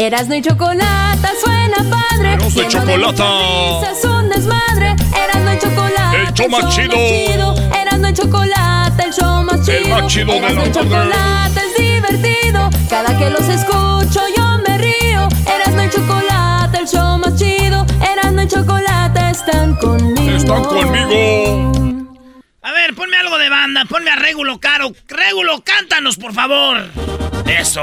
¡Bum! Erasno y chocolate suena padre. Erasno y chocolata. risas, un desmadre. Erasno y chocolate. El show más chido. Erasno y chocolate, el show más chido. El más chido de la chocolate es divertido. Cada que los escucho yo me río. Erasno y chocolate, el show más chido. Erasno y chocolate están conmigo. Están conmigo. A ver, ponme algo de banda, ponme a Régulo Caro. Régulo, cántanos, por favor. Eso.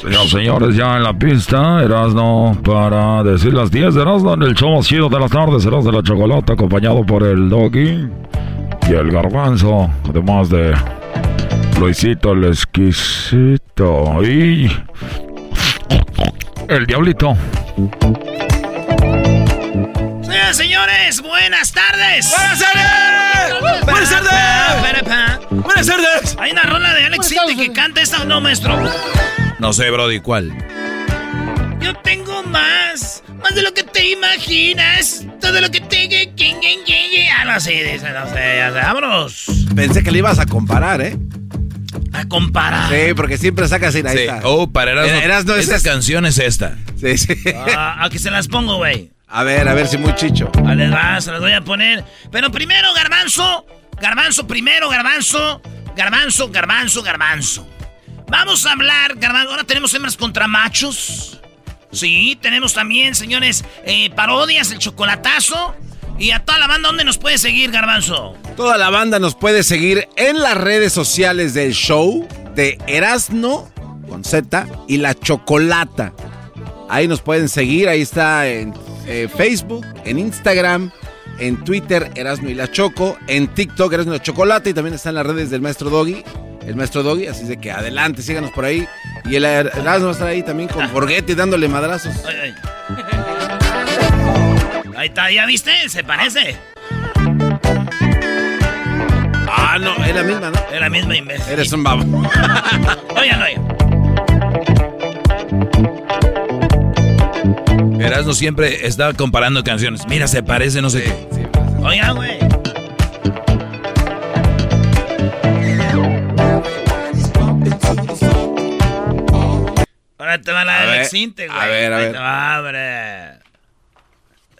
Señoras señores, ya en la pista, Erasno para decir las 10 de Erasno en el show más chido de las tardes, Erasno de la Chocolata, acompañado por el Doggy y el Garbanzo, además de Luisito el Exquisito y el Diablito. Señoras, señores, buenas tardes. ¡Buenas tardes! ¡Buenas tardes! ¡Buenas tardes! Hay una rola de Alex Intec que canta esta o no, maestro. No sé, Brody, ¿cuál? Yo tengo más. Más de lo que te imaginas. Todo lo que te. Ah, no sé, dice, no sé, ya sé. Vámonos. Pensé que le ibas a comparar, ¿eh? A comparar. Sí, porque siempre sacas ahí Sí. está. Oh, para Erasmo. Erasmo es esta esta. canción es esta. Sí, sí. Ah, a que se las pongo, güey. A ver, a ver si muy chicho. Ahí les va, se las voy a poner. Pero primero, garbanzo. Garbanzo primero, garbanzo. Garbanzo, garbanzo, garbanzo. Vamos a hablar, garbanzo. Ahora tenemos hembras contra machos. Sí, tenemos también, señores, eh, parodias, el chocolatazo. Y a toda la banda, ¿dónde nos puede seguir, garbanzo? Toda la banda nos puede seguir en las redes sociales del show de Erasno con Z y la Chocolata. Ahí nos pueden seguir, ahí está en eh, Facebook, en Instagram, en Twitter Erasno y la Choco, en TikTok Erasno y la Chocolata y también están las redes del maestro Doggy, el maestro Doggy, así de que adelante, síganos por ahí. Y el Er- Erasno va a estar ahí también con Borghetti dándole madrazos. Ay, ay. Ahí está, ¿ya viste? Se parece. Ah, no, es la misma, ¿no? Es la misma imbécil. Eres un babo. Oigan, oigan. Erasmo siempre está comparando canciones. Mira, se parece, no sé qué. Oigan, güey. Te va la A de ver, Alex Intec, güey. a ver, a Ahí ver. te va, hombre.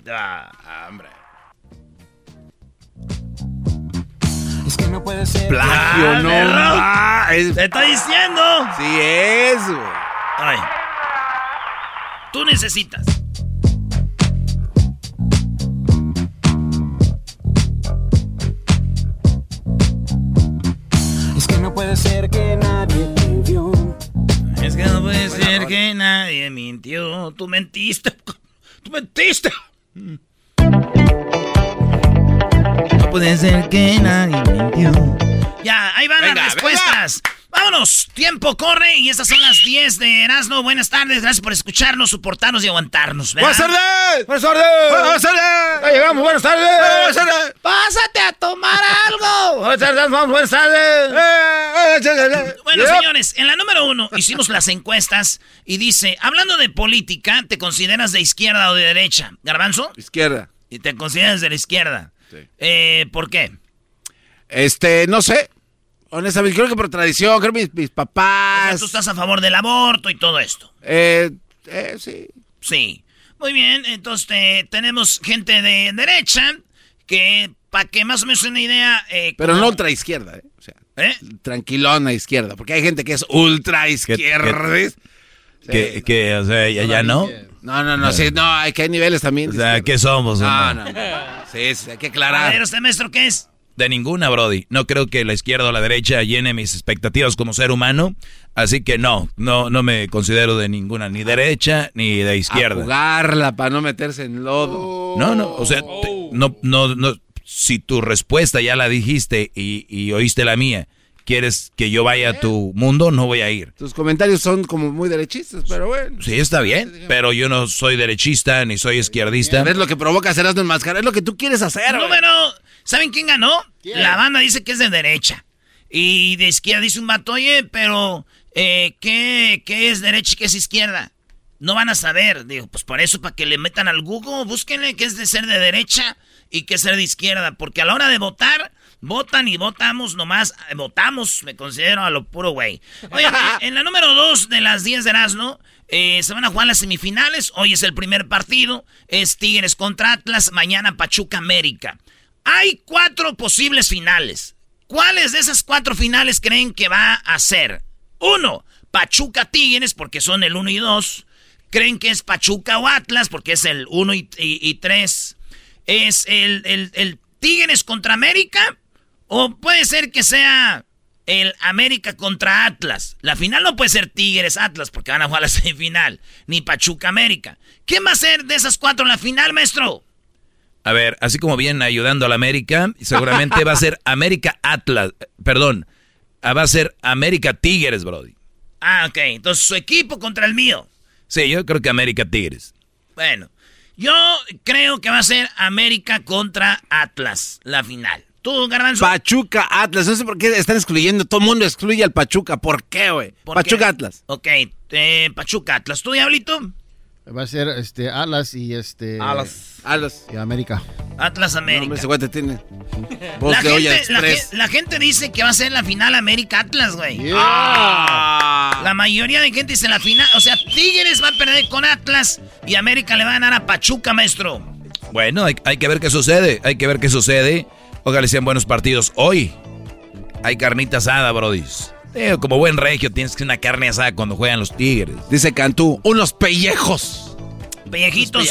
Te va. Hombre. Es que no puede ser. Plagio, no. perro. es- Te estoy diciendo. sí es, güey. Ay. Tú necesitas. Es que no puede ser que ser que nadie mintió. Tú mentiste. Tú mentiste. No puede ser que nadie mintió. Ya, ahí van Venga, las respuestas. Vámonos, tiempo corre y estas son las 10 de Erasmo. Buenas tardes, gracias por escucharnos, soportarnos y aguantarnos. ¿verdad? ¡Buenas tardes! ¡Buenas tardes! ¡Buenas tardes! ¡Ya llegamos! ¡Buenas tardes! ¡Buenas tardes! ¡Pásate a tomar algo! ¡Buenas tardes! ¡Vamos! ¡Buenas tardes! Bueno, Yep. señores, en la número uno hicimos las encuestas y dice, hablando de política, ¿te consideras de izquierda o de derecha? ¿Garbanzo? Izquierda. Y te consideras de la izquierda. Sí. Eh, ¿Por qué? Este, no sé. Honestamente, creo que por tradición, creo que mis, mis O sea, papás. tú estás a favor del aborto y todo esto. Eh, eh, sí. Sí. Muy bien, entonces eh, tenemos gente de derecha que, para que más o menos una idea... eh, Pero como- no ultra izquierda, ¿eh? O sea, ¿Eh? tranquilona izquierda. Porque hay gente que es ultra izquierda. Que, que, o sea, ya, ya no. No, no, no, sí, no, hay que hay niveles también. O sea. ¿qué somos? No, hombre? no, no. Sí, sí, hay que A aclarar. ver, usted, maestro, ¿qué es? De ninguna, Brody. No creo que la izquierda o la derecha llene mis expectativas como ser humano. Así que no, no, no me considero de ninguna, ni derecha ni de A izquierda. jugarla para no meterse en lodo. No, no, o sea, te- no, no, no. Si tu respuesta ya la dijiste y, y oíste la mía, quieres que yo vaya a tu mundo, no voy a ir. Tus comentarios son como muy derechistas, pero bueno. Sí, está bien, pero yo no soy derechista ni soy izquierdista. Es lo que provoca hacer en máscara, es lo que tú quieres hacer. Número... ¿Saben quién ganó? La banda dice que es de derecha. Y de izquierda dice un vato, oye, pero eh, ¿qué, ¿qué es derecha y qué es izquierda? No van a saber. Digo, pues por eso, para que le metan al Google, búsquenle qué es de ser de derecha y qué es ser de izquierda. Porque a la hora de votar, votan y votamos nomás. eh, votamos, me considero a lo puro güey. Oigan, en la número dos de las 10 de Erasmo, eh, se van a jugar las semifinales. Hoy es el primer partido. Es Tigres contra Atlas. Mañana Pachuca América. Hay cuatro posibles finales. ¿Cuáles de esas cuatro finales creen que va a ser? Uno, Pachuca Tigres, porque son el 1 y 2. ¿Creen que es Pachuca o Atlas, porque es el 1 y 3? ¿Es el, Tigres contra América? ¿O puede ser que sea el América contra Atlas? La final no puede ser Tigres Atlas, porque van a jugar la semifinal. Ni Pachuca América. ¿Quién va a ser de esas cuatro en la final, maestro? A ver, así como vienen ayudando a la América, seguramente va a ser América Atlas, perdón, ah, va a ser América Tigres, Brody. Ah, ok. Entonces su equipo contra el mío. Sí, yo creo que América Tigres. Bueno, yo creo que va a ser América contra Atlas, la final. ¿Tú, Garbanzo? Pachuca Atlas, no sé por qué están excluyendo, todo el mundo excluye al Pachuca, ¿por qué, güey? ¿Por Pachuca qué? Atlas. Ok, eh, Pachuca Atlas. ¿Tú, Diablito? Va a ser este Atlas y este Atlas. y América. Atlas No, América. hombre, ese güey te tiene voz la, de gente, la, express. ge- la gente dice que va a ser la final América Atlas, güey. Ah. La mayoría de gente dice la final. O sea, Tigres va a perder con Atlas y América le va a ganar a Pachuca, maestro. Bueno, hay, hay que ver qué sucede, hay que ver qué sucede. Ojalá sean buenos partidos hoy. Hay carnita asada, Brody. Eh, como buen regio tienes que una carne asada cuando juegan los Tigres. Dice Cantú, unos pellejos. Pellejitos.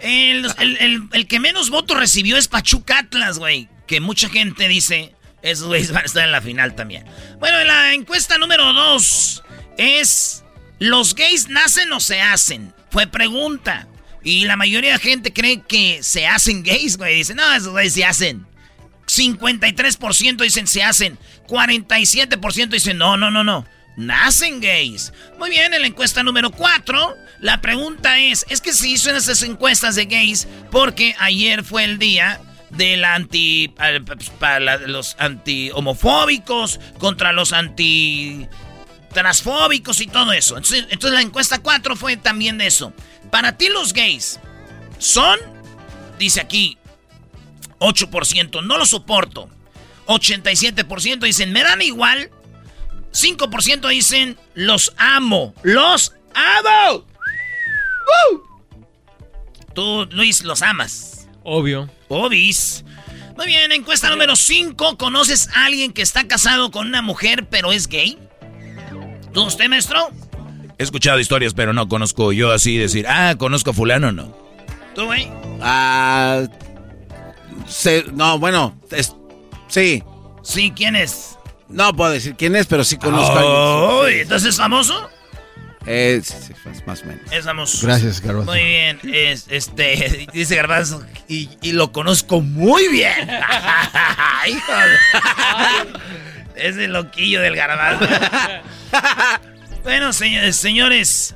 El, el- el- el que menos votos recibió es Pachuca Atlas, güey. Que mucha gente dice, esos güeyes van a estar en la final también. Bueno, en la encuesta número dos es, ¿los gays nacen o se hacen? Fue pregunta. Y la mayoría de gente cree que se hacen gays, güey. Dicen, no, esos güeyes se hacen. 53% dicen se hacen. 47% dicen no, no, no, no. Nacen gays. Muy bien, en la encuesta número 4, la pregunta es, es que se hizo en esas encuestas de gays porque ayer fue el día de la anti al- para los anti homofóbicos contra los anti transfóbicos y todo eso. Entonces, entonces la encuesta 4 fue también de eso. Para ti los gays son dice aquí 8%, no lo soporto. 87% dicen, me dan igual. 5% dicen, los amo. ¡Los amo! ¡Woo! Tú, Luis, los amas. Obvio. Obis. Muy bien, encuesta número 5. ¿Conoces a alguien que está casado con una mujer pero es gay? ¿Tú, usted, maestro? He escuchado historias, pero no conozco yo así decir, ah, conozco a fulano, no. ¿Tú, güey? Ah. Se- no, bueno, es- sí. Sí, ¿quién es? No puedo decir quién es, pero sí conozco a alguien. ¿entonces es famoso? Eh, sí, sí, más- más o menos. Es famoso. Gracias, Garbanzo. Muy bien, es, este, dice Garbanzo, y, y lo conozco muy bien. Hijo de- Es el loquillo del Garbanzo. bueno, señores, señores,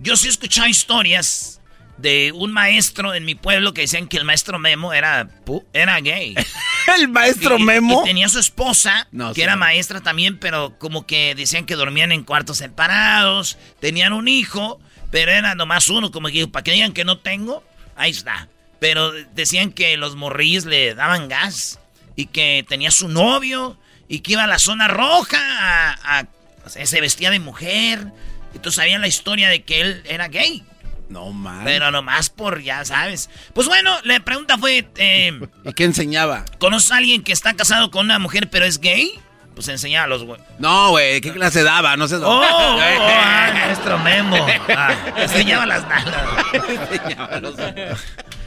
yo sí he escuchado historias de un maestro en mi pueblo que decían que el maestro Memo era, era gay. ¿El maestro Y- Memo? Y tenía su esposa, No, que sí, era no. maestra también, pero como que decían que dormían en cuartos separados, tenían un hijo, pero era nomás uno, como que para que digan que no tengo, ahí está. Pero decían que los morrillos le daban gas y que tenía su novio y que iba a la zona roja, a, a- se vestía de mujer. Entonces sabían la historia de que él era gay. No más. Pero nomás por, ya sabes. Pues bueno, la pregunta fue... eh, ¿Y qué enseñaba? ¿Conoces a alguien que está casado con una mujer pero es gay? Pues enseñalos, güey. No, güey, ¿qué clase daba? No sé. Oh, oh, oh, ah, nuestro Memo. Ah, enseñaba las nalgas.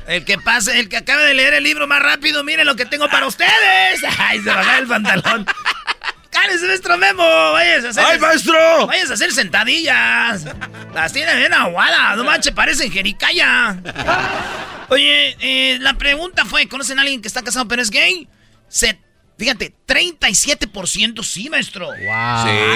El que pase, el que acabe de leer el libro más rápido, miren lo que tengo para ustedes. Ay, se bajaba el pantalón. ¡Cállese, nuestro Memo! ¡Vayas a hacer! ¡Ay, maestro! ¡Vayas a hacer sentadillas! Las tiene bien aguadas, no manches, parecen jericaya. Oye, eh, la pregunta fue, ¿conocen a alguien que está casado pero es gay? Se, fíjate, 37% sí, maestro. Sí,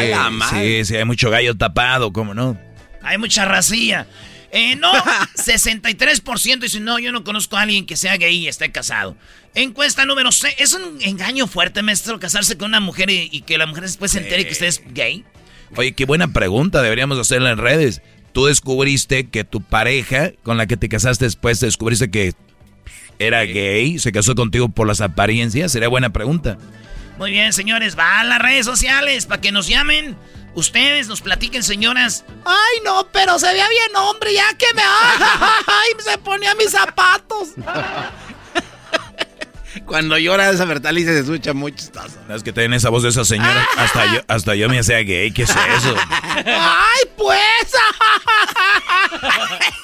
la madre. sí, sí, hay mucho gallo tapado, ¿cómo no? Hay mucha racilla. Eh, no, 63% dicen, no, yo no conozco a alguien que sea gay y esté casado. Encuesta número 6. ¿Es un engaño fuerte, maestro, casarse con una mujer y, y que la mujer después se entere que usted es gay? Oye, qué buena pregunta, deberíamos hacerla en redes. Tú descubriste que tu pareja con la que te casaste después, descubriste que era gay, se casó contigo por las apariencias, sería buena pregunta. Muy bien, señores, va a las redes sociales para que nos llamen. Ustedes nos platiquen, señoras. Ay, no, pero se veía bien, hombre, ya que me. Ay, se ponía mis zapatos. Cuando llora esa Bertalice se escucha muy chistoso. Es que tienen esa voz de esa señora, hasta yo, hasta yo me hacía gay, ¿qué es eso? Ay, pues.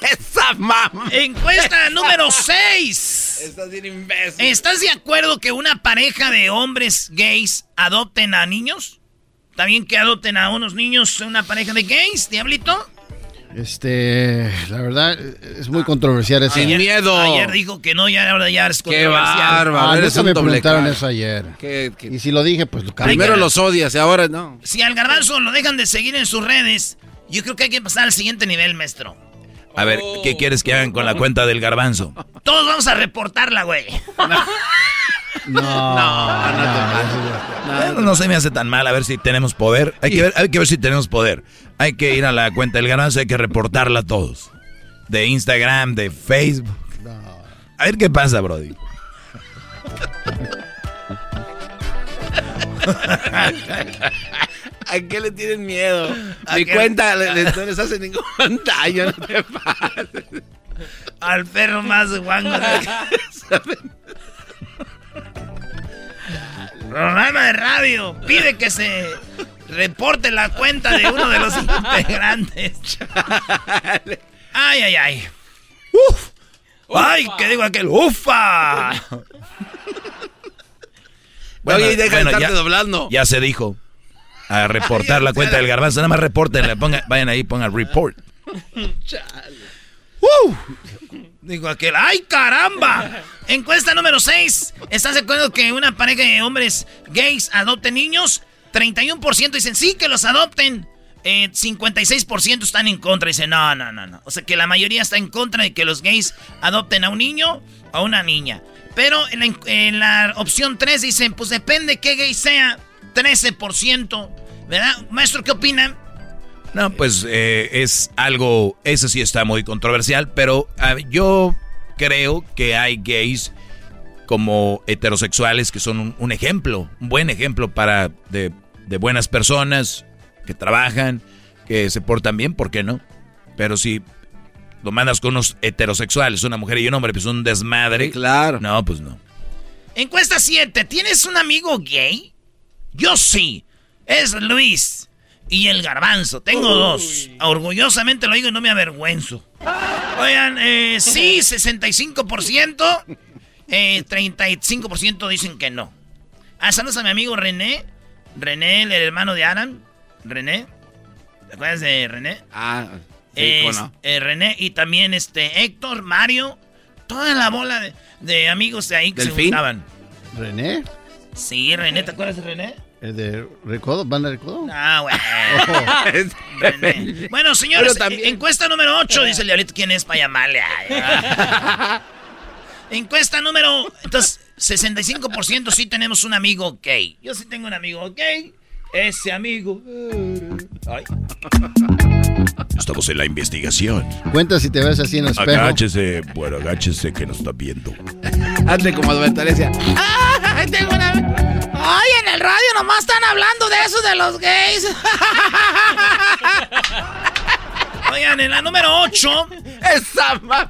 ¡Esa mamá! Encuesta número 6. Estás bien imbécil. ¿Estás de acuerdo que una pareja de hombres gays adopten a niños? ¿También que adopten a unos niños una pareja de gays, diablito? Este, la verdad, es muy controversial eso. Sin miedo. Ayer dijo que no, ya ahora ya es ¡Qué controversial. bárbaro! Ah, un me preguntaron cara. eso ayer. ¿Qué- qué- Y si lo dije, pues lo. Primero los odias y ahora no. Si al garbanzo lo dejan de seguir en sus redes, yo creo que hay que pasar al siguiente nivel, maestro. A ver, ¿qué quieres que hagan con la cuenta del garbanzo? Todos vamos a reportarla, güey. No, no, Bueno, no se me hace tan mal, a ver si tenemos poder. Hay que ver, hay que ver si tenemos poder. Hay que ir a la cuenta del garbanzo, hay que reportarla a todos. De Instagram, de Facebook. A ver qué pasa, Brody. ¿A qué le tienen miedo? ¿A Mi qué? cuenta le- no les hace ningún daño, no te pases. Al perro más guango. Programa de radio pide que se reporte la cuenta de uno de los integrantes. Ay, ay, ay. Uf. Ay, ¿qué digo aquel? Ufa. Oye, deja de estarte ya, doblando. ya se dijo. A reportar la cuenta del garbanzo. Nada más reporten, pongan, vayan ahí, pongan report. Digo aquel, ¡ay caramba! Encuesta número 6. ¿Estás de acuerdo que una pareja de hombres gays adopten niños? 31% dicen sí que los adopten. Eh, 56% están en contra. Dicen, no, no, no, no. O sea que la mayoría está en contra de que los gays adopten a un niño o a una niña. Pero en la, en la opción 3 dicen, pues depende qué gay sea. 13%. ¿Verdad? Maestro, ¿qué opinan? No, pues eh, es algo, eso sí está muy controversial, pero ah, yo creo que hay gays como heterosexuales que son un, un ejemplo, un buen ejemplo para de, de buenas personas que trabajan, que se portan bien, ¿por qué no? Pero si lo mandas con unos heterosexuales, una mujer y un hombre, pues un desmadre. Claro. No, pues no. Encuesta 7. ¿Tienes un amigo gay? Yo sí. Es Luis. Y el garbanzo. Tengo dos. Orgullosamente lo digo y no me avergüenzo. Oigan, eh, sí, 65%. Eh, 35% dicen que no. Ah, saludos a mi amigo René. René, el hermano de Alan. René. ¿Te acuerdas de René? Ah, sí, Es- cómo no. eh, René y también este Héctor, Mario. Toda la bola de, de amigos de ahí que se juntaban. ¿René? Sí, René, ¿te acuerdas de René? ¿El de Recodo? ¿Banda Recodo? Ah, güey. René. Bueno, señores, encuesta número 8, dice el diablito, ¿quién es para llamarle? Ay, encuesta número... Entonces, 65% sí tenemos un amigo gay. Yo sí tengo un amigo gay. Ese amigo... Ay. Estamos en la investigación. Cuenta si te ves así en el espejo. Agáchese, bueno, agáchese que nos está viendo. Hazle como advertencia. ¡Ay, tengo una... ¡Ay, en el radio nomás están hablando de eso de los gays! Oigan, en la número 8.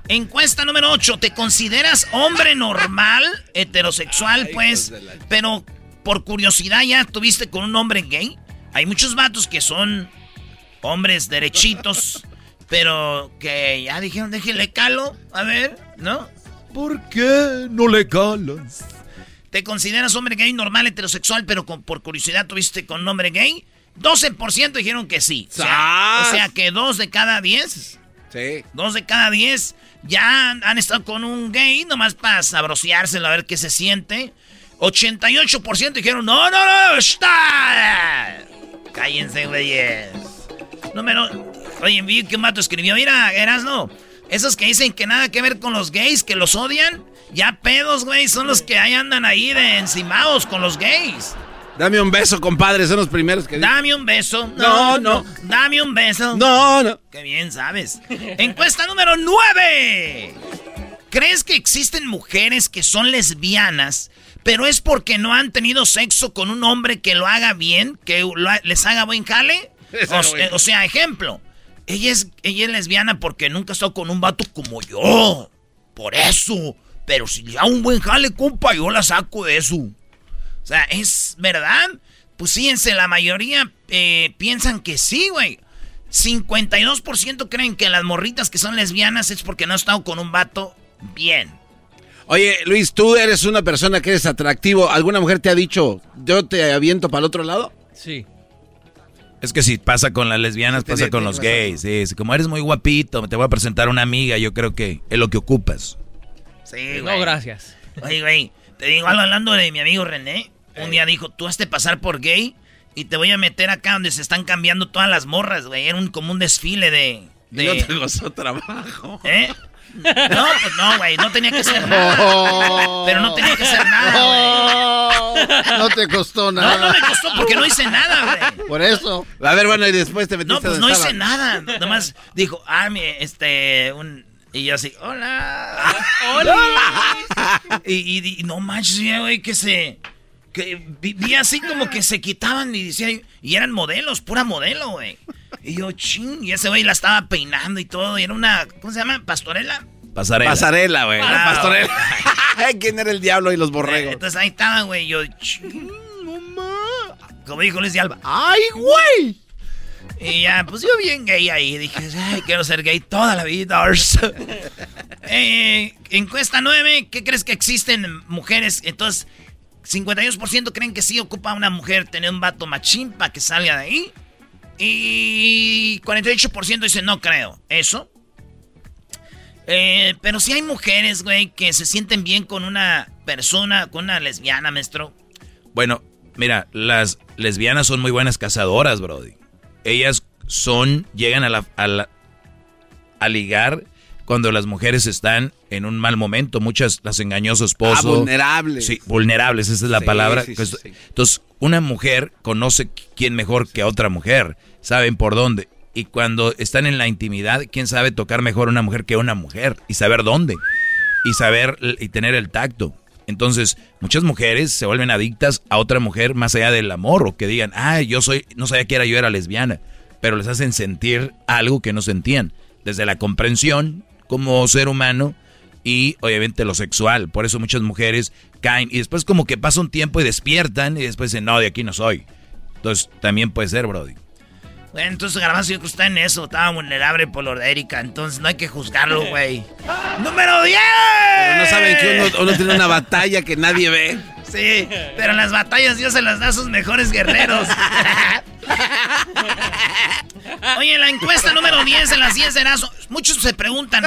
Encuesta número 8. ¿Te consideras hombre normal, heterosexual, pues? Pero por curiosidad ya tuviste con un hombre gay. Hay muchos vatos que son hombres derechitos, pero que ya dijeron, déjenle calo. A ver, ¿no? ¿Por qué no le calas? ¿Te consideras hombre gay normal, heterosexual, pero con- por curiosidad tuviste con un hombre gay? 12% dijeron que sí. O sea, ¡Sas! o sea que dos de cada diez. Sí. Dos de cada diez ya han, han estado con un gay, nomás para sabroseárselo a ver qué se siente. 88% dijeron, no, no, no, está. Cállense, güeyes. Número. Oye, vi que mato escribió, mira, Erasno, esos que dicen que nada que ver con los gays, que los odian, ya pedos, güey, son los que ahí andan ahí de encimados con los gays. Dame un beso, compadre. Son los primeros que. Dame un beso. No, no. Dame un beso. No, no. Qué bien sabes. Encuesta número 9. ¿Crees que existen mujeres que son lesbianas, pero es porque no han tenido sexo con un hombre que lo haga bien, que lo ha- les haga buen jale? O, sea, ejemplo. Ella es, ella es lesbiana porque nunca ha estado con un vato como yo. Por eso. Pero si le da un buen jale, compa, yo la saco de eso. O sea, ¿es verdad? Pues fíjense, la mayoría eh, piensan que sí, güey. 52% creen que las morritas que son lesbianas es porque no han estado con un vato bien. Oye, Luis, tú eres una persona que eres atractivo. ¿Alguna mujer te ha dicho, yo te aviento para el otro lado? Sí. Es que si pasa con las lesbianas, Sí, pasa tiene- con tiene los razón. gays. Sí, sí, como eres muy guapito, te voy a presentar a una amiga, yo creo que es lo que ocupas. Sí, No, gracias. Oye, güey, te digo algo hablando de mi amigo René. Un día dijo, tú has de pasar por gay y te voy a meter acá donde se están cambiando todas las morras, güey. Era un, como un desfile de... de- No te costó trabajo. ¿Eh? No, pues no, güey, no tenía que ser nada. Oh. Pero no tenía que ser nada, güey. No te costó nada. No, no me costó porque no hice nada, güey. Por eso. A ver, bueno, y después te metiste No, pues no estaba. hice nada. Nomás dijo, ah, mi, este, un... Y yo así, hola. hola. y, y- y no manches, güey, que se... Que vi, vi así como que se quitaban y decía, y eran modelos, pura modelo, güey. Y yo, ching, y ese güey la estaba peinando y todo, y era una, ¿cómo se llama? ¿Pastorela? Pasarela. Pasarela, güey. Ah, La pastorela. ¿Quién era el diablo y los borregos? Entonces ahí estaba, güey, yo, ching, no ma. Como dijo Luis de Alba, ¡Ay, güey! Y ya, pues yo bien gay ahí. Dije, ay, quiero ser gay toda la vida. Eh, encuesta 9, ¿qué crees que existen mujeres? Entonces, 52% creen que sí ocupa una mujer tener un vato machín para que salga de ahí. Y 48% dicen, no creo. Eso. Eh, pero sí hay mujeres, güey, que se sienten bien con una persona, con una lesbiana, maestro. Bueno, mira, las lesbianas son muy buenas cazadoras, Brody. Ellas son, llegan a la, a la- a ligar cuando las mujeres están en un mal momento. Muchas las engañó su esposo. Ah, vulnerables. Sí, vulnerables, esa es la Sí, palabra. sí, sí, sí. Entonces, una mujer conoce quién mejor que otra mujer. Saben por dónde. Y cuando están en la intimidad, ¿quién sabe tocar mejor a una mujer que una mujer? Y saber dónde. Y saber y tener el tacto. Entonces, muchas mujeres se vuelven adictas a otra mujer más allá del amor. O que digan, ah, yo soy, no sabía que era yo era lesbiana. Pero les hacen sentir algo que no sentían. Desde la comprensión como ser humano y obviamente lo sexual. Por eso muchas mujeres caen y después como que pasa un tiempo y despiertan y después dicen, no, de aquí no soy. Entonces también puede ser, Brody. Bueno, entonces Garbanzo yo creo que está en eso, estaba vulnerable por lo de Erika, entonces no hay que juzgarlo, güey. ¡Número 10! Pero no saben que uno, uno tiene una batalla que nadie ve. Sí, pero en las batallas Dios se las da a sus mejores guerreros. Oye, la encuesta número 10 en las 10 de Erasmo. Muchos se preguntan,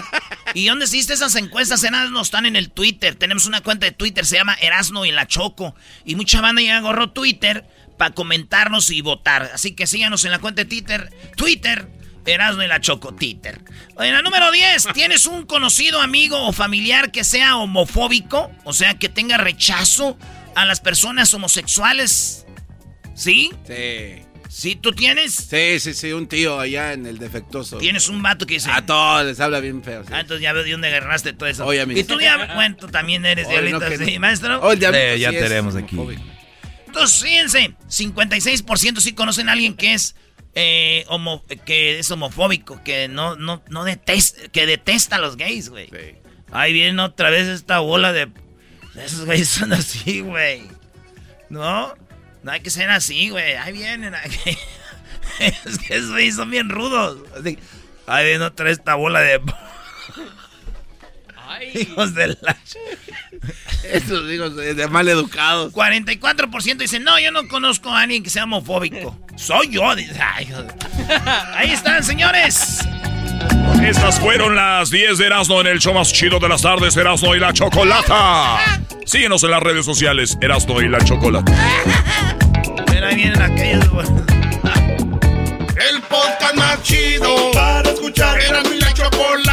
¿y dónde hiciste esas encuestas? Erasmo están en el Twitter. Tenemos una cuenta de Twitter, se llama Erasmo y la Choco. Y mucha banda ya agarró Twitter para comentarnos y votar. Así que síganos en la cuenta de Twitter. Twitter. Erasmo y la Choco Twitter. Oye, la número 10. ¿Tienes un conocido amigo o familiar que sea homofóbico? O sea, que tenga rechazo a las personas homosexuales. ¿Sí? Sí. ¿Sí tú tienes? Sí, sí, sí, un tío allá en el defectuoso. Tienes un vato que dice. A todos les habla bien feo. sí. Ah, entonces ya veo de dónde agarraste todo eso. Oye, amigo. Y tú ya, bueno, tú también eres Oye, diablito, no, sí, no. maestro. Oh, el diablito Eh, ya sí tenemos aquí. homofóbico. Entonces, fíjense, 56% sí conocen a alguien que es eh, homo- que es homofóbico, que no, no, no detesta, que detesta a los gays, güey. Sí. Ahí viene otra vez esta bola de. Esos güeyes son así, güey. ¿No? No hay que ser así, güey. Ahí vienen. es que esos güeyes son bien rudos. Así, Ahí viene otra vez esta bola de. Hijos de la. Estos hijos de, de mal educados. 44% dicen, no, yo no conozco a alguien que sea homofóbico. Soy yo. Ahí están, señores. Estas fueron las 10 de Erasmo en el show más chido de las tardes, Erasmo y la Chocolata. Síguenos en las redes sociales, Erasmo y la Chocolata. Pero ahí vienen aquellos. El podcast más chido para escuchar. Era mi la chocolata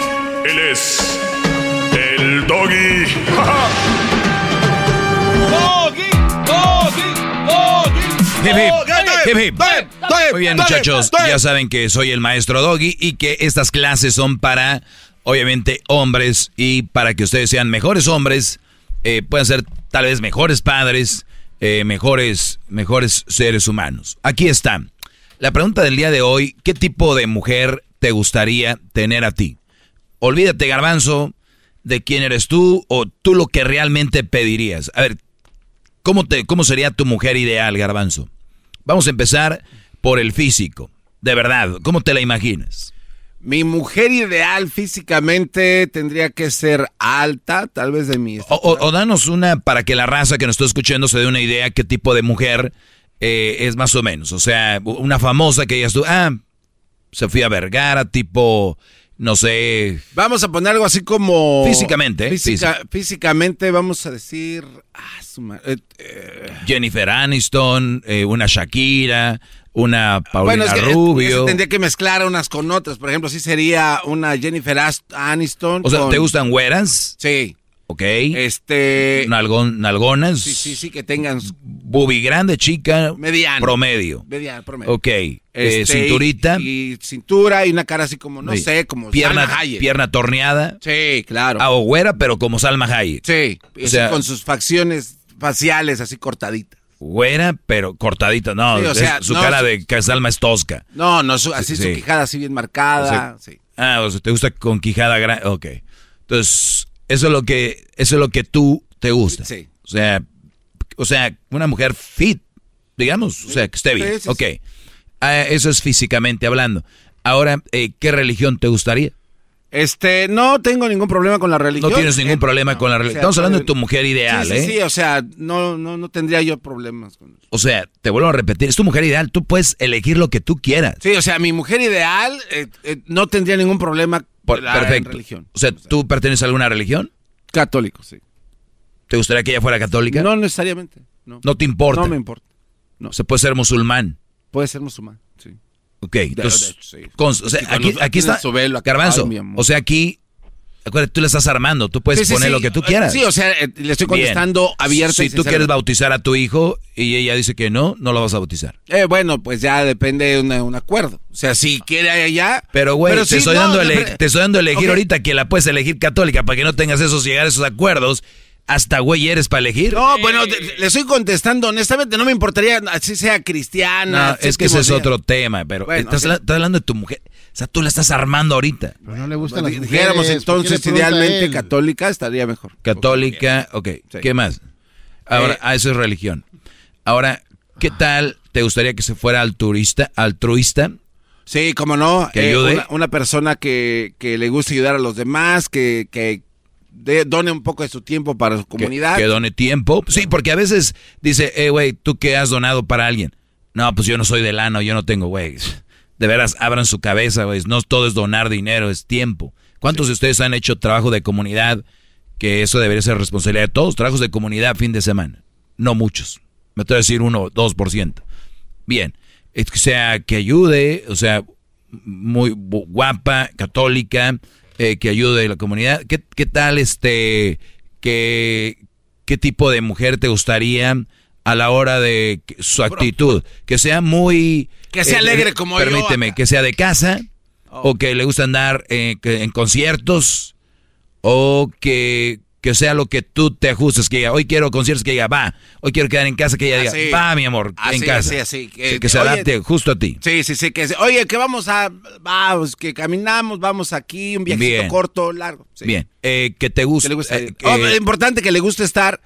Él es el doggy. Hip, hip, hip, hip. Muy bien, muchachos. Ya saben que soy el maestro Doggy y que estas clases son para, obviamente, hombres y para que ustedes sean mejores hombres, eh, puedan ser tal vez mejores padres, eh, mejores, mejores seres humanos. Aquí está. La pregunta del día de hoy, ¿qué tipo de mujer te gustaría tener a ti? Olvídate, garbanzo, de quién eres tú o tú lo que realmente pedirías. A ver, ¿Cómo, te, ¿Cómo sería tu mujer ideal, Garbanzo? Vamos a empezar por el físico. De verdad, ¿cómo te la imaginas? Mi mujer ideal físicamente tendría que ser alta, tal vez de mi... O, o- o danos una para que la raza que nos está escuchando se dé una idea qué tipo de mujer eh, es más o menos. O sea, una famosa que digas tú, ah, Sofía Vergara, tipo, no sé, Vamos a poner algo así como... Físicamente. Física- Físicamente vamos a decir... Ah, su eh, eh, Jennifer Aniston, eh, una Shakira, una Paulina bueno, es que Rubio. tendría que mezclar unas con otras. Por ejemplo, sí sería una Jennifer Aniston. O sea, con- ¿te gustan güeras? Sí. Ok. Este... Nalgón- nalgonas. Sí, sí, sí, que tengan... Bubi grande, chica. Mediano. Promedio. Mediano, promedio. Ok. Eh, Este, cinturita. Y, y cintura y una cara así como, no Sí. sé, como pierna, Salma Hayek. pierna torneada. Sí, claro. Ah, o güera, pero como Salma Hayek. Sí, O sea- con sus facciones faciales así cortaditas. Güera, pero cortadita. No, Sí, o es- sea, su no, cara su- de que Salma es tosca. No, no, su- así Sí, su quijada así bien marcada. sí. Ah, o sea, te gusta con quijada grande. Ok. Entonces, eso es lo que, eso es lo que tú te gusta. Sí. O sea, o sea, una mujer fit, digamos. O sea, que esté bien. Ok. Ah, eso es físicamente hablando. Ahora, eh, ¿qué religión te gustaría? Este, no tengo ningún problema con la religión. No tienes ningún Eh, problema con la o religión. sea, Estamos hablando de puede- tu mujer ideal, sí, sí, ¿eh? Sí, o sea, no, no, no tendría yo problemas con eso. O sea, te vuelvo a repetir, es tu mujer ideal. Tú puedes elegir lo que tú quieras. Sí, o sea, mi mujer ideal eh, eh, no tendría ningún problema Por- la perfecto. religión. O sea, ¿tú perteneces a alguna religión? Católico, sí. ¿Te gustaría que ella fuera católica? No necesariamente. No, No te importa. No me importa. O sea, puede ser musulmán. Puede ser musulmán, sí. Ok, entonces, de hecho, sí. con- o sea, aquí, aquí está. Garbanzo, o sea, aquí Acuérdate, tú le estás armando, tú puedes Sí, poner sí. lo que tú quieras. Sí, o sea, eh, le estoy Bien. contestando abierto. y Si tú quieres bautizar a tu hijo y ella dice que no, no lo vas a bautizar. Eh, bueno, pues ya depende de una- un acuerdo. O sea, si quiere allá. Pero, güey, te, sí, estoy no, dando te estoy dando a elegir ahorita que la puedes elegir católica para que no tengas esos llegar a esos acuerdos. Hasta güey eres para elegir. No, bueno, te- le estoy contestando honestamente, no me importaría así sea cristiana. No, es que ese es otro tema, pero Bueno, estás hablando de tu mujer. O sea, tú la estás armando ahorita. Pero no le gustan las mujeres. Dijéramos ¿por qué le entonces, idealmente católica estaría mejor. Católica, ok. ¿Qué más? Ahora, Eh, ah, eso es religión. Ahora, ¿qué tal te gustaría que se fuera altruista? altruista? Sí, como no. Que eh, ayude. una, una persona que, que le guste ayudar a los demás, que, que de- done un poco de su tiempo para su que, comunidad. que done tiempo. Sí, porque a veces dice, eh, güey, ¿tú qué has donado para alguien? No, pues yo no soy de lano, yo no tengo, güey. De veras, abran su cabeza, güey. No todo es donar dinero, es tiempo. ¿Cuántos de ustedes han hecho trabajo de comunidad? Que eso debería ser responsabilidad de todos. Trabajos de comunidad fin de semana. No muchos. Me atrevo a decir uno, dos por ciento. Bien. Que sea que ayude, o sea, muy guapa, católica, eh, que ayude a la comunidad. ¿Qué, qué tal este, qué, qué tipo de mujer te gustaría a la hora de su actitud? Que sea muy... Que sea alegre como yo Permíteme, que sea de casa, o que le gusta andar eh, que- en conciertos, o que, que sea lo que tú te ajustes, que diga, hoy quiero conciertos, que diga, va, hoy quiero quedar en casa, que ella diga, va, mi amor, en casa. así, así, que- Sí, que se oye, adapte justo a ti. Sí, sí, sí. Que, oye, que vamos a. Vamos, que caminamos, vamos aquí, un viajecito Bien. corto, largo. Sí. Bien, eh, que te guste. Que le guste- eh, Oh, importante que le guste estar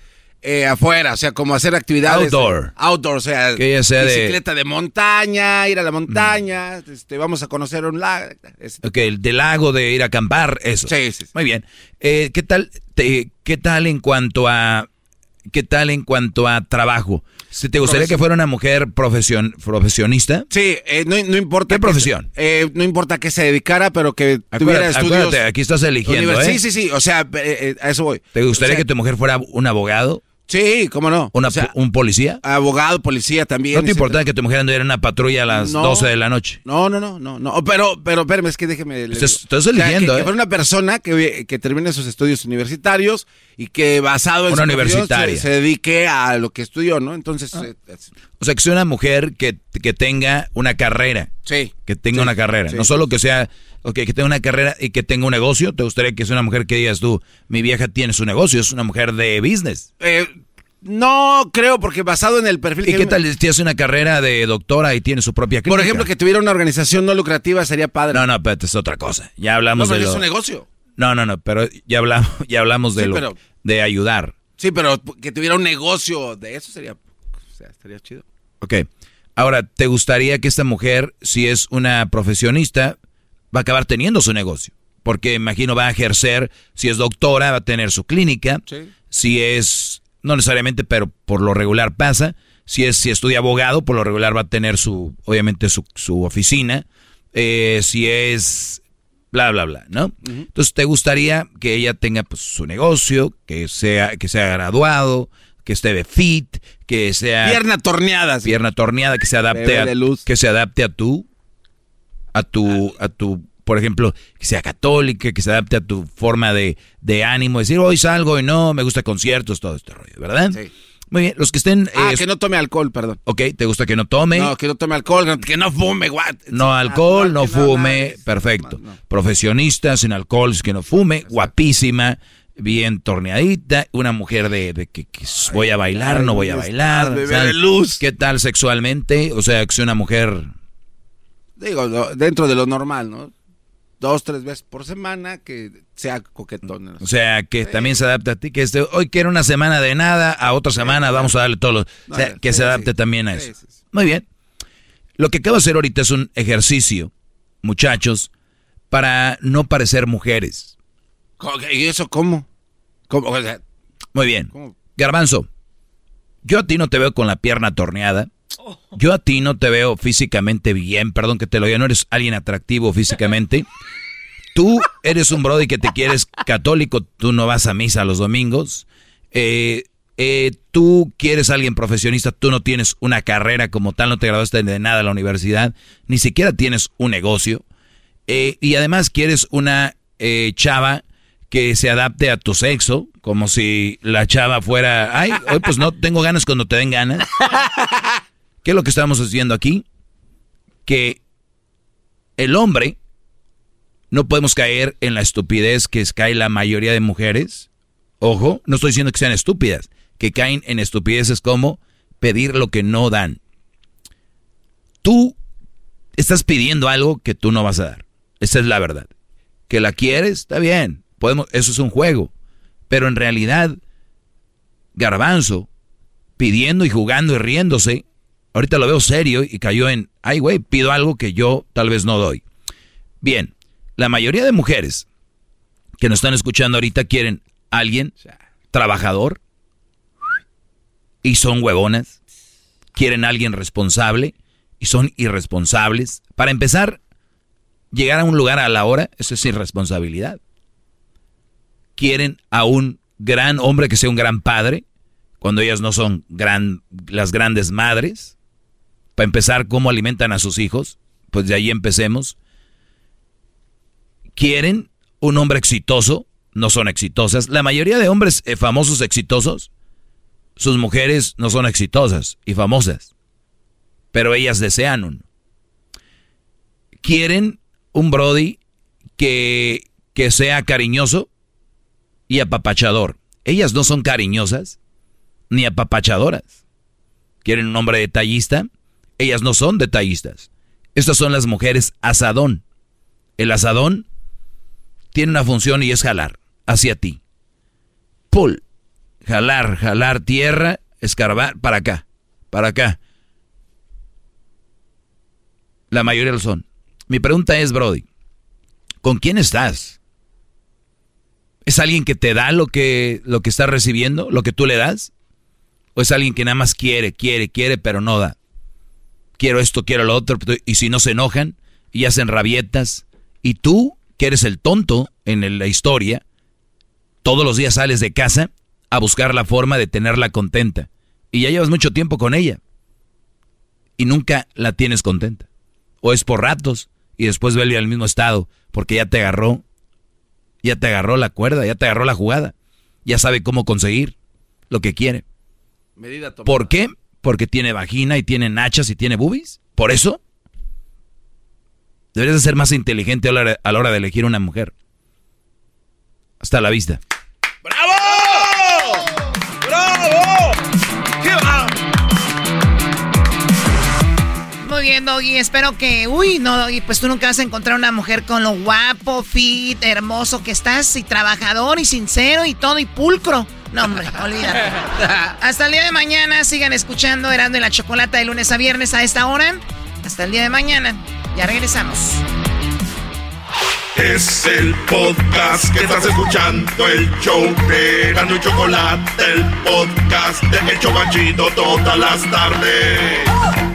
eh, afuera, o sea, como hacer actividades. Outdoor. Outdoor, o sea, Que ella sea de- bicicleta de... montaña, ir a la montaña, este, vamos a conocer un lago. ese- Ok, el del lago de ir a acampar, eso. Sí, sí, sí. Muy bien. Eh, ¿qué tal te- qué tal en cuanto a qué tal en cuanto a trabajo? Si te gustaría que fuera una mujer profesion, profesionista, Sí, eh, no, no importa. ¿Qué que- profesión? eh, no importa que se dedicara, pero que tuviera acuérdate, estudios. acuérdate, aquí estás eligiendo, ¿eh? Sí, sí, sí, o sea, eh, a eso voy. ¿te gustaría O sea, que tu mujer fuera un abogado, Sí, cómo no. una, O sea, un policía? abogado, policía también. ¿No te importaba que tu mujer anduviera en una patrulla a las No. 12 de la noche? No, no, no, no, no. Pero, pero, espérame, es que déjeme. le Estás- estás O sea, eligiendo, que, ¿eh? que una persona que, que termine sus estudios universitarios y que basado en Una su universitaria. se, se dedique a lo que estudió, ¿no? Entonces, eh, es- O sea, que sea una mujer que, que tenga una carrera. sí. Que tenga Sí, una carrera. sí. No solo que sea, ok, que tenga una carrera y que tenga un negocio. ¿Te gustaría que sea una mujer que digas tú, mi vieja tiene su negocio, es una mujer de business? Eh, no creo, porque basado en el perfil ¿Y que qué tal si hace una carrera de doctora y tiene su propia clínica? Por ejemplo, que tuviera una organización no lucrativa sería padre. No, no, pero es otra cosa. Ya No, hablamos pero de es lo... un negocio. No, no, no, pero ya hablamos, ya hablamos de Sí, lo... pero- De ayudar. Sí, pero que tuviera un negocio de eso sería, o sea, estaría chido. Ok. Ahora, ¿te gustaría que esta mujer, si es una profesionista, va a acabar teniendo su negocio? Porque imagino va a ejercer, si es doctora, va a tener su clínica. Sí. Si es, no necesariamente, pero por lo regular pasa. Si es, si estudia abogado, por lo regular va a tener su, obviamente, su, su oficina. Eh, si es bla, bla, bla, ¿no? Entonces, ¿te gustaría que ella tenga pues, su negocio, que sea, que sea graduado, que esté de fit, que sea Pierna torneada. sí. pierna torneada que se adapte a, que se adapte a tu a tu a tu por ejemplo que sea católica que se adapte a tu forma de, de ánimo decir hoy salgo y no me gusta conciertos todo este rollo verdad Sí. muy bien los que estén Ah, eh, que no tome alcohol, perdón. ok te gusta que no tome No, no, que no tome alcohol, que no fume, alcohol no, que nada fume perfecto No, no. profesionista sin alcohol que no fume guapísima bien torneadita una mujer de, de que, que voy a bailar ay, no voy a bailar de luz. qué tal sexualmente o sea que sea una mujer Digo, dentro de lo normal, ¿no? Dos, tres veces por semana, que sea coquetón. O sea, que también se adapte a ti, que este, hoy quiero una semana de nada, a otra semana vamos a darle todos los... O sea, que sí, se adapte también a eso. Muy bien. Lo que acabo de hacer ahorita es un ejercicio, muchachos, para no parecer mujeres. ¿Cómo- ¿Y eso cómo? ¿Cómo? O sea, Muy bien. ¿cómo? Garbanzo, yo a ti no te veo con la pierna torneada. Yo a ti no te veo físicamente bien, perdón que te lo diga, no eres alguien atractivo físicamente. Tú eres un brody que te quieres católico, tú no vas a misa los domingos. Eh, eh, tú quieres alguien profesionista, tú no tienes una carrera como tal, no te graduaste de nada a la universidad, ni siquiera tienes un negocio. Eh, y además quieres una eh, chava que se adapte a tu sexo, como si la chava fuera, ay, hoy pues no tengo ganas cuando te den ganas. ¿Qué es lo que estamos haciendo aquí? Que el hombre no podemos caer en la estupidez que cae la mayoría de mujeres. Ojo, no estoy diciendo que sean estúpidas, que caen en estupideces como pedir lo que no dan. Tú estás pidiendo algo que tú no vas a dar. Esa es la verdad. Que la quieres, está bien. Podemos, eso es un juego. Pero en realidad, Garbanzo, pidiendo y jugando y riéndose, ahorita lo veo serio y cayó en, ay güey, pido algo que yo tal vez no doy. Bien, la mayoría de mujeres que nos están escuchando ahorita quieren alguien trabajador y son huevonas. Quieren alguien responsable y son irresponsables. Para empezar, llegar a un lugar a la hora, eso es irresponsabilidad. Quieren a un gran hombre que sea un gran padre, cuando ellas no son gran, las grandes madres. Para empezar, ¿cómo alimentan a sus hijos? Pues de ahí empecemos. Quieren un hombre exitoso, no son exitosas. La mayoría de hombres eh, famosos exitosos, sus mujeres no son exitosas y famosas, pero ellas desean uno. Quieren un Brody que, que sea cariñoso y apapachador. Ellas no son cariñosas ni apapachadoras. Quieren un hombre detallista. Ellas no son detallistas. Estas son las mujeres asadón. El asadón tiene una función y es jalar hacia ti. Pull. Jalar, jalar tierra, escarbar para acá, para acá. La mayoría lo son. Mi pregunta es, Brody, ¿con quién estás? ¿Es alguien que te da lo que, lo que estás recibiendo, lo que tú le das? ¿O es alguien que nada más quiere, quiere, quiere, pero no da? Quiero esto, quiero lo otro, y si no se enojan y hacen rabietas, y tú, que eres el tonto en la historia, todos los días sales de casa a buscar la forma de tenerla contenta. Y ya llevas mucho tiempo con ella. Y nunca la tienes contenta. O es por ratos y después vuelve al mismo estado porque ya te agarró, ya te agarró la cuerda, ya te agarró la jugada, ya sabe cómo conseguir lo que quiere. ¿Por qué? Porque tiene vagina y tiene nachas y tiene boobies. ¿Por eso? Deberías de ser más inteligente a la, hora, a la hora de elegir una mujer. Hasta la vista. ¡Bravo! ¡Bravo! ¡Qué va! Muy bien, Doggy. Espero que. Uy, no, Doggy, pues tú nunca vas a encontrar una mujer con lo guapo, fit, hermoso que estás, y trabajador, y sincero, y todo, y pulcro. No, olvídate. Hasta el día de mañana, sigan escuchando Erando y la Chocolata de lunes a viernes a esta hora. Hasta el día de mañana. Ya regresamos. Es el podcast que estás escuchando, el show de Erando y Chocolate, el podcast de El Chobachito todas las tardes.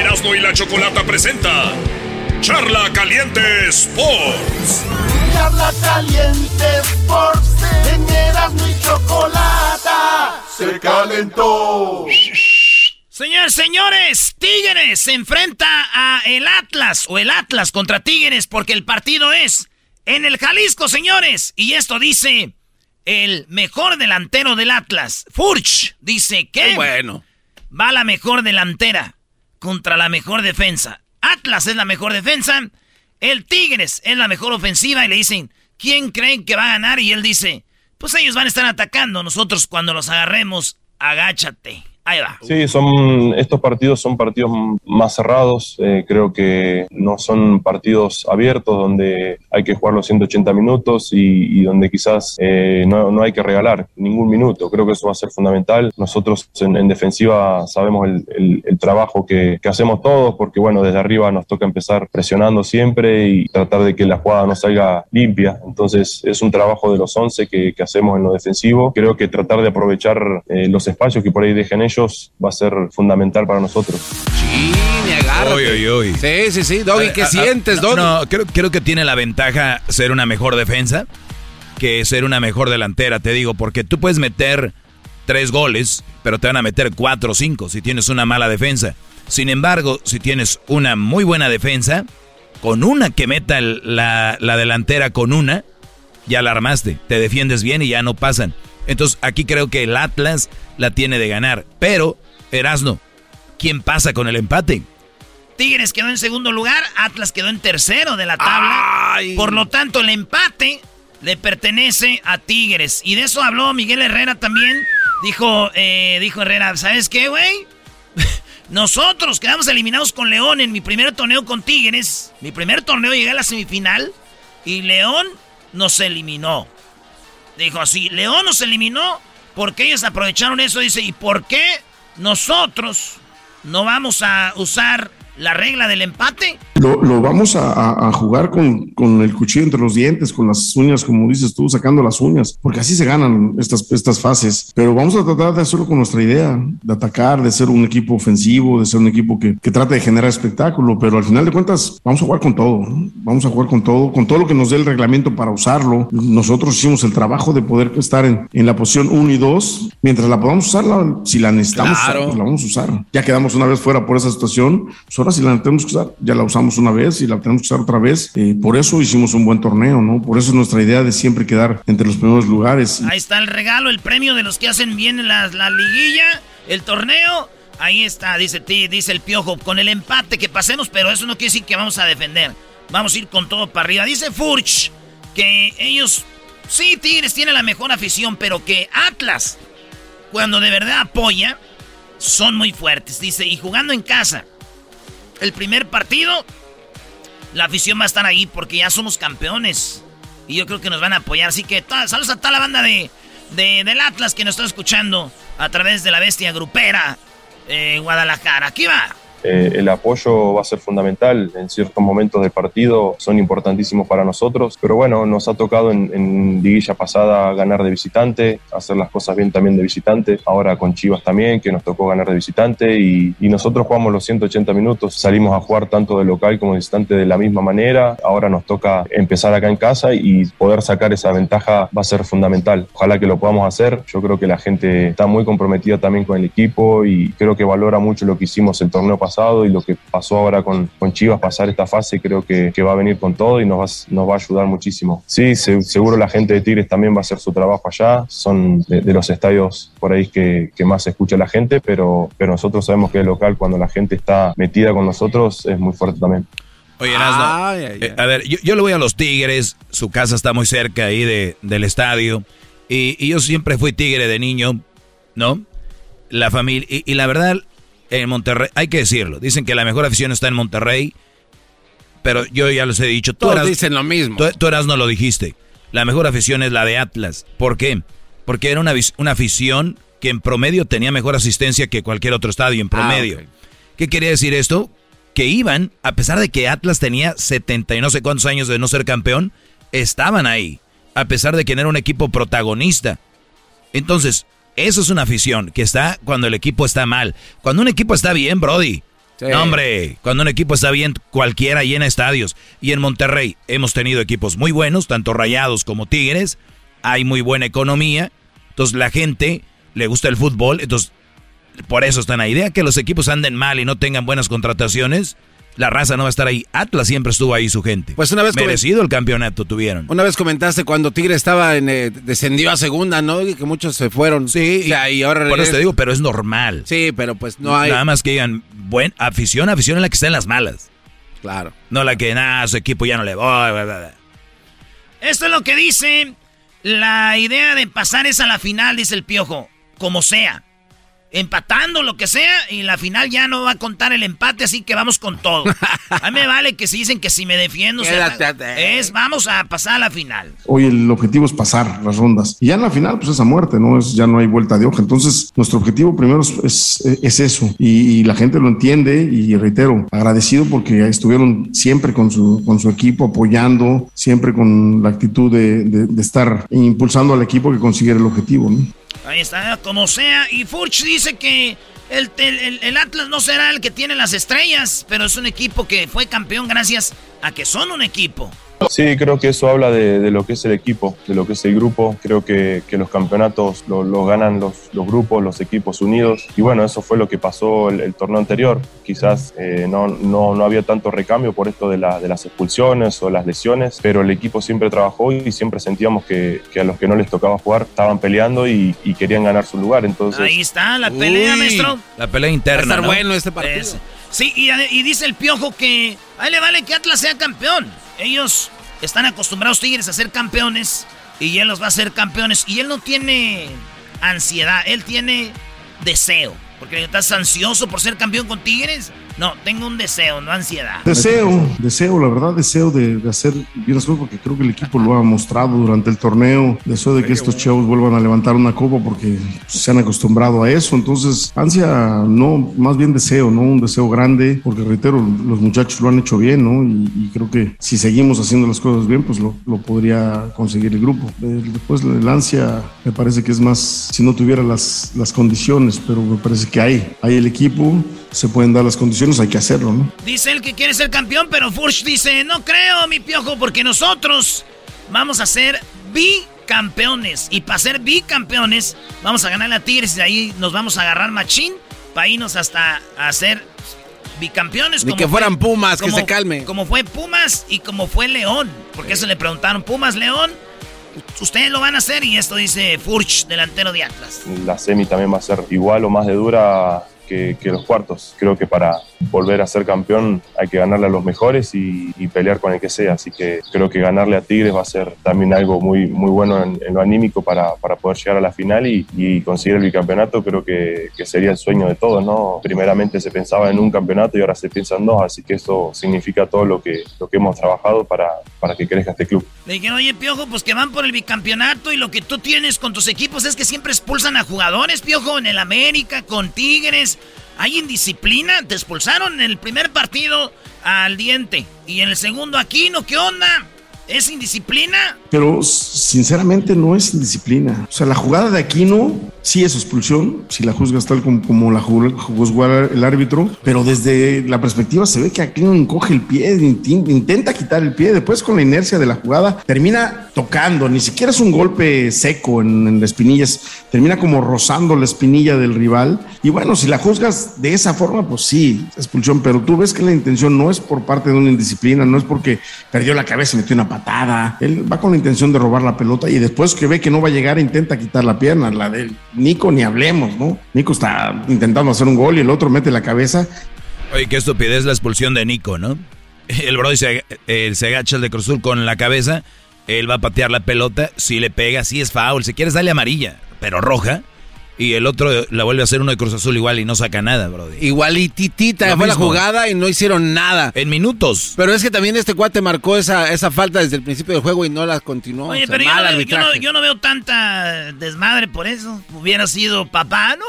Erasmo y la Chocolata presenta Charla Caliente Sports. Charla Caliente Sports. En Erasmo y Chocolata. Se calentó. Señores, señores, Tigres se enfrenta a el Atlas o el Atlas contra Tigres porque el partido es en el Jalisco, señores. Y esto dice el mejor delantero del Atlas, Furch, dice que bueno. va la mejor delantera contra la mejor defensa. Atlas es la mejor defensa, el Tigres es la mejor ofensiva y le dicen, ¿quién creen que va a ganar? Y él dice, pues ellos van a estar atacando, nosotros cuando los agarremos, agáchate. Ahí va. Sí, son, estos partidos son partidos más cerrados. eh, creo que no son partidos abiertos donde hay que jugar los 180 minutos y, y donde quizás eh, no, no hay que regalar ningún minuto. Creo que eso va a ser fundamental. Nosotros en, en defensiva sabemos el, el- el trabajo que, que hacemos todos porque, bueno, desde arriba nos toca empezar presionando siempre y tratar de que la jugada no salga limpia. Entonces es un trabajo de los 11 que, que hacemos en lo defensivo. Creo que tratar de aprovechar eh, los espacios que por ahí dejen ellos va a ser fundamental para nosotros. Uy, uy, uy. Sí, sí, sí. Doggy, ¿qué Ah, ah, sientes, no, Doggy? No, creo, creo que tiene la ventaja ser una mejor defensa que ser una mejor delantera, te digo, porque tú puedes meter tres goles, pero te van a meter cuatro o cinco si tienes una mala defensa. Sin embargo, si tienes una muy buena defensa, con una que meta el- la, la delantera con una, ya la armaste, te defiendes bien y ya no pasan. Entonces aquí creo que el Atlas la tiene de ganar. Pero, Erasno, ¿quién pasa con el empate? Tigres quedó en segundo lugar, Atlas quedó en tercero de la tabla. Por lo tanto, el empate le pertenece a Tigres. Y de eso habló Miguel Herrera también. Dijo, eh, dijo Herrera, ¿sabes qué, güey? Nosotros quedamos eliminados con León en mi primer torneo con Tigres. Mi primer torneo llegué a la semifinal y León nos eliminó. Dijo así, León nos eliminó porque ellos aprovecharon eso. Dice, ¿y por qué nosotros no vamos a usar la regla del empate? Lo, lo vamos a, a- a jugar con, con el cuchillo entre los dientes, con las uñas, como dices tú, sacando las uñas, porque así se ganan estas, estas fases. Pero vamos a tratar de hacerlo con nuestra idea, de atacar, de ser un equipo ofensivo, de ser un equipo que, que trate de generar espectáculo. Pero al final de cuentas, vamos a jugar con todo. ¿no? Vamos a jugar con todo, con todo lo que nos dé el reglamento para usarlo. Nosotros hicimos el trabajo de poder estar en, en la posición 1 y 2. Mientras la podamos usar, la- si la necesitamos, Claro. usar, pues la vamos a usar. Ya quedamos una vez fuera por esa situación, pues ahora si la tenemos que usar, ya la usamos una vez y la tenemos que usar otra vez. Eh, por eso hicimos un buen torneo, ¿no? Por eso es nuestra idea de siempre quedar entre los primeros lugares. Ahí está el regalo, el premio de los que hacen bien la, la liguilla, el torneo. Ahí está, dice ti, dice el piojo, con el empate que pasemos, pero eso no quiere decir que vamos a defender. Vamos a ir con todo para arriba. Dice Furch que ellos, sí, Tigres tiene la mejor afición, pero que Atlas, cuando de verdad apoya, son muy fuertes. Dice, y jugando en casa, el primer partido, la afición va a estar ahí porque ya somos campeones. Y yo creo que nos van a apoyar. Así que saludos a toda la banda de, de- del Atlas que nos está escuchando a través de la bestia grupera eh, Guadalajara. Aquí va. Eh, el apoyo va a ser fundamental. En ciertos momentos del partido, son importantísimos para nosotros, pero bueno, nos ha tocado en, en liguilla pasada ganar de visitante, hacer las cosas bien también de visitante, ahora con Chivas también, que nos tocó ganar de visitante. Y, y nosotros jugamos los 180 minutos, salimos a jugar tanto de local como de visitante de la misma manera, ahora nos toca empezar acá en casa y poder sacar esa ventaja va a ser fundamental, ojalá que lo podamos hacer, yo creo que la gente está muy comprometida también con el equipo y creo que valora mucho lo que hicimos el torneo pasado y lo que pasó ahora con, con Chivas, pasar esta fase, creo que, que va a venir con todo y nos va, nos va a ayudar muchísimo. Sí, se- seguro la gente de Tigres también va a hacer su trabajo allá, son de, de los estadios por ahí que, que más se escucha la gente, pero, pero nosotros sabemos que el local, cuando la gente está metida con nosotros, es muy fuerte también. Oye, Erasno, eh, a ver, yo, yo le voy a los Tigres, su casa está muy cerca ahí de, del estadio, y, y yo siempre fui tigre de niño, ¿no? La familia, y, y la verdad, en Monterrey, hay que decirlo, dicen que la mejor afición está en Monterrey, pero yo ya les he dicho, tú Todos eras, dicen lo mismo. tú, tú Erasno, lo dijiste, la mejor afición es la de Atlas, ¿por qué? Porque era una, una afición que en promedio tenía mejor asistencia que cualquier otro estadio en promedio. Ah, ok. ¿Qué quería decir esto? Que iban, a pesar de que Atlas tenía 70 y no sé cuántos años de no ser campeón, estaban ahí, a pesar de que no era un equipo protagonista. Entonces, eso es una afición que está cuando el equipo está mal. Cuando un equipo está bien, Brody, No, hombre, cuando un equipo está bien, cualquiera llena estadios. Y en Monterrey hemos tenido equipos muy buenos, tanto Rayados como Tigres. Hay muy buena economía. Entonces la gente le gusta el fútbol. Entonces, por eso están ahí. Idea que los equipos anden mal y no tengan buenas contrataciones. La raza no va a estar ahí. Atlas siempre estuvo ahí su gente. Pues una vez merecido el campeonato tuvieron. Una vez comentaste cuando Tigre estaba en eh, descendió a segunda, ¿no? Y que muchos se fueron. Sí, O sea, y ahora por eso te digo, pero es normal. Sí, pero pues no hay. Nada más que digan, buen afición, afición es la que está en las malas. Claro. No la que, nada, su equipo ya no le voy. bla, bla, bla. Esto es lo que dice. La idea de pasar es a la final, dice el piojo. Como sea. Empatando lo que sea. Y la final ya no va a contar el empate, así que vamos con todo. A mí me vale que si dicen que si me defiendo. se Quédate, haga. es vamos a pasar a la final. Hoy el objetivo es pasar las rondas. Y ya en la final, pues es a muerte, ¿no? Es, ya no hay vuelta de hoja. Entonces, nuestro objetivo primero es, es, es eso. Y, y la gente lo entiende y reitero, agradecido porque estuvieron siempre con su, con su equipo apoyando, siempre con la actitud de, de- de estar impulsando al equipo que consiguiera el objetivo, ¿no? Ahí está, como sea. Y Furch dice que el, el- el- Atlas no será el que tiene las estrellas, pero es un equipo que fue campeón gracias a que son un equipo. Sí, creo que eso habla de, de lo que es el equipo, de lo que es el grupo. Creo que, que los campeonatos los los ganan los, los grupos, los equipos unidos. Y bueno, eso fue lo que pasó el, el torneo anterior. Quizás eh, no, no, no había tanto recambio por esto de, la- de las expulsiones o las lesiones, pero el equipo siempre trabajó y siempre sentíamos que, que a los que no les tocaba jugar estaban peleando y, y querían ganar su lugar. Entonces, Ahí está la pelea, Uy, maestro. La pelea interna. estar ¿no? bueno este partido. Es- sí, y, y dice el piojo que a él le vale que Atlas sea campeón. Ellos están acostumbrados, Tigres, a ser campeones. Y él los va a hacer campeones. Y él no tiene ansiedad, él tiene deseo. Porque estás ansioso por ser campeón con Tigres. No, tengo un deseo, no ansiedad. Deseo, deseo, la verdad, deseo de, hacer bien las cosas porque creo que el equipo lo ha mostrado durante el torneo. Deseo de que estos chavos vuelvan a levantar una copa porque se han acostumbrado a eso. Entonces, ansia, no, más bien deseo, ¿no? Un deseo grande porque, reitero, los muchachos lo han hecho bien, ¿no? Y, creo que si seguimos haciendo las cosas bien, pues lo, lo podría conseguir el grupo. Eh, Después, el ansia me parece que es más si no tuviera las, las condiciones, pero me parece que hay, hay el equipo, se pueden dar las condiciones, hay que hacerlo, ¿no? Dice él que quiere ser campeón, pero Furch dice, no creo, mi piojo, porque nosotros vamos a ser bicampeones. Y para ser bicampeones, vamos a ganar a Tigres y de ahí nos vamos a agarrar machín para irnos hasta a ser bicampeones. Ni como que fueran fue- Pumas, que se calme. Como fue Pumas y como fue León. Porque eso le preguntaron, Pumas, León, ustedes lo van a hacer. Y esto dice Furch, delantero de Atlas. la semi también va a ser igual o más de dura que, los cuartos. Creo que para volver a ser campeón hay que ganarle a los mejores y, pelear con el que sea. Así que creo que ganarle a Tigres va a ser también algo muy, muy bueno en, en lo anímico para, para poder llegar a la final y, y conseguir el bicampeonato. Creo que, que sería el sueño de todos, ¿no? Primeramente se pensaba en un campeonato y ahora se piensa en dos, así que eso significa todo lo que, lo que hemos trabajado para, para que crezca este club. Le dijeron, oye, Piojo, pues que van por el bicampeonato y lo que tú tienes con tus equipos es que siempre expulsan a jugadores, Piojo, en el América, con Tigres. ¿Hay indisciplina? Te expulsaron en el primer partido al diente y en el segundo aquí, ¿no? ¿Qué onda? ¿Es indisciplina? Pero sinceramente no es indisciplina. O sea, la jugada de Aquino sí es expulsión, si la juzgas tal como, como la juzgó el árbitro, pero desde la perspectiva se ve que Aquino encoge el pie, intenta quitar el pie, después con la inercia de la jugada termina tocando, ni siquiera es un golpe seco en, en la espinilla, es- termina como rozando la espinilla del rival. Y bueno, si la juzgas de esa forma, pues sí, expulsión, pero tú ves que la intención no es por parte de una indisciplina, no es porque perdió la cabeza metió una patada. Él va con la intención de robar la pelota y después que ve que no va a llegar, intenta quitar la pierna. La de Nico, ni hablemos, ¿no? Nico está intentando hacer un gol y el otro mete la cabeza. Oye, qué estupidez la expulsión de Nico, ¿no? El Brody se, eh, agacha el de Cruz Azul con la cabeza. Él va a patear la pelota. Si le pega, sí es foul. Si quieres, dale amarilla, pero roja. Y el otro la vuelve a hacer uno de Cruz Azul igual y no saca nada, Brody. Igualititita Lo fue la jugada y no hicieron nada. En minutos. Pero es que también este cuate marcó esa, esa falta desde el principio del juego y no la continuó. Oye, O sea, pero yo mal no, veo- yo, no, arbitraje. yo no veo tanta desmadre por eso. Hubiera sido papá, ¿no?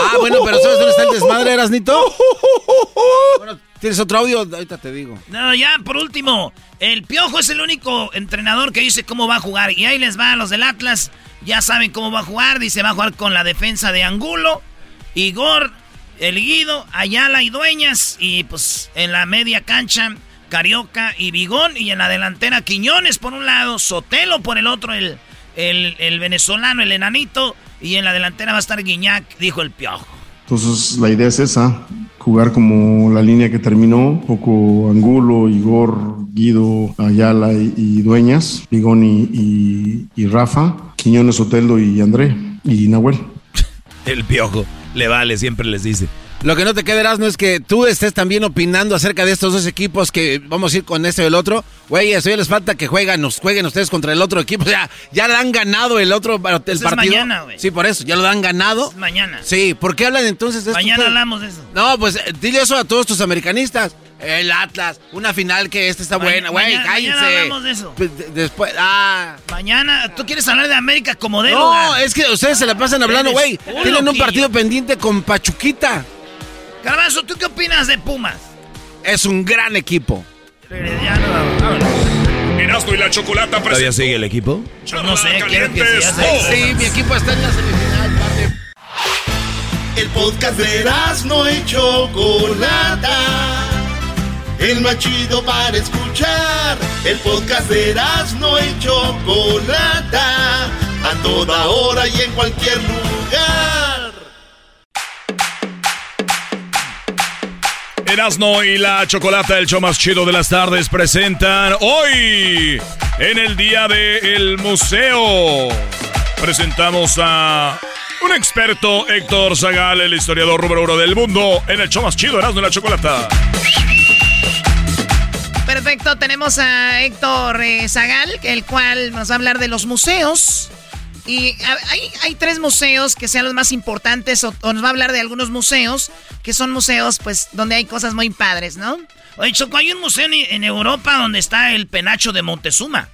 Ah, bueno, pero ¿sabes dónde está el desmadre, Erasnito? Bueno, ¿tienes otro audio? Ahorita te digo. No, ya, por último, el Piojo es el único entrenador que dice cómo va a jugar. Y ahí les va a los del Atlas. Ya saben cómo va a jugar. Dice, va a jugar con la defensa de Angulo, Igor, el Guido, Ayala y Dueñas. Y pues en la media cancha, Carioca y Bigón. Y en la delantera, Quiñones por un lado, Sotelo por el otro, el, el, el venezolano, el enanito. Y en la delantera va a estar Guiñac, dijo el piojo. Entonces la idea es esa, jugar como la línea que terminó, poco Angulo, Igor, Guido, Ayala y, Dueñas, Bigón y- y Rafa, Quiñones, Oteldo y André y Nahuel. El piojo. Le vale, siempre les dice. Lo que no te quedarás no es que tú estés también opinando acerca de estos dos equipos que vamos a ir con este o el otro. Güey, eso ya les falta que juegan, nos jueguen ustedes contra el otro equipo. O sea, ya le han ganado el otro el Eso es partido. mañana, güey. Sí, por eso, ya lo han ganado. Mañana. Sí, ¿por qué hablan entonces de esto? Mañana hablamos de eso. No, pues eh, dile eso a todos tus americanistas. El Atlas, una final que esta está Ma- buena, güey, cállense. mañana hablamos de eso. Pues, de- Después, ah. Mañana, ¿tú quieres hablar de América como de No, es que ustedes se la pasan hablando, güey. Tienen un partido pendiente con Pachuquita. Garbanzo, ¿tú qué opinas de Pumas? Es un gran equipo. Erasmo y la chocolata ¿Todavía sigue el equipo? No sé, quiero que Sports. Sí, mi equipo está en la semifinal, padre. El podcast de Erasmo y Chocolata. El más chido para escuchar. El podcast de Erasmo y Chocolata. A toda hora y en cualquier lugar. Erasmo y la chocolata, el show más chido de las tardes, presentan hoy en el día del museo. Presentamos a un experto, Héctor Zagal, el historiador número uno del mundo, en el show más chido, Erasmo y la chocolata. Perfecto, tenemos a Héctor eh, Zagal, el cual nos va a hablar de los museos. Y hay, hay tres museos que sean los más importantes, o, nos va a hablar de algunos museos, que son museos, pues, donde hay cosas muy padres, ¿no? Oye, Choco, hay un museo en, Europa donde está el penacho de Montezuma,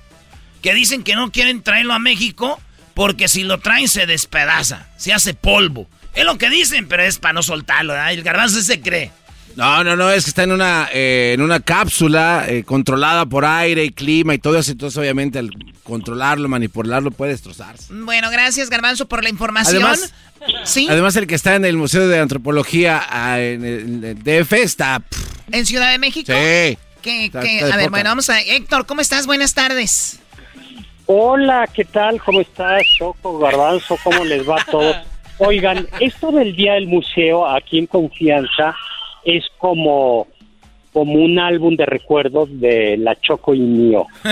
que dicen que no quieren traerlo a México porque si lo traen se despedaza, se hace polvo. Es lo que dicen, pero es para no soltarlo, ¿verdad? El garbanzo se cree. No, no, no, es que está en una, eh, en una cápsula eh, controlada por aire y clima y todo eso. Entonces, obviamente, al controlarlo, manipularlo, puede destrozarse. Bueno, gracias, Garbanzo, por la información. Además, ¿Sí? además, el que está en el Museo de Antropología ah, en el, DF está. pff, ¿En Ciudad de México? sí. Está- está a ver, poca. bueno, vamos a... Héctor, ¿cómo estás? Buenas tardes. Hola, ¿qué tal? ¿Cómo estás, Choco, Garbanzo? ¿Cómo les va a todos? Oigan, esto del Día del Museo aquí en Confianza es como, como un álbum de recuerdos de la Choco y mío.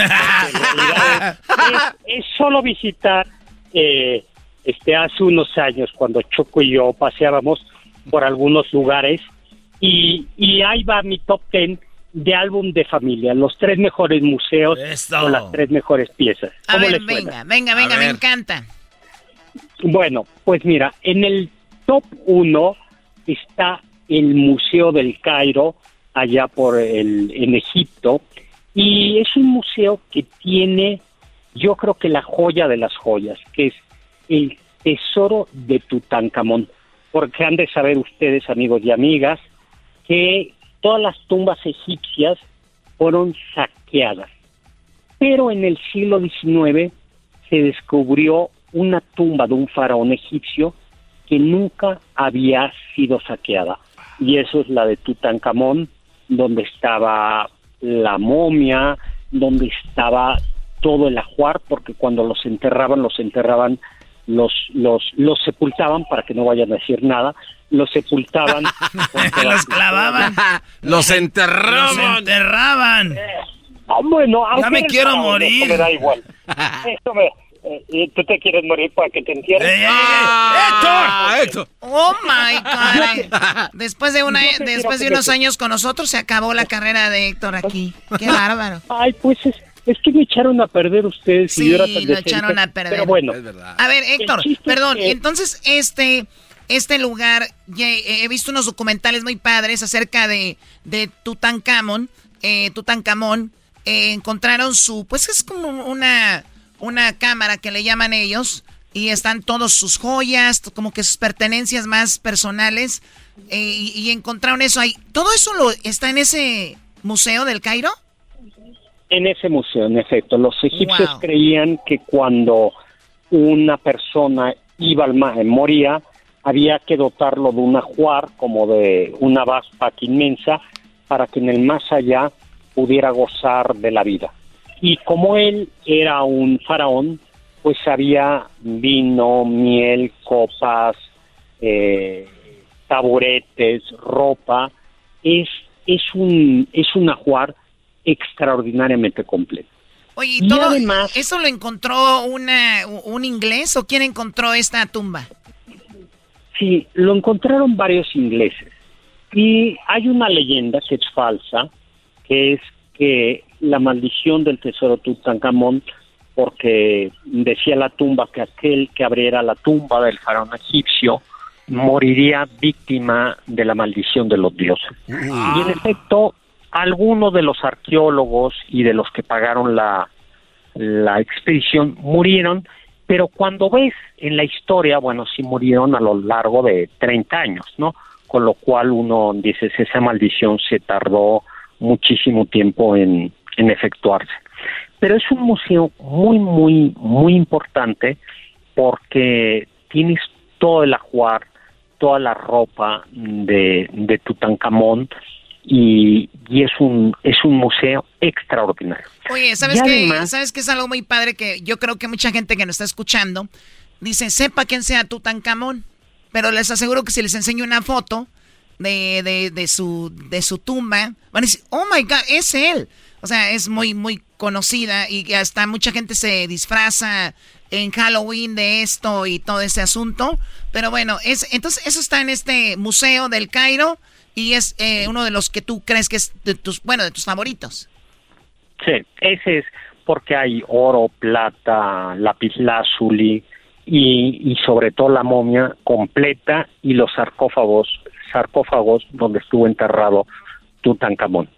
Es, es solo visitar, eh, este, hace unos años cuando Choco y yo paseábamos por algunos lugares y, y ahí va mi top ten de álbum de familia, los tres mejores museos Eso. con las tres mejores piezas. A ¿Cómo ver, venga, venga, venga, me encanta. Bueno, pues mira, en el top uno está el Museo del Cairo, allá por el, en Egipto, y es un museo que tiene, yo creo que la joya de las joyas, que es el tesoro de Tutankamón, porque han de saber ustedes, amigos y amigas, que todas las tumbas egipcias fueron saqueadas. Pero en el siglo XIX se descubrió una tumba de un faraón egipcio que nunca había sido saqueada. Y eso es la de Tutankamón, donde estaba la momia, donde estaba todo el ajuar, porque cuando los enterraban, los enterraban, los, los, los sepultaban, para que no vayan a decir nada, los sepultaban. los clavaban. Los enterraban. Los enterraban. Ah, bueno, me quiero morir. Eso me da igual. Eso me- eh, eh, ¿Tú te quieres morir para que te entierren? ¡Eh, ¡Héctor! ¡Oh, my God! Después de, una, después de unos que- años con nosotros, se acabó la carrera de Héctor aquí. ¡Qué bárbaro! Ay, pues es, es que me echaron a perder ustedes. y Sí, yo era tan lo decente. echaron a perder. Pero bueno. A ver, Héctor, perdón, que- entonces este, este lugar, ya he he visto unos documentales muy padres acerca de, de Tutankamón, eh, Tutankamón, eh, encontraron su, pues es como una, una cámara que le llaman ellos, y están todas sus joyas, como que sus pertenencias más personales, eh, y, y encontraron eso ahí. ¿Todo eso lo está en ese museo del Cairo? En ese museo, en efecto, los egipcios Wow. creían que cuando una persona iba al mar, moría, había que dotarlo de un ajuar, como de una backpack inmensa, para que en el más allá pudiera gozar de la vida. Y como él era un faraón, pues había vino, miel, copas, eh, taburetes, ropa. Es, es, un, es un ajuar extraordinariamente completo. Oye, ¿y todo eso lo encontró una, un inglés o quién encontró esta tumba? Sí, lo encontraron varios ingleses. Y hay una leyenda que es falsa, que es que la maldición del tesoro Tutankamón, porque decía la tumba que aquel que abriera la tumba del faraón egipcio moriría víctima de la maldición de los dioses. Y en efecto, algunos de los arqueólogos y de los que pagaron la, la expedición murieron, pero cuando ves en la historia, bueno, sí murieron a lo largo de 30 años, ¿no? Con lo cual uno dice, esa maldición se tardó muchísimo tiempo en, en efectuarse. Pero es un museo muy, muy, muy importante porque tienes todo el ajuar, toda la ropa de, de Tutankamón y, y, es un es un museo extraordinario. Oye, ¿sabes qué? ¿Sabes que es algo muy padre que yo creo que mucha gente que nos está escuchando dice, sepa quién sea Tutankamón, pero les aseguro que si les enseño una foto de, de, de, su, de su tumba, van a decir, oh my God, es él. O sea, es muy, muy conocida y hasta mucha gente se disfraza en Halloween de esto y todo ese asunto. Pero bueno, es, entonces eso está en este museo del Cairo y es eh, uno de los que tú crees que es de tus, bueno, de tus favoritos. Sí, ese es porque hay oro, plata, lapislázuli y, y sobre todo la momia completa y los sarcófagos, sarcófagos donde estuvo enterrado Tutankamón.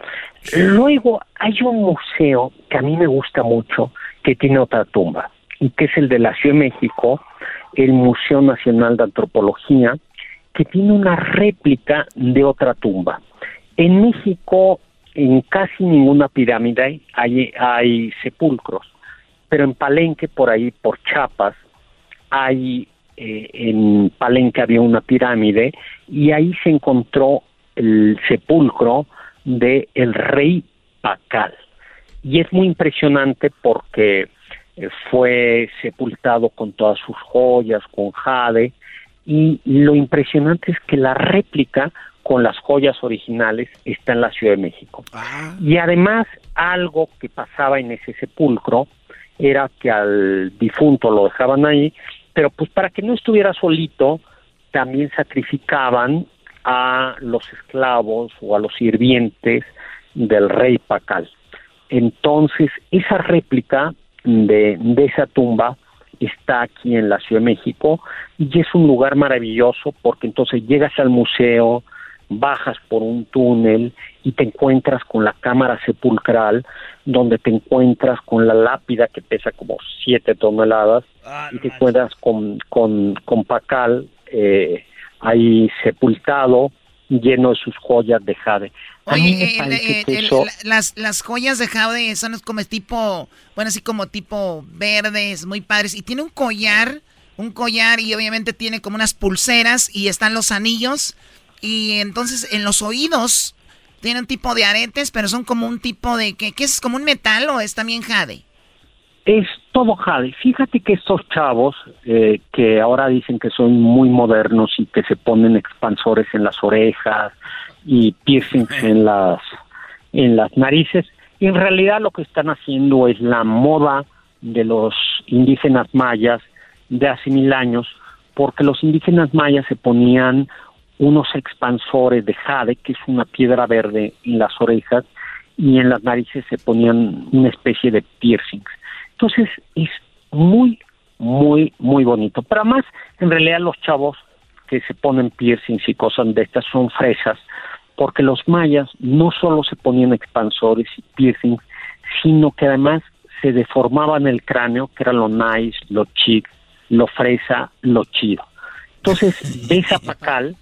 Luego hay un museo que a mí me gusta mucho que tiene otra tumba y que es el de la Ciudad de México, el Museo Nacional de Antropología, que tiene una réplica de otra tumba. En México, en casi ninguna pirámide hay, hay sepulcros, pero en Palenque, por ahí, por Chiapas, hay, eh, en Palenque había una pirámide y ahí se encontró el sepulcro de el rey Pacal. Y es muy impresionante porque eh, fue sepultado con todas sus joyas, con jade, y lo impresionante es que la réplica con las joyas originales está en la Ciudad de México. Ah. Y además algo que pasaba en ese sepulcro era que al difunto lo dejaban ahí, pero pues para que no estuviera solito, también sacrificaban a los esclavos o a los sirvientes del rey Pacal. Entonces, esa réplica de, de esa tumba está aquí en la Ciudad de México y es un lugar maravilloso porque entonces llegas al museo, bajas por un túnel y te encuentras con la cámara sepulcral donde te encuentras con la lápida que pesa como siete toneladas ah, y te encuentras con, con, con Pacal eh, ahí sepultado lleno de sus joyas de jade. Oye, las, las joyas de jade son como tipo, bueno, así como tipo verdes, muy padres. Y tiene un collar, un collar y obviamente tiene como unas pulseras y están los anillos. Y entonces en los oídos tiene un tipo de aretes, pero son como un tipo de, ¿qué, qué es? ¿Como un metal o es también jade? Es todo jade. Fíjate que estos chavos eh, que ahora dicen que son muy modernos y que se ponen expansores en las orejas y piercings en las en las narices, en realidad lo que están haciendo es la moda de los indígenas mayas de hace mil años, porque los indígenas mayas se ponían unos expansores de jade, que es una piedra verde, en las orejas, y en las narices se ponían una especie de piercings. Entonces es muy, muy, muy bonito. Pero además, en realidad los chavos que se ponen piercings y cosas de estas son fresas, porque los mayas no solo se ponían expansores y piercings, sino que además se deformaban el cráneo, que era lo nice, lo chic, lo fresa, lo chido. Entonces, ves a Pacal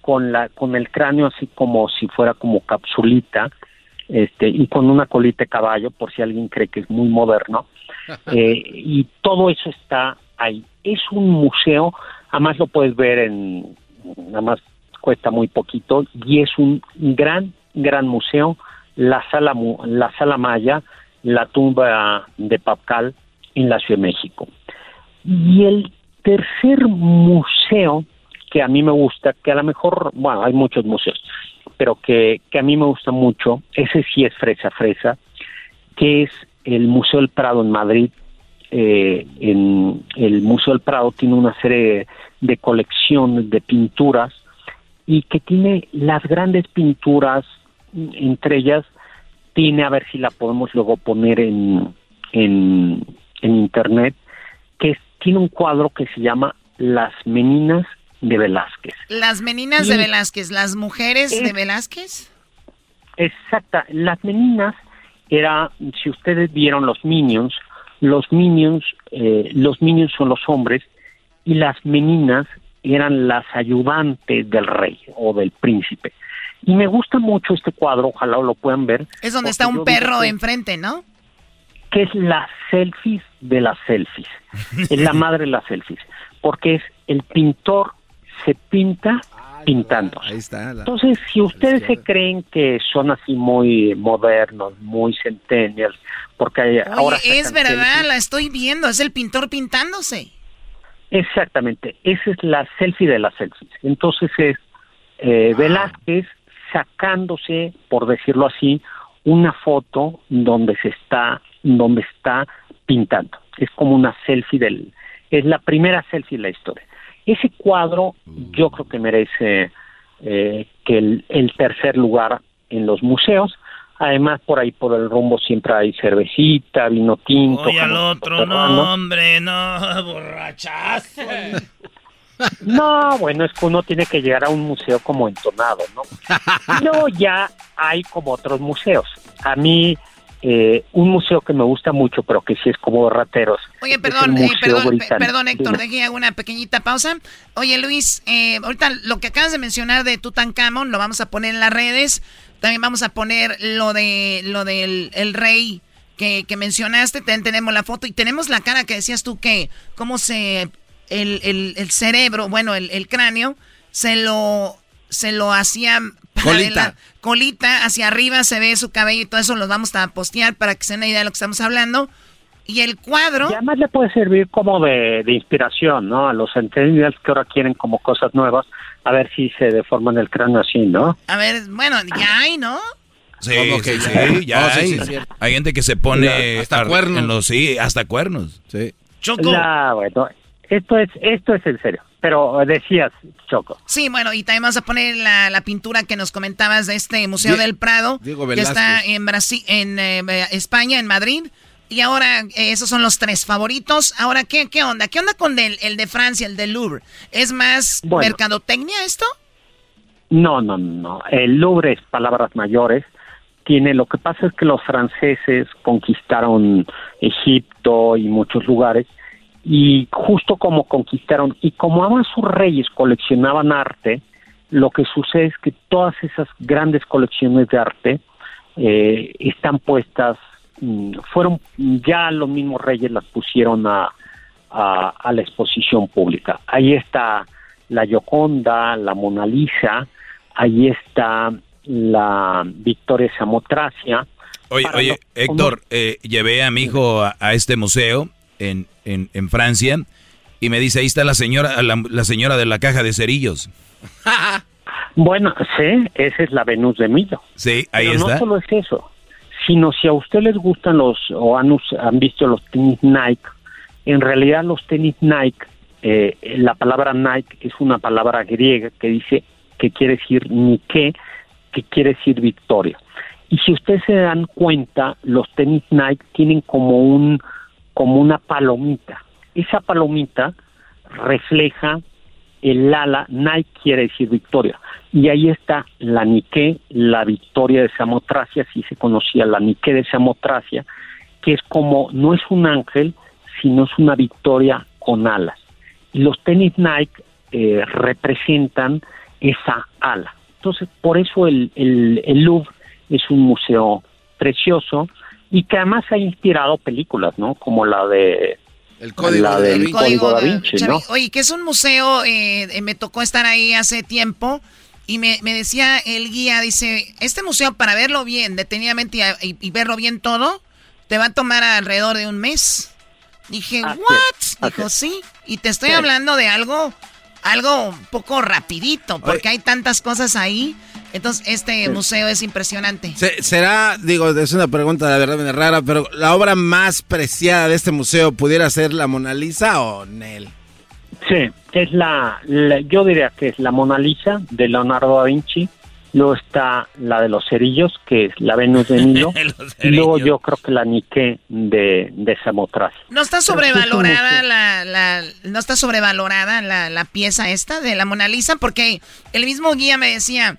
con, la, con el cráneo así como si fuera como capsulita, este, y con una colita de caballo, por si alguien cree que es muy moderno, eh, y todo eso está ahí. Es un museo Además lo puedes ver en, nada más cuesta muy poquito y es un gran, gran museo. La sala, la sala Maya, la tumba de Papcal en la Ciudad de México. Y el tercer museo que a mí me gusta, que a lo mejor, bueno, hay muchos museos, pero que, que a mí me gusta mucho, ese sí es fresa fresa, que es el Museo del Prado en Madrid. Eh, en el Museo del Prado tiene una serie de colecciones de pinturas y que tiene las grandes pinturas, entre ellas tiene, a ver si la podemos luego poner en, en, en internet, que es- tiene un cuadro que se llama Las Meninas de Velázquez. Las meninas de Velázquez, las mujeres de Velázquez. Exacta, las meninas era, si ustedes vieron los minions, los minions, eh, los minions son los hombres y las meninas eran las ayudantes del rey o del príncipe. Y me gusta mucho este cuadro, ojalá lo puedan ver. Es donde está un perro que- enfrente, ¿no? que es la selfies de las selfies. Es la madre de las selfies. Porque es el pintor se pinta pintando. Ahí está. la- Entonces, si ustedes se creen que son así muy modernos, muy centennials, porque hay- ahora Oye, es verdad, la estoy viendo, es el pintor pintándose. Exactamente, esa es la selfie de las selfies. Entonces es eh, Velázquez sacándose, por decirlo así, una foto donde se está, donde está pintando. Es como una selfie del, es la primera selfie de la historia. Ese cuadro yo creo que merece eh, que el, el tercer lugar en los museos. Además, por ahí por el rumbo siempre hay cervecita, vino tinto. Oye, al otro, no, hombre, no, borrachazo. No, bueno, es que uno tiene que llegar a un museo como entonado, ¿no? No, ya hay como otros museos. A mí, eh, un museo que me gusta mucho, pero que sí es como rateros. Oye, perdón, eh, perdón, perdón, Héctor, hago una pequeñita pausa. Oye, Luis, eh, ahorita lo que acabas de mencionar de Tutankamón lo vamos a poner en las redes. También vamos a poner lo de lo del el rey que, que mencionaste. También tenemos la foto y tenemos la cara que decías tú que cómo se el, el, el cerebro, bueno, el, el cráneo se lo se lo hacía Colita. la- colita hacia arriba se ve su cabello y todo eso lo vamos a postear para que se den una idea de lo que estamos hablando. Y el cuadro. Y además le puede servir como de, de inspiración, ¿no? A los centennials que ahora quieren como cosas nuevas, a ver si se deforman el cráneo así, ¿no? A ver, bueno, ya hay, ¿no? Sí, ¿Cómo que sí, sí, ya Oh, hay. sí, hay gente que se pone Ya, hasta cuernos. en los- sí, hasta cuernos. Sí. Choco. Ya, bueno, esto es, esto es en serio. Pero decías, Choco. Sí, bueno, y también vamos a poner la, la pintura que nos comentabas de este Museo Die- del Prado, Diego que está en Brasil, en eh, España, en Madrid. Y ahora, eh, esos son los tres favoritos. Ahora, ¿qué, qué onda? ¿Qué onda con el, el de Francia, el de Louvre? ¿Es más Bueno. mercadotecnia esto? No, no, no. El Louvre es palabras mayores. Tiene, lo que pasa es que los franceses conquistaron Egipto y muchos lugares y justo como conquistaron y como además sus reyes coleccionaban arte, lo que sucede es que todas esas grandes colecciones de arte eh, están puestas, mm, fueron ya los mismos reyes las pusieron a, a, a la exposición pública. Ahí está la Gioconda, la Mona Lisa, ahí está la Victoria Samotracia. Oye, oye, Héctor, eh, llevé a mi hijo a, a este museo en, en, en Francia y me dice, ahí está la señora, la, la señora de la caja de cerillos. Bueno, sí, esa es la Venus de Milo. Sí, ahí Pero está. no solo es eso, sino si a usted les gustan los, o han, han visto los tenis Nike, en realidad los tenis Nike, eh, la palabra Nike es una palabra griega que dice, que quiere decir Nike, que quiere decir victoria. Y si ustedes se dan cuenta, los tenis Nike tienen como un, como una palomita. Esa palomita refleja el ala, Nike quiere decir victoria. Y ahí está la Nike, la victoria de Samotracia, si se conocía la Nike de Samotracia, que es como, no es un ángel, sino es una victoria con alas. Y los tenis Nike eh, representan esa ala. Entonces, por eso el, el, el Louvre es un museo precioso y que además ha inspirado películas, ¿no? Como la de El código la de Da del Vinci. código Da de- Vinci, Chavi- ¿no? Oye, que es un museo, eh, eh, me tocó estar ahí hace tiempo y me, me decía el guía, dice, este museo para verlo bien, detenidamente y, y- y verlo bien todo, te va a tomar alrededor de un mes. Dije, Así ¿what? así Dijo, sí. Y te estoy Sí. hablando de algo, algo un poco rapidito, porque hay tantas cosas ahí. Entonces, este museo es impresionante. Se- ¿Será, digo, es una pregunta de verdad rara, pero la obra más preciada de este museo pudiera ser la Mona Lisa o Nel? Sí, es la, la- yo diría que es la Mona Lisa de Leonardo da Vinci, luego está la de los cerillos, que es la Venus de Nilo, y luego yo creo que la Nike de, de. ¿No está sobrevalorada la- no está sobrevalorada la, la pieza esta de la Mona Lisa? Porque el mismo guía me decía,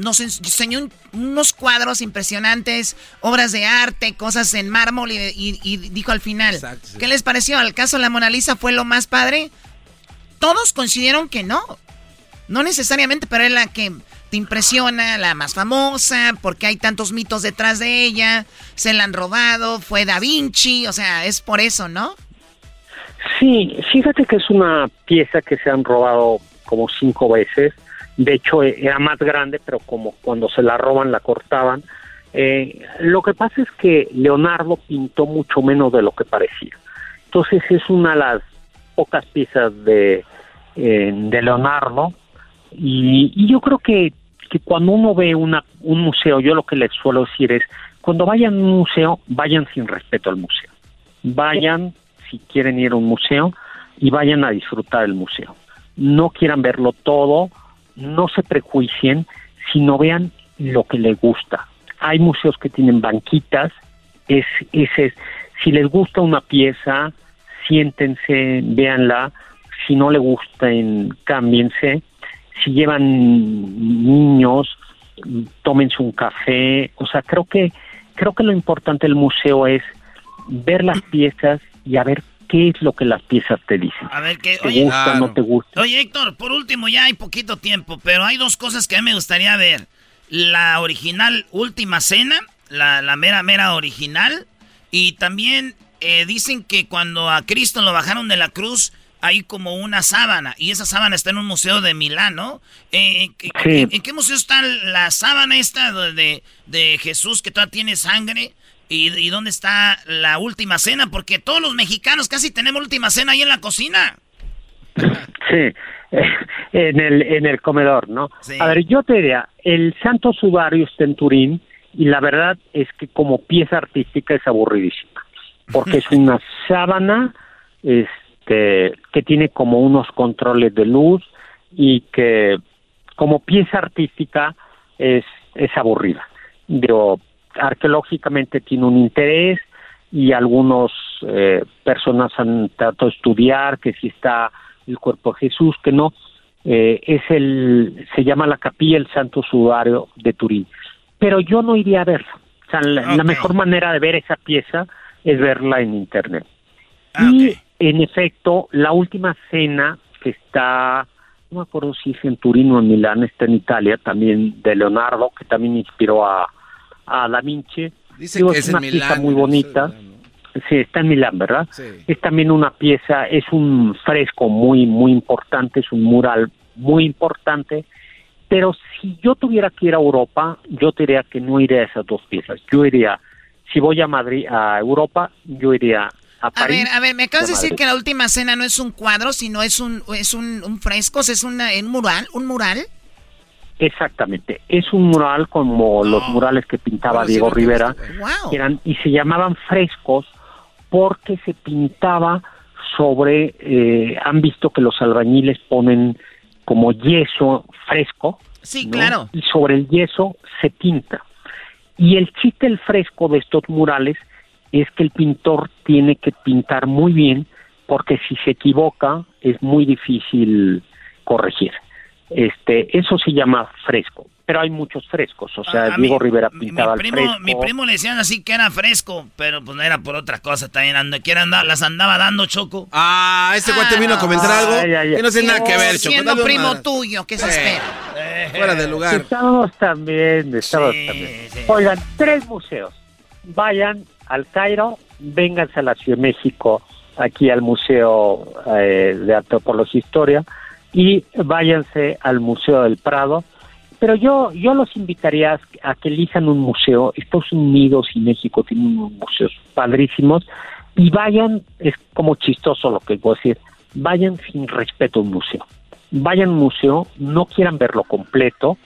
nos ens- enseñó un- unos cuadros impresionantes, obras de arte, cosas en mármol y, y- y dijo al final, ¿qué les pareció? ¿Al caso de la Mona Lisa fue lo más padre? Todos coincidieron que no. No necesariamente, pero es la que te impresiona, la más famosa, porque hay tantos mitos detrás de ella, se la han robado, fue Da Vinci, o sea, es por eso, ¿no? Sí, fíjate que es una pieza que se han robado como cinco veces. De hecho, eh, era más grande, pero como cuando se la roban la cortaban. Eh, lo que pasa es que Leonardo pintó mucho menos de lo que parecía. Entonces es una de las pocas piezas de, eh, de Leonardo. Y, y yo creo que, que cuando uno ve una, un museo, yo lo que les suelo decir es, cuando vayan a un museo, vayan sin respeto al museo. Vayan si quieren ir a un museo y vayan a disfrutar el museo. No quieran verlo todo, no se prejuicien, sino vean lo que les gusta. Hay museos que tienen banquitas, es, ese es, si les gusta una pieza, siéntense, véanla, si no les gusten, cámbiense, si llevan niños, tómense un café, o sea, creo que creo que lo importante del museo es ver las piezas y a ver qué es lo que las piezas te dicen. A ver qué, ¿Te oye, gusta, no te gusta? Oye, Héctor, por último, ya hay poquito tiempo, pero hay dos cosas que a mí me gustaría ver. La original Última Cena, la, la mera, mera original, y también eh, dicen que cuando a Cristo lo bajaron de la cruz, hay como una sábana, y esa sábana está en un museo de Milán, ¿no? Eh, ¿en- Sí. en, en qué museo está la sábana esta de, de Jesús que todavía tiene sangre? ¿Y, y dónde está la última cena? Porque todos los mexicanos casi tenemos última cena ahí en la cocina. Sí, en el, en el comedor, ¿no? A ver, yo te diría, el Santo Sudario está en Turín y la verdad es que como pieza artística es aburridísima, porque es una sábana este, que tiene como unos controles de luz y que como pieza artística es, es aburrida. Digo, arqueológicamente tiene un interés y algunos eh, personas han tratado de estudiar que si está el cuerpo de Jesús, que no, eh, es el, se llama la capilla el Santo Sudario de Turín. Pero yo no iría a verla. O sea, la, la mejor manera de ver esa pieza es verla en internet. y en efecto, la última cena que está, no me acuerdo si es en Turín o en Milán, está en Italia, también de Leonardo, que también inspiró a, a Digo, que es es en una pieza Milán, muy no sé, bonita. Sí, está en Milán, ¿verdad? Es también una pieza, es un fresco muy, muy importante, es un mural muy importante. Pero si yo tuviera que ir a Europa, yo te diría que no iría a esas dos piezas. Yo iría, si voy a Madrid, a Europa, yo iría a A París. ver, a ver, me acabas de a decir Madrid. que la última cena no es un cuadro, sino es un, es un, un fresco, es una, un mural, un mural. Exactamente, es un mural como los murales que pintaba Bueno, Diego Rivera, Wow. eran y se llamaban frescos porque se pintaba sobre, eh, han visto que los albañiles ponen como yeso fresco, Sí, ¿no? claro. y sobre el yeso se pinta. Y el chiste del fresco de estos murales es que el pintor tiene que pintar muy bien porque si se equivoca es muy difícil corregir. Este, eso se llama fresco, pero hay muchos frescos, o sea, A Diego Rivera Mi pintaba el primo, fresco. mi primo le decían así que era fresco, pero pues no era por otra cosa también. Ando, quiera andar, las andaba dando choco. Ah, ese cuate vino a comentar algo Ay, ay, ay. que no tiene nada que ver, Choco. Siendo dale primo una- tuyo, ¿qué se Eh, espera? Fuera de lugar. Estamos también, estamos también. Oigan, tres museos. Vayan al Cairo, vénganse a la Ciudad de México aquí al Museo eh, de Antropología e Historia y váyanse al Museo del Prado. Pero yo, yo los invitaría a que elijan un museo. Estados Unidos y México tienen unos museos padrísimos y vayan, es como chistoso lo que voy a decir, vayan sin respeto a un museo. Vayan a un museo, no quieran verlo completo,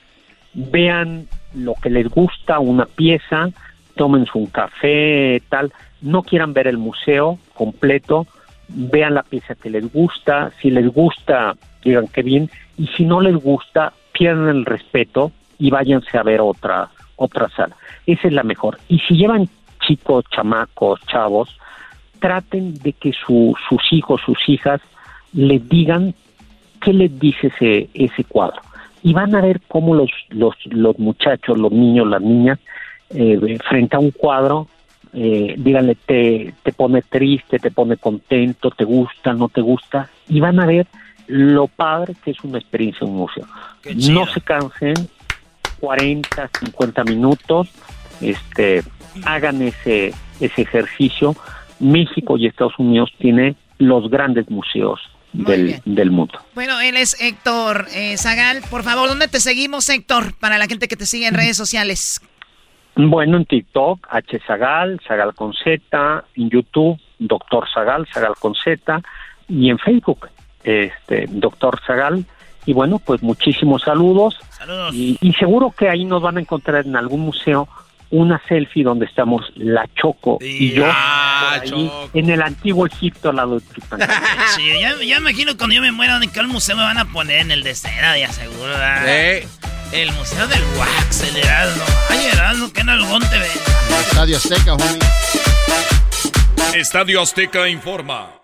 vean lo que les gusta, una pieza, tómense un café, tal, no quieran ver el museo completo, vean la pieza que les gusta, si les gusta, digan que bien, y si no les gusta, pierdan el respeto y váyanse a ver otra, otra sala. Esa es la mejor. Y si llevan chicos, chamacos, chavos, traten de que su, sus hijos, sus hijas, les digan qué les dice ese, ese cuadro. Y van a ver cómo los, los, los muchachos, los niños, las niñas, eh, frente a un cuadro, eh, díganle, te, te pone triste, te pone contento, te gusta, no te gusta, y van a ver lo padre que es una experiencia en un museo. No se cansen, 40, 50 minutos, este, hagan ese, ese ejercicio. México y Estados Unidos tienen los grandes museos del, del, mundo. Bueno, él es Héctor eh, Zagal. Por favor, ¿dónde te seguimos, Héctor? Para la gente que te sigue en redes sociales. Bueno, en TikTok, H. Zagal, Zagal con Z, en YouTube, Doctor Zagal, Zagal con Z, y en Facebook, este, Doctor Zagal. Y bueno, pues muchísimos saludos. Saludos. Y, y, seguro que ahí nos van a encontrar en algún museo una selfie donde estamos la Choco y yo Ah, ahí, en el antiguo Egipto al lado de sí, ya, ya me imagino cuando yo me muera en qué museo me van a poner en el de cera, de aseguro. ¿verdad? El museo del wax, el Erasmo. Ay, Erasmo, que en algún te ve. Estadio Azteca, homie. Estadio Azteca informa.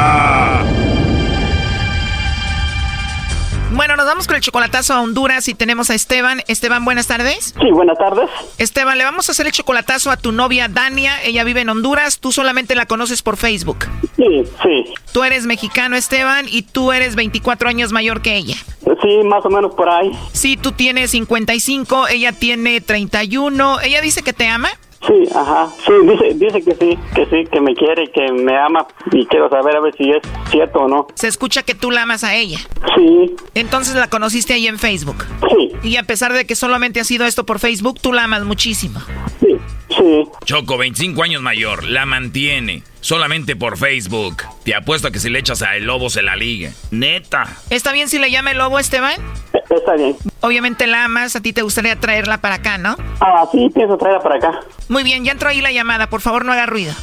Bueno, nos vamos con el chocolatazo a Honduras y tenemos a Esteban. Esteban, buenas tardes. Sí, buenas tardes. Esteban, le vamos a hacer el chocolatazo a tu novia Dania. Ella vive en Honduras. Tú solamente la conoces por Facebook. Sí, sí. Tú eres mexicano, Esteban, y tú eres 24 años mayor que ella. Sí, más o menos por ahí. Sí, tú tienes 55, ella tiene 31. ¿Ella dice que te ama? Sí, ajá, sí, dice, dice que sí, que sí, que me quiere y que me ama y quiero saber a ver si es cierto o no. Se escucha que tú la amas a ella. Sí. Entonces la conociste ahí en Facebook. Sí. Y a pesar de que solamente ha sido esto por Facebook, tú la amas muchísimo. Sí, sí, Sí. Choco, 25 años mayor, la mantiene. Solamente por Facebook. Te apuesto a que si le echas a el lobo se la liga. Neta. ¿Está bien si le llama el lobo, Esteban? Está bien. Obviamente la amas, a ti te gustaría traerla para acá, ¿no? Ah, sí, pienso traerla para acá. Muy bien, ya entró ahí la llamada, por favor no haga ruido.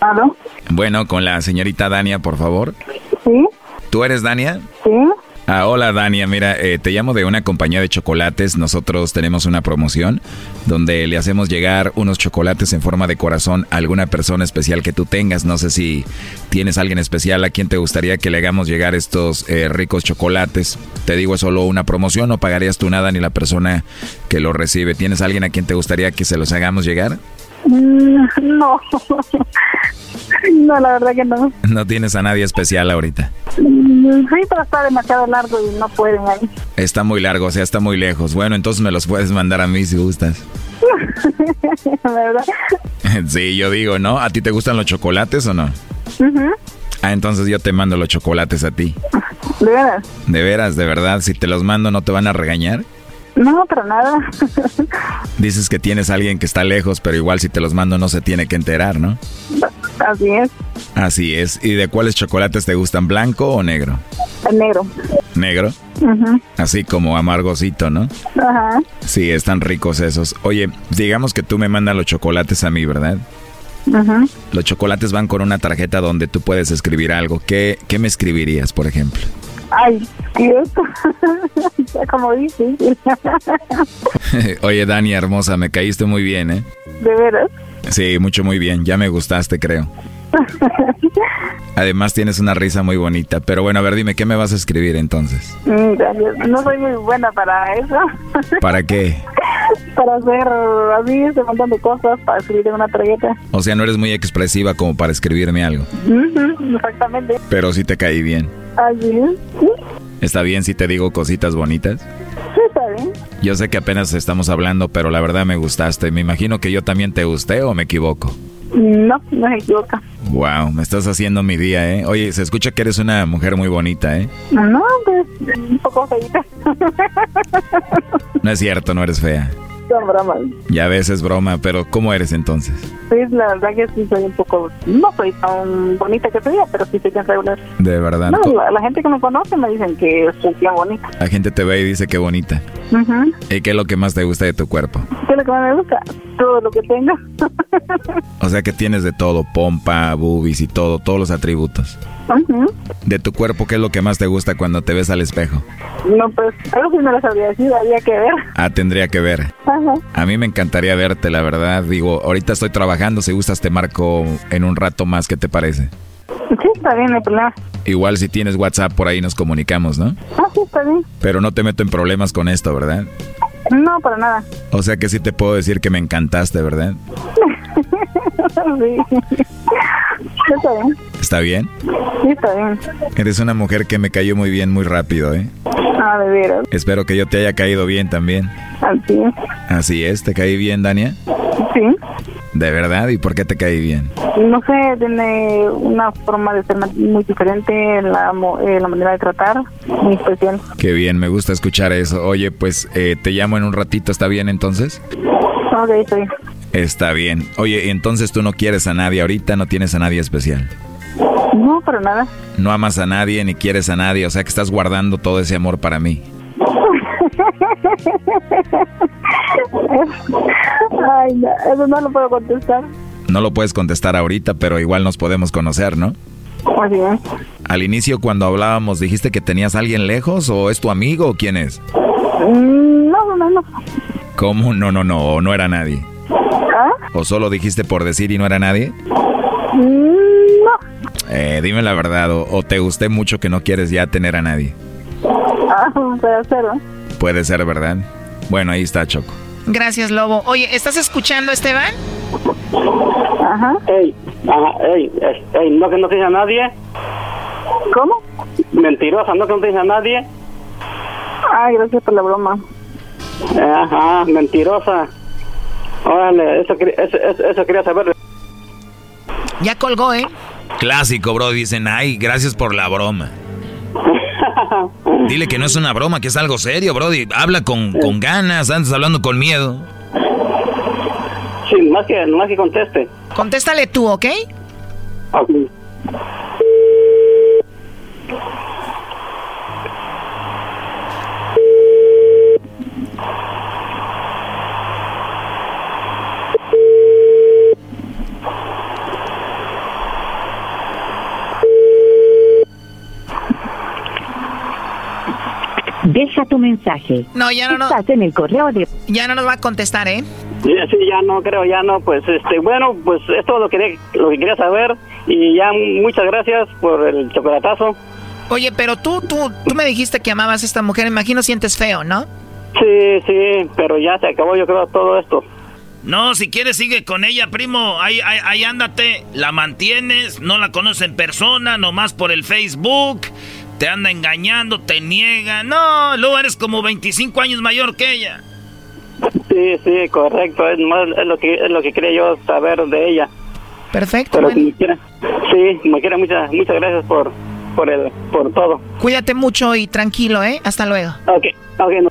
¿Aló? Bueno, con la señorita Dania, por favor. Sí. ¿Tú eres Dania? Sí. Ah, hola Dania, mira, eh, te llamo de una compañía de chocolates. Nosotros tenemos una promoción donde le hacemos llegar unos chocolates en forma de corazón a alguna persona especial que tú tengas. No sé si tienes alguien especial a quien te gustaría que le hagamos llegar estos eh, ricos chocolates. Te digo, es solo una promoción, no pagarías tú nada ni la persona que lo recibe. ¿Tienes alguien a quien te gustaría que se los hagamos llegar? No. No, la verdad que no. No tienes a nadie especial ahorita. Sí, pero está demasiado largo y no pueden ahí. Está muy largo, o sea, está muy lejos. Bueno, entonces me los puedes mandar a mí si gustas. Verdad. Sí, yo digo, ¿no? ¿A ti te gustan los chocolates o no? Ujú. Ah, entonces yo te mando los chocolates a ti. ¿De veras? De veras, de verdad, si te los mando no te van a regañar. No, pero nada. Dices que tienes a alguien que está lejos, pero igual si te los mando no se tiene que enterar, ¿no? Así es. Así es. ¿Y de cuáles chocolates te gustan, blanco o negro? El negro. Negro. Ujú. Así como amargosito, ¿no? Ajá. Sí, están ricos esos. Oye, digamos que tú me mandas los chocolates a mí, ¿verdad? Ujú. Los chocolates van con una tarjeta donde tú puedes escribir algo. ¿Qué, qué me escribirías, por ejemplo? Ay, cierto. Ya como dices. Oye, Dani, hermosa, me caíste muy bien, ¿eh? De veras. Sí, mucho, muy bien. Ya me gustaste, creo. Además tienes una risa muy bonita. Pero bueno, a ver, dime, ¿qué me vas a escribir entonces? Mm, gracias. No soy muy buena para eso. ¿Para qué? para hacer así ese montón de cosas, para escribir en una tarjeta. O sea, no eres muy expresiva como para escribirme algo. Exactamente. Pero sí te caí bien. Así es. Sí, ¿Está bien si te digo cositas bonitas? sí, está bien. Yo sé que apenas estamos hablando, pero la verdad me gustaste. Me imagino que yo también te gusté o me equivoco. No, no se equivoca. Wow, me estás haciendo mi día, ¿eh? Oye, se escucha que eres una mujer muy bonita, ¿eh? No, pues un poco feita. No es cierto, no eres fea. Son bromas. Ya ves, es broma, pero ¿cómo eres entonces? Sí, la verdad que sí soy un poco, no soy tan bonita que soy, pero sí soy bien regular. De verdad. No, la, la gente que me conoce me dicen que soy bien bonita. La gente te ve y dice que bonita. Ujú. ¿Y qué es lo que más te gusta de tu cuerpo? ¿Qué es lo que más me gusta? Todo lo que tenga. O sea que tienes de todo, pompa, boobies y todo, todos los atributos. De tu cuerpo, ¿qué es lo que más te gusta cuando te ves al espejo? No, pues, algo que no lo sabría decir, habría que ver. Ah, tendría que ver. Ajá. A mí me encantaría verte, la verdad. Digo, ahorita estoy trabajando, si gustas te marco en un rato más, ¿qué te parece? Sí, está bien, no problema. Igual si tienes WhatsApp por ahí nos comunicamos, ¿no? Ah, sí, está bien. Pero no te meto en problemas con esto, ¿verdad? No, para nada. O sea que sí te puedo decir que me encantaste, ¿verdad? sí. Está bien. ¿Está bien? Sí, está bien. Eres una mujer que me cayó muy bien muy rápido, ¿eh? Ah, de veras. Espero que yo te haya caído bien también. Así es. Así es, ¿te caí bien, Dania? Sí. ¿De verdad? ¿Y por qué te caí bien? No sé, tiene una forma de ser muy diferente, la, eh, la manera de tratar, muy especial. Qué bien, me gusta escuchar eso. Oye, pues eh, te llamo en un ratito, ¿está bien entonces? Ok, bien. Está bien. Oye, ¿y entonces tú no quieres a nadie ahorita, no tienes a nadie especial. No, para nada. No amas a nadie ni quieres a nadie, o sea que estás guardando todo ese amor para mí. Ay, no, eso no lo puedo contestar. No lo puedes contestar ahorita, pero igual nos podemos conocer, ¿no? Así es. Al inicio cuando hablábamos, ¿dijiste que tenías a alguien lejos o es tu amigo o quién es? Mm, No, no, no. ¿Cómo? No, no, no, o no era nadie. ¿Ah? ¿O solo dijiste por decir y no era nadie? Mm, No. Eh, dime la verdad, o, o te gusté mucho que no quieres ya tener a nadie. Ah, puede ser, ¿no? Puede ser, ¿verdad? Bueno, ahí está Choco. Gracias, Lobo. Oye, ¿estás escuchando, Esteban? Ajá. Ey, ajá, ey, ey, ey, no que no te a nadie. ¿Cómo? Mentirosa, no que no te a nadie. Ay, gracias por la broma. Ajá, mentirosa. Órale, eso, quería- eso, eso, eso quería saber. Ya colgó, ¿eh? Clásico, bro. Dicen, ay, gracias por la broma. Dile que no es una broma, que es algo serio, Brody. Habla con, con ganas, antes hablando con miedo. Sí, más que, más que conteste. Contéstale tú, ¿ok? Ok. Deja tu mensaje. No, ya no, no. Estás en el correo de... Ya no nos va a contestar, ¿eh? Sí, ya no creo, ya no, pues, este, bueno, pues es todo lo que, quería- lo que quería saber y ya muchas gracias por el chocolatazo. Oye, pero tú, tú, tú me dijiste que amabas a esta mujer, imagino sientes feo, ¿no? Sí, sí, pero ya se acabó yo creo todo esto. No, si quieres sigue con ella, primo. Ahí, ahí, ahí ándate. La mantienes, no la conoces en persona, nomás por el Facebook. Te anda engañando, te niega. No, luego eres como 25 años mayor que ella. Sí, sí, correcto, es, más, es lo que es lo que quería yo saber de ella. Perfecto. Pero como quiera, sí, como quiera, muchas muchas gracias por por el por todo. Cuídate mucho y tranquilo, ¿eh? Hasta luego. Ok, ok. no.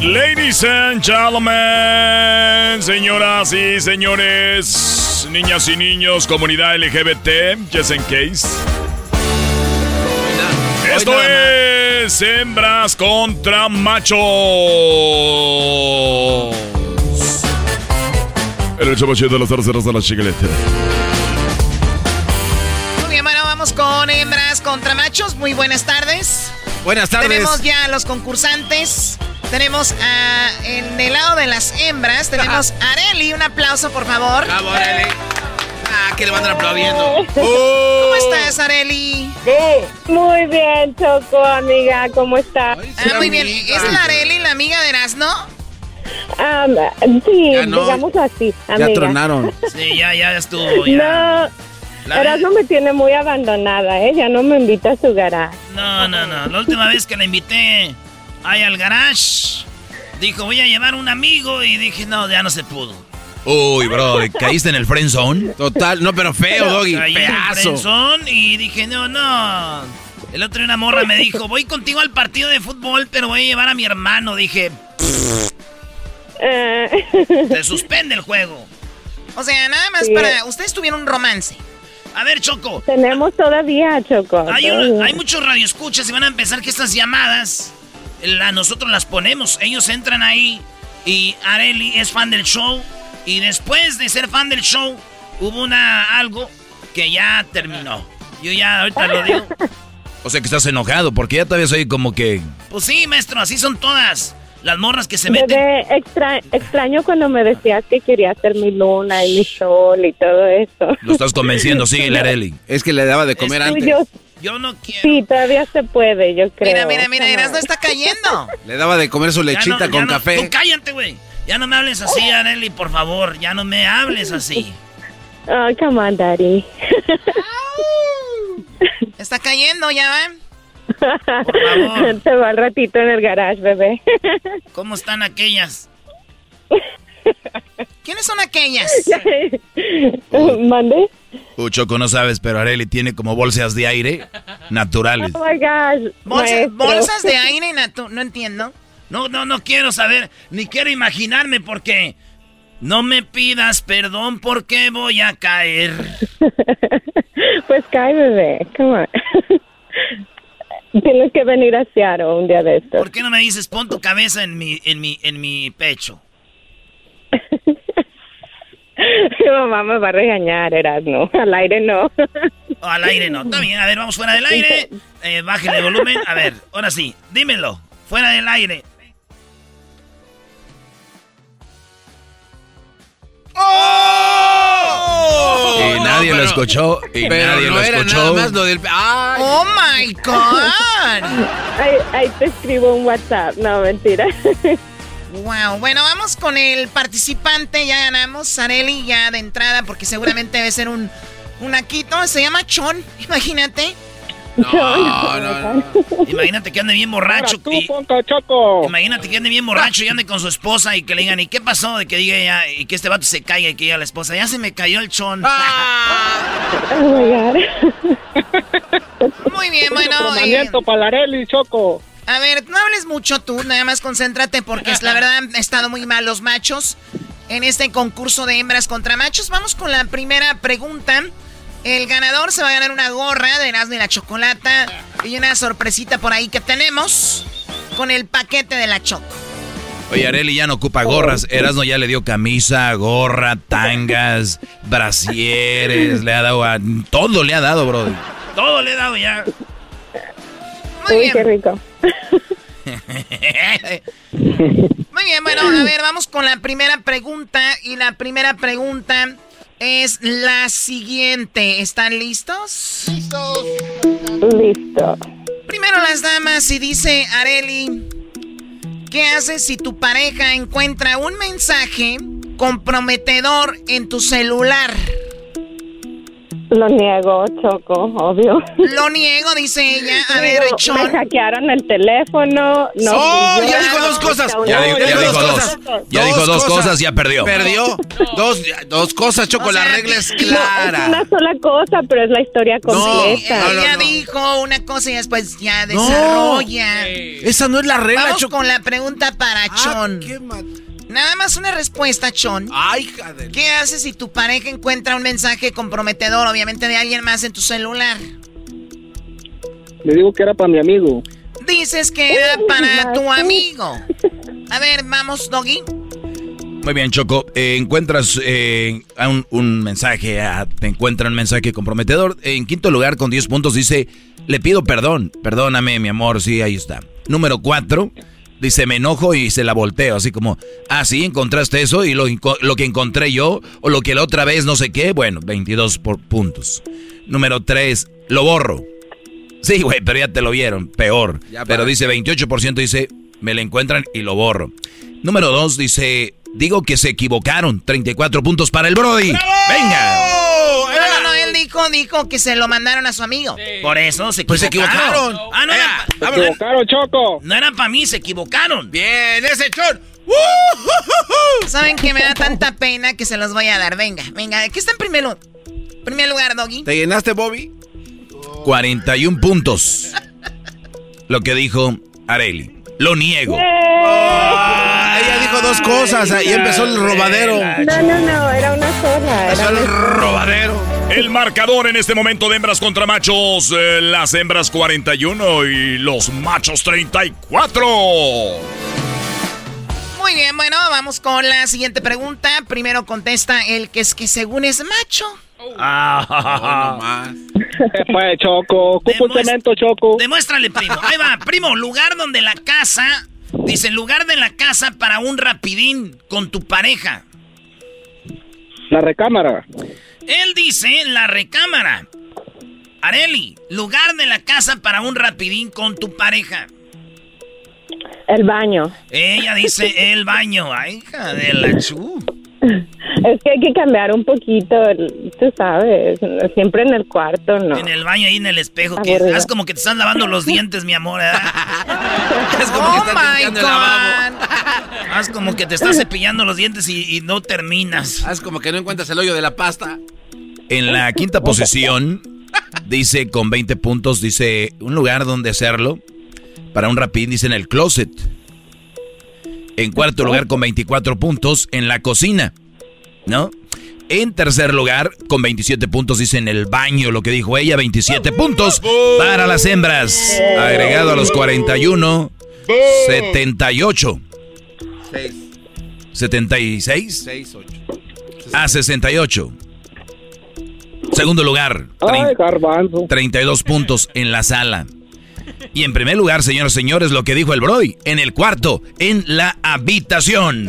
Ladies and gentlemen, señoras y señores, niñas y niños, comunidad LGBT, just in case. Esto es hembras contra machos. El hecho de las terceras de la chiquileta. Muy bien, bueno, vamos con hembras contra machos. Muy buenas tardes. Buenas tardes. Tenemos ya a los concursantes. Tenemos a, en el lado de las hembras, tenemos a Areli. Un aplauso, por favor. Bravo, Areli. Ah, que le van a andar aplaudiendo. ¿Cómo estás, Areli? Muy bien, Choco, amiga, ¿cómo estás? Ah, muy bien. ¿Es la Areli la amiga de Erasno? Am, sí, Ya no. digamos así, amiga. Sí, ya, ya estuvo. Ya. No, Erasmo me tiene muy abandonada, ¿eh? Ya no me invita a su garaje. No, no, no. La última vez que la invité ahí al garage, dijo, voy a llevar un amigo y dije, no, ya no se pudo. Uy, bro, ¿caíste en el friend zone? Total, no, pero feo, Doggy. Caí en el friendzone y dije, no, no. El otro día una morra me dijo, voy contigo al partido de fútbol, pero voy a llevar a mi hermano. Dije, se suspende el juego. O sea, nada más Sí. para... Ustedes tuvieron un romance. A ver, Choco. Tenemos todavía, Choco. Hay, un- hay muchos radioescuchas y van a empezar que estas llamadas, la, nosotros las ponemos. Ellos entran ahí y Areli es fan del show. Y después de ser fan del show, hubo una algo que ya terminó. Yo ya ahorita lo digo. O sea que estás enojado, porque ya todavía soy como que... Pues sí, maestro, así son todas. Las morras que se meten. Bebé, extra- extraño cuando me decías que quería ser mi luna y mi sol y todo eso. Lo estás convenciendo, sigue Areli. Es que le daba de comer Sí, antes. yo- Yo no quiero. Sí, todavía se puede, yo creo. Mira, mira, mira, Come on. Erasno está cayendo. Le daba de comer su lechita no- con no- café. Tú cállate, güey. Ya no me hables así, Areli, por favor. Ya no me hables así. Oh, come on, daddy. Está cayendo, ya favor. Te va al ratito en el garage, bebé. ¿Cómo están aquellas? ¿Quiénes son aquellas? ¿Mande? Uh, Choco, no sabes, pero Areli tiene como bolsas de aire naturales. Oh my gosh. Bolsa- bolsas de aire, natu- no entiendo. No, no, no quiero saber, ni quiero imaginarme porque no me pidas perdón porque voy a caer. Pues cae, bebé. Come on. Tienes que venir a Seattle un día de estos. ¿Por qué no me dices pon tu cabeza en mi, en mi, en mi pecho? Mi mamá me va a regañar, Erasmo. Al aire no. Al aire no. Está bien, a ver, vamos fuera del aire. Eh, bájale el volumen. A ver, ahora sí, dímelo. Fuera del aire. Y nadie lo escuchó. Y Pero nadie no lo era escuchó. nada más lo del... ¡Ay! ¡Oh, my God! Ahí, ahí te escribo un WhatsApp. No, mentira. Wow, bueno, vamos con el participante. Ya ganamos, Areli, ya de entrada, porque seguramente debe ser un, un Aquito. Se llama Chon, imagínate. No, no, no. Imagínate que ande bien borracho. tú, y- Ponto Choco. imagínate que ande bien borracho y ande con su esposa y que le digan, ¿y qué pasó? De que diga ella, y que este vato se caiga y que diga la esposa, ya se me cayó el chon. Oh my God. Muy bien, bueno. Areli, Choco. a ver, no hables mucho tú, nada más concéntrate porque es la verdad han estado muy mal los machos en este concurso de hembras contra machos. Vamos con la primera pregunta. El ganador se va a ganar una gorra de Erasmo y la Chocolata y una sorpresita por ahí que tenemos con el paquete de la Choco. Oye, Areli ya no ocupa gorras. Erasmo ya le dio camisa, gorra, tangas, brasieres. Le ha dado a... Todo le ha dado, bro. Todo le he dado ya. Muy Uy, bien. qué rico. Muy bien, bueno, a ver, vamos con la primera pregunta. Y la primera pregunta es la siguiente. ¿Están listos? Listo. Primero las damas y dice Areli, ¿qué haces si tu pareja encuentra un mensaje comprometedor en tu celular? Lo niego, Choco, obvio. Lo niego, dice ella. A ver, Chon. Me hackearon el teléfono. No ¡Oh! Ya dijo dos cosas. Ya, dijo- ya dijo dijo dos cosas. Ya dijo dos cosas, ya perdió. Perdió. Dos, dos cosas, Choco. O sea, la regla es No, es clara. una sola cosa, pero es la historia completa. no, no, ella no. dijo una cosa y después ya No. desarrolla. Esa no es la regla, Vamos Choco. con la pregunta para Ah, Chon. qué Nada más una respuesta, Chon. Ay, hija de... ¿Qué haces si tu pareja encuentra un mensaje comprometedor, obviamente de alguien más en tu celular? Le digo que era para mi amigo. Dices que era para tu amigo. A ver, vamos, Doggy. Muy bien, Choco. Eh, encuentras eh, un, un mensaje, a- te encuentra un mensaje comprometedor. En quinto lugar, con 10 puntos, dice, le pido perdón. Perdóname, mi amor. Sí, ahí está. Número 4, dice, me enojo y se la volteo. Así como, ah, sí, encontraste eso y lo, lo que encontré yo o lo que la otra vez no sé qué. Bueno, 22 por puntos. Número 3, lo borro. Sí, güey, pero ya te lo vieron. Peor. Pero dice 28% dice, me lo encuentran y lo borro. Número 2 dice, digo que se equivocaron. 34 puntos para el Brody. Venga. Él dijo, dijo que se lo mandaron a su amigo. Por eso se equivocaron. Pues se equivocaron. Ah, no, era, Se equivocaron, Choco. no era para mí, se equivocaron. Bien, ese chon. Saben que me da tanta pena que se los voy a dar. Venga, venga, ¿qué está en primer, lu- primer lugar, Doggy? ¿Te llenaste, Bobby? 41 puntos. Lo que dijo Areli. Lo niego. Ella dijo dos cosas. Ahí empezó el robadero. No, no, no, era una sola. Empezó Era el una- robadero. El marcador en este momento de hembras contra machos. eh, las hembras 41 y los machos 34. Muy bien, bueno, vamos con la siguiente pregunta. Primero contesta el que es que según es macho. Ah. ¿Qué fue, Choco? Un cemento, Choco. Demuéstrale, primo. Ahí va, primo, lugar donde la casa. Dice, lugar de la casa para un rapidín con tu pareja. La recámara. Él dice la recámara. Areli, lugar de la casa para un rapidín con tu pareja. El baño. Ella dice el baño. Ay, hija de la chu. Es que hay que cambiar un poquito, tú sabes, siempre en el cuarto, ¿no? En el baño ahí en el espejo. Que haz como que te estás lavando los dientes, mi amor. ¿verdad? Es como Oh que están my. God. Haz como que te estás cepillando los dientes y, y no terminas. Haz como que no encuentras el hoyo de la pasta. En la quinta posición, dice con 20 puntos, dice un lugar donde hacerlo. Para un rapidín, dice en el closet. En cuarto lugar con 24 puntos en la cocina, ¿no? En tercer lugar, con 27 puntos, dice en el baño lo que dijo ella, 27 puntos para las hembras. Agregado a los 41, 78. 76. 6, 8. A 68. Segundo lugar, Ay, trein- garbanzo. 32 puntos en la sala. Y en primer lugar, señores y señores, lo que dijo el Broy, en el cuarto, en la habitación.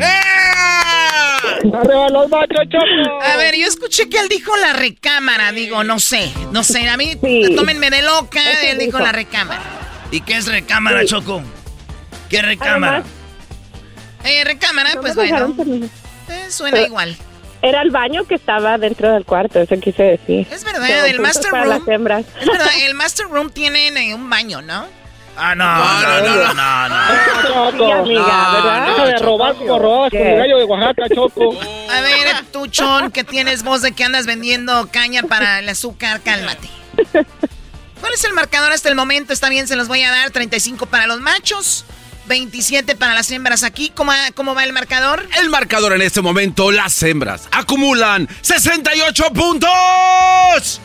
A ver, yo escuché que él dijo la recámara, digo, no sé, no sé, a mí tómenme de loca, él dijo la recámara. ¿Y qué es recámara, Choco? ¿Qué recámara? Eh, recámara, No pues bueno, eh, suena Pero- igual. Era el baño que estaba dentro del cuarto, eso quise decir. Es verdad, el master para room. las hembras. Es verdad, el master room tiene eh, un baño, ¿no? Ah, no, no, no, no, no. Choco. Sí, amiga, ¿verdad? Deja de robar como robabas con el gallo de Oaxaca, Choco. A ver, tú, Chon, que tienes voz de que andas vendiendo caña para el azúcar, cálmate. ¿Cuál es el marcador hasta el momento? Está bien, se los voy a dar. 35 para los machos, 27 para las hembras aquí. ¿Cómo, cómo va el marcador? El marcador en este momento, las hembras acumulan 68 puntos.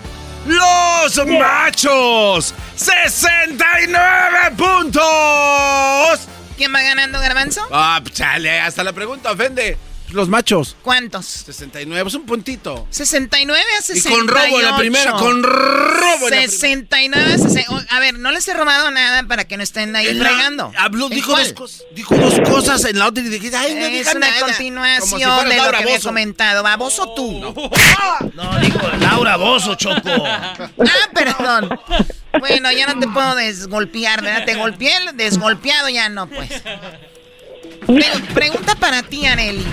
Los machos, 69 puntos. ¿Quién va ganando, Garbanzo? Ah, chale, hasta la pregunta ofende. Los machos. ¿Cuántos? 69, es un puntito. 69 a Y 68. con robo en la primera, con robo en la 69 a 60. A ver, no les he robado nada para que no estén ahí fregando. habló, ¿En dijo cuál? dos cosas. Dijo dos cosas en la otra y dije, ay, no Es una nada. Como si continuación de lo que había Bozzo. comentado. ¿Baboso tú? No, dijo Laura Bozo, Choco. Ah, perdón. Bueno, ya no te puedo desgolpear, ¿verdad? Te golpeé, desgolpeado ya no, pues. Pre- pregunta para ti, Areli.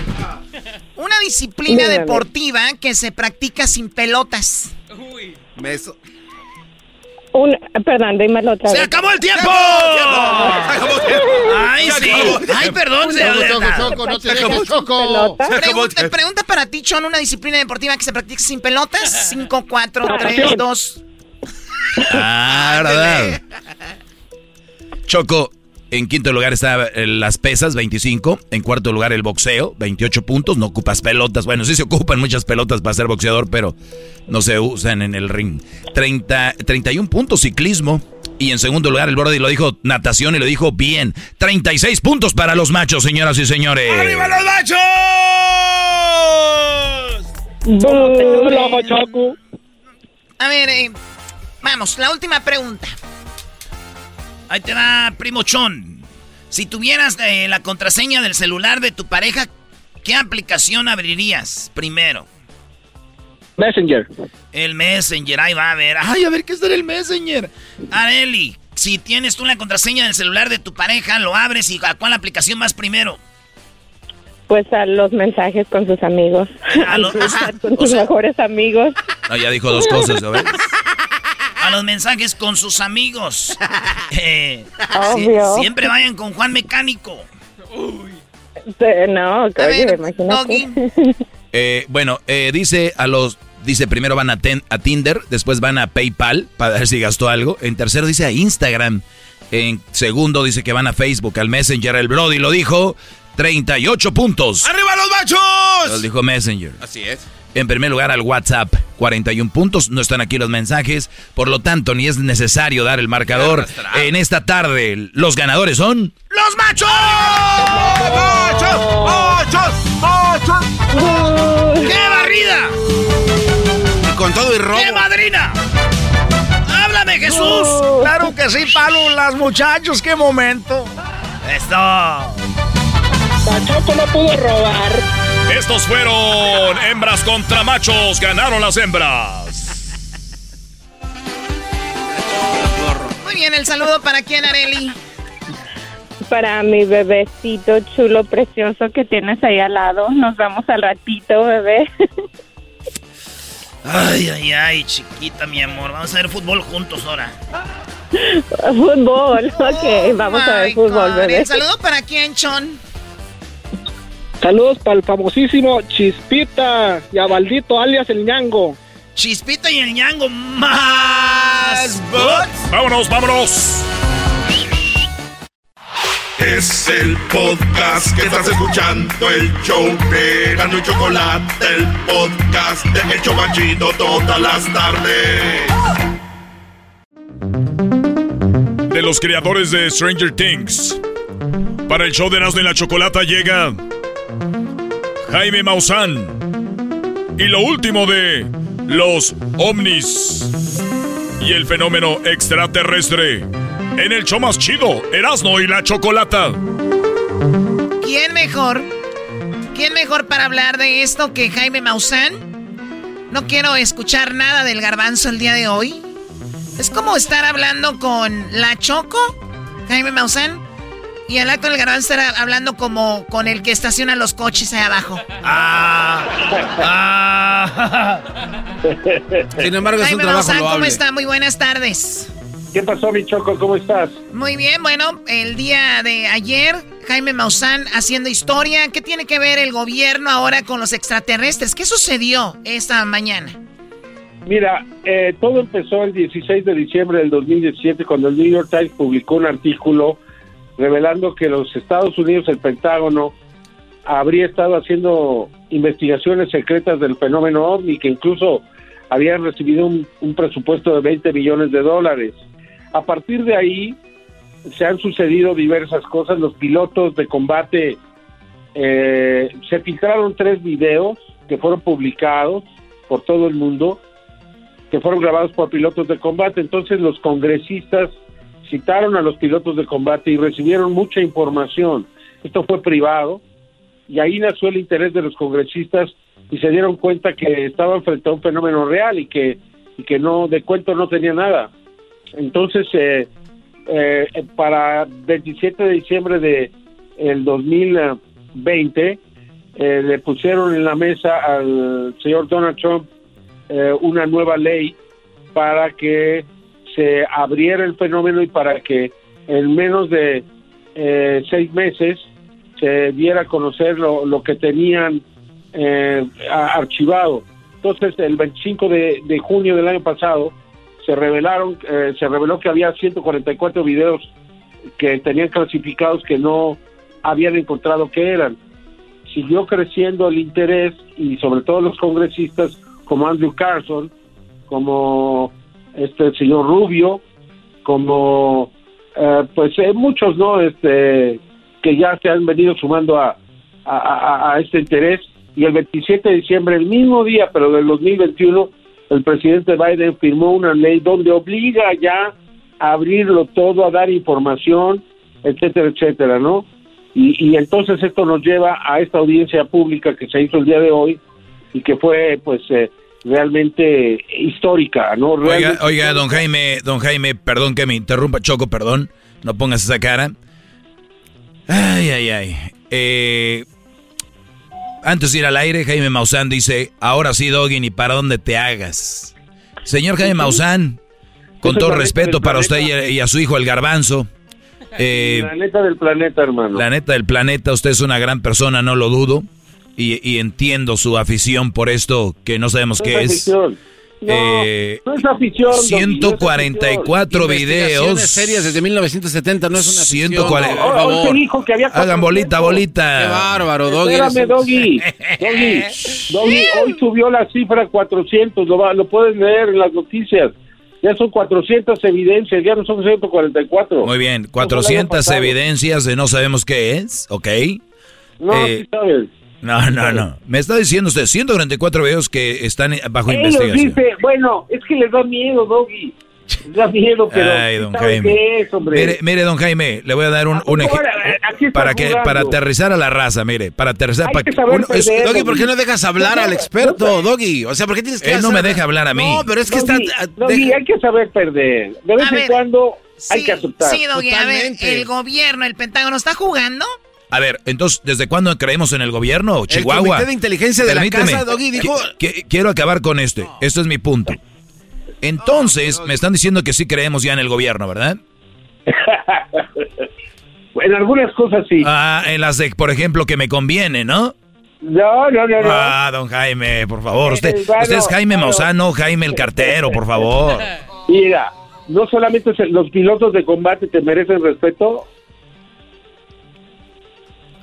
Una disciplina deportiva que se practica sin pelotas. Me so- Un, perdón, dímelo otra ¡Se acabó el tiempo! ¡Ay, sí! ¡Ay, perdón! se-. Pelota. Pregunta, pregunta para ti, Chon, una disciplina deportiva que se practica sin pelotas. 5, 4, 3, 2. Ah, ¿verdad? Choco, en quinto lugar está eh, las pesas, 25. En cuarto lugar el boxeo, 28 puntos. No ocupas pelotas. Bueno, sí se ocupan muchas pelotas para ser boxeador, pero no se usan en el ring. 30, 31 puntos ciclismo. Y en segundo lugar el Brody lo dijo natación y lo dijo bien. 36 puntos para los machos, señoras y señores. ¡Arriba los machos! A ver, eh, vamos, la última pregunta. Ahí te va, primo Chon. Si tuvieras eh, la contraseña del celular de tu pareja, ¿qué aplicación abrirías primero? Messenger. El Messenger, ahí va a ver. Ay, a ver qué es el Messenger. Areli, si tienes tú la contraseña del celular de tu pareja, lo abres y ¿a cuál aplicación vas primero? Pues a los mensajes con sus amigos. A los- con sus mejores amigos. No, ya dijo dos cosas, ¿no ves? A los mensajes con sus amigos. Eh, Obvio. siempre vayan con Juan Mecánico. Sí, No, oye, ver, imagínate. Eh, bueno, eh, dice a los. Dice primero van a, ten- a Tinder, después van a PayPal para ver si gastó algo. En tercero dice a Instagram. En segundo dice que van a Facebook, al Messenger. El Brody lo dijo. 38 puntos. ¡Arriba los Lo machos! dijo Messenger. Así es. En primer lugar al WhatsApp, 41 puntos. No están aquí los mensajes. Por lo tanto, ni es necesario dar el marcador. En esta tarde, los ganadores son. ¡Los machos! ¡Machos! ¡Machos! ¡Machos! ¡Qué barrida! Y con todo y robo. ¡Qué madrina! ¡Háblame, Jesús! Claro que sí, Palo, las muchachos, qué momento. ¡Esto! La Choco no pudo robar. Estos fueron hembras contra machos. Ganaron las hembras. Muy bien, el saludo para quién, Areli. Para mi bebecito chulo, precioso que tienes ahí al lado. Nos vemos al ratito, bebé. Ay, ay, ay, chiquita, mi amor. Vamos a ver fútbol juntos ahora. fútbol, ok. Vamos a ver fútbol, God. bebé. El saludo para quién, Chon. Saludos para el famosísimo Chispita y a Baldito alias el ñango. Chispita y el ñango más. Vámonos, vámonos. Es el podcast que estás escuchando, el show de Gano y Chocolate, el podcast de El Chobachito todas las tardes. De los creadores de Stranger Things. Para el show de Erasmo y la Chocolata llega Jaime Maussan. Y lo último de los ovnis y el fenómeno extraterrestre. En el show más chido, Erasmo y la Chocolata. ¿Quién mejor? ¿Quién mejor para hablar de esto que Jaime Maussan? No quiero escuchar nada del garbanzo el día de hoy. Es como estar hablando con la Choco, Jaime Maussan, y el acto del garbanzo estar hablando como con el que estaciona los coches ahí abajo. Ah, Sin embargo, es un Jaime trabajo Maussan, ¿cómo está? Muy buenas tardes. ¿Qué pasó, mi Choco? ¿Cómo estás? Muy bien, bueno, el día de ayer, Jaime Maussan haciendo historia. ¿Qué tiene que ver el gobierno ahora con los extraterrestres? ¿Qué sucedió esta mañana? Mira, eh, todo empezó el 16 de diciembre del 2017 cuando el New York Times publicó un artículo revelando que los Estados Unidos, el Pentágono, habría estado haciendo investigaciones secretas del fenómeno OVNI, que incluso habían recibido un, un presupuesto de 20 millones de dólares. A partir de ahí se han sucedido diversas cosas. Los pilotos de combate eh, se filtraron tres videos que fueron publicados por todo el mundo, que fueron grabados por pilotos de combate. Entonces los congresistas citaron a los pilotos de combate y recibieron mucha información. Esto fue privado y ahí nació el interés de los congresistas y se dieron cuenta que estaban frente a un fenómeno real y que y que no de cuento no tenía nada. Entonces eh, eh, para 27 de diciembre de el 2020 eh, le pusieron en la mesa al señor Donald Trump eh, una nueva ley para que se abriera el fenómeno y para que en menos de eh, seis meses se diera a conocer lo, que tenían eh, archivado. Entonces, el 25 de, de junio del año pasado se revelaron, eh, se reveló que había 144 videos que tenían clasificados que no habían encontrado que eran. Siguió creciendo el interés y sobre todo los congresistas como Andrew Carson, como este señor Rubio, como eh, pues eh, muchos no este que ya se han venido sumando a, a, a- a este interés. Y el 27 de diciembre el mismo día pero del 2021 el presidente Biden firmó una ley donde obliga ya a abrirlo todo a dar información etcétera etcétera no y, y entonces esto nos lleva a esta audiencia pública que se hizo el día de hoy y que fue pues eh, realmente histórica no Oiga, Realmente- oiga, don Jaime, don Jaime, perdón que me interrumpa, Choco, perdón. No pongas esa cara. Ay, ay, ay. Eh, antes de ir al aire, Jaime Maussan dice, ahora sí, Doggy, ni para dónde te hagas. Señor Jaime Maussan, con todo respeto para usted planeta. y a, y a su hijo, el garbanzo. eh, la neta del planeta hermano la neta del planeta, usted es una gran persona, no lo dudo. Y, y entiendo su afición por esto que no sabemos No qué es es. afición. No, Eh, no es afición. Doggy, no es 144 videos. Investigaciones serias desde 1970 no es una ficción. 140. Por Hoy favor. se dijo que había Hagan bolita, bolita. Qué bárbaro, Doggy. Espérame, Doggy. Doggy, Doggy, hoy subió la cifra a 400, lo, va- lo puedes leer en las noticias. Ya son 400 evidencias, ya no son 144. Muy bien, Eso fue el año 400 pasado. evidencias de no sabemos qué es, ¿ok? No, Eh, sí sabes. No, no, no. Me está diciendo usted 144 videos que están bajo Ellos investigación. dice, bueno, es que les da miedo, Doggy. Les da miedo, pero Ay, ¿sí don Jaime. qué es, hombre? Mire, mire, don Jaime, le voy a dar un, un ejemplo. Para que jugando. para aterrizar a la raza, mire, para aterrizar Hay para que uno- es- perder, Doggy, ¿por qué no dejas hablar al experto, Doggy? O sea, ¿por qué tienes que Él no hacer- me deja hablar a mí. No, pero es que está... Doggy, Doggy, hay que saber perder. De vez A en ver, cuando hay Sí, que aceptar. sí, Doggy, a ver, Totalmente. el gobierno, el Pentágono, ¿está jugando? A ver, entonces, ¿desde cuándo creemos en el gobierno? Chihuahua. comité de inteligencia de la casa, Doggy, dijo- qui- quiero acabar con este. Este es mi punto. Entonces, me están diciendo que sí creemos ya en el gobierno, ¿verdad? En algunas cosas sí. Ah, en las de, por ejemplo, que me conviene, ¿no? No, no, no, no. Ah, don Jaime, por favor. Usted, Eh, bueno, usted es Jaime bueno. Mausano, Jaime el cartero, por favor. Mira, no solamente los pilotos de combate te merecen respeto,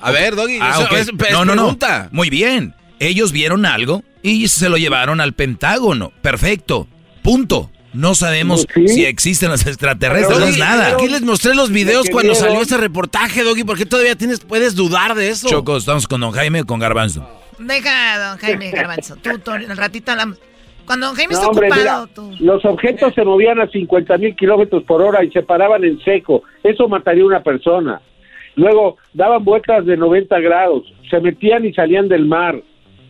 A ver, Doggy, Ah, eso es- es no, no, no. pregunta. Muy bien. Ellos vieron algo y se lo llevaron al Pentágono. Perfecto. Punto. No sabemos si existen los extraterrestres, no es nada. Aquí les mostré los videos cuando vieron- salió ese reportaje, Doggy, porque todavía tienes, puedes dudar de eso. Choco, estamos con don Jaime o con Garbanzo. Deja, a don Jaime Garbanzo. Tú, tú, al ratito hablamos. Cuando don Jaime No, está hombre, ocupado, mira, tú. los objetos se movían a 50 mil kilómetros por hora y se paraban en seco. Eso mataría a una persona. Luego daban vueltas de 90 grados, se metían y salían del mar.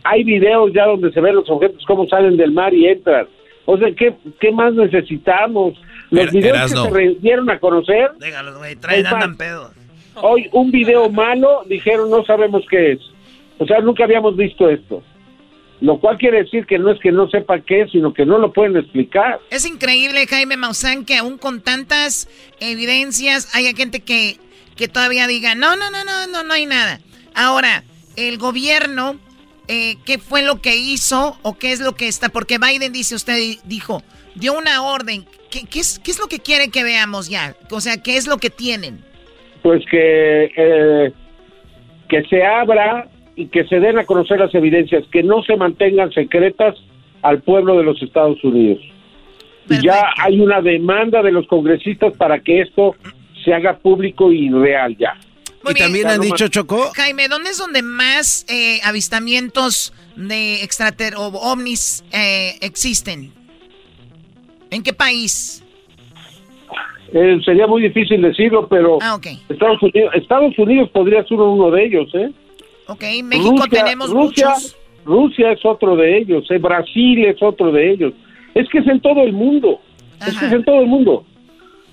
Hay videos ya donde se ven los objetos cómo salen del mar y entran. O sea, ¿qué, qué más necesitamos? Los Er- videos Erasno. que se dieron a conocer. Déjalos, güey, traen, andan pedos. Hoy un video malo dijeron no sabemos qué es. O sea, nunca habíamos visto esto. Lo cual quiere decir que no es que no sepa qué es, sino que no lo pueden explicar. Es increíble, Jaime Maussan, que aún con tantas evidencias haya gente que, que todavía diga, no, no, no, no, no, no hay nada. Ahora, el gobierno, eh, ¿qué fue lo que hizo o qué es lo que está? Porque Biden dice, usted dijo, dio una orden. ¿Qué, qué es, qué es lo que quiere que veamos ya? O sea, ¿qué es lo que tienen? Pues que, eh, que se abra y que se den a conocer las evidencias, que no se mantengan secretas al pueblo de los Estados Unidos. Y ya hay una demanda de los congresistas para que esto se haga público y real ya. Muy y también Ya han dicho, Choco, Jaime, ¿dónde es donde más eh, avistamientos de extrater o ovnis eh, existen? ¿En qué país? Eh, sería muy difícil decirlo, pero Ah. Estados Unidos, Estados Unidos podría ser uno de ellos, ¿eh? Ok, México Rusia- tenemos Rusia, muchos. Rusia es otro de ellos, ¿eh? Brasil es otro de ellos. Es que es en todo el mundo. Es que es en todo el mundo.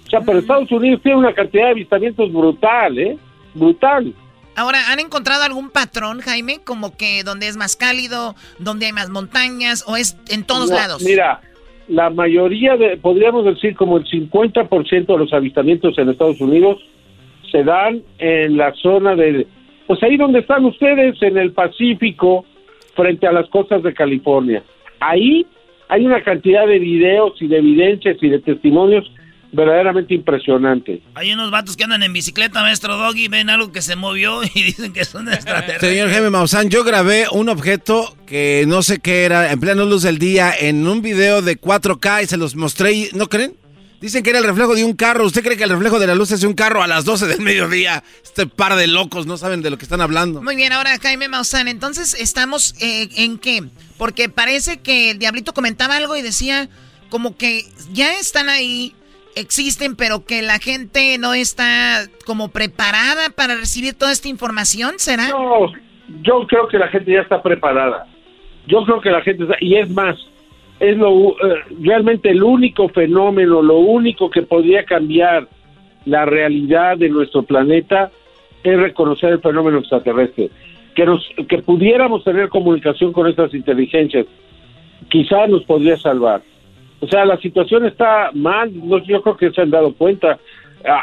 O sea, pero Estados Unidos tiene una cantidad de avistamientos brutal, ¿eh? Brutal. Ahora, ¿han encontrado algún patrón, Jaime? Como que donde es más cálido, donde hay más montañas, o es en todos No, lados. Mira, la mayoría de, podríamos decir como el 50% de los avistamientos en Estados Unidos se dan en la zona de, pues ahí donde están ustedes, en el Pacífico, frente a las costas de California. Ahí hay una cantidad de videos y de evidencias y de testimonios verdaderamente impresionantes. Hay unos vatos que andan en bicicleta, maestro Doggy, ven algo que se movió y dicen que es un extraterrestre. señor Jaime Maussan, yo grabé un objeto que no sé qué era, en plena luz del día, en un video de 4K y se los mostré y, ¿no creen? Dicen que era el reflejo de un carro. ¿Usted cree que el reflejo de la luz es de un carro a las 12 del mediodía? Este par de locos no saben de lo que están hablando. Muy bien, ahora Jaime Maussan, entonces estamos eh, en qué? Porque parece que el diablito comentaba algo y decía como que ya están ahí, existen, pero que la gente no está como preparada para recibir toda esta información, ¿será? No, yo creo que la gente ya está preparada. Yo creo que la gente está, y es más, es lo u- eh, realmente el único fenómeno, lo único que podría cambiar la realidad de nuestro planeta es reconocer el fenómeno extraterrestre. Que nos que pudiéramos tener comunicación con estas inteligencias, quizá nos podría salvar. O sea, la situación está mal, no, yo creo que se han dado cuenta.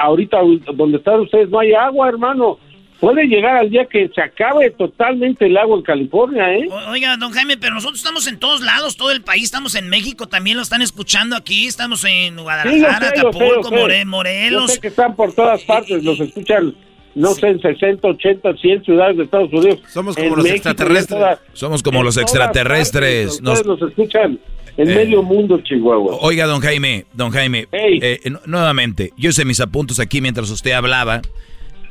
Ahorita donde están ustedes no hay agua, hermano. Puede llegar al día que se acabe totalmente el agua en California, ¿eh? Oiga, don Jaime, pero nosotros estamos en todos lados, todo el país, estamos en México, también lo están escuchando aquí, estamos en Sí, Guadalajara, yo sé, yo sé, Acapulco, yo sé. More- Yo Morelos. sé que están por todas partes, los escuchan, no sé, en 60, 80, 100 ciudades de Estados Unidos. Somos En como los México, extraterrestres. Somos como los extraterrestres. partes, Nos- escuchan en Eh. medio mundo, Chihuahua. Oiga, don Jaime, don Jaime, eh, nu- nuevamente, yo hice mis apuntos aquí mientras usted hablaba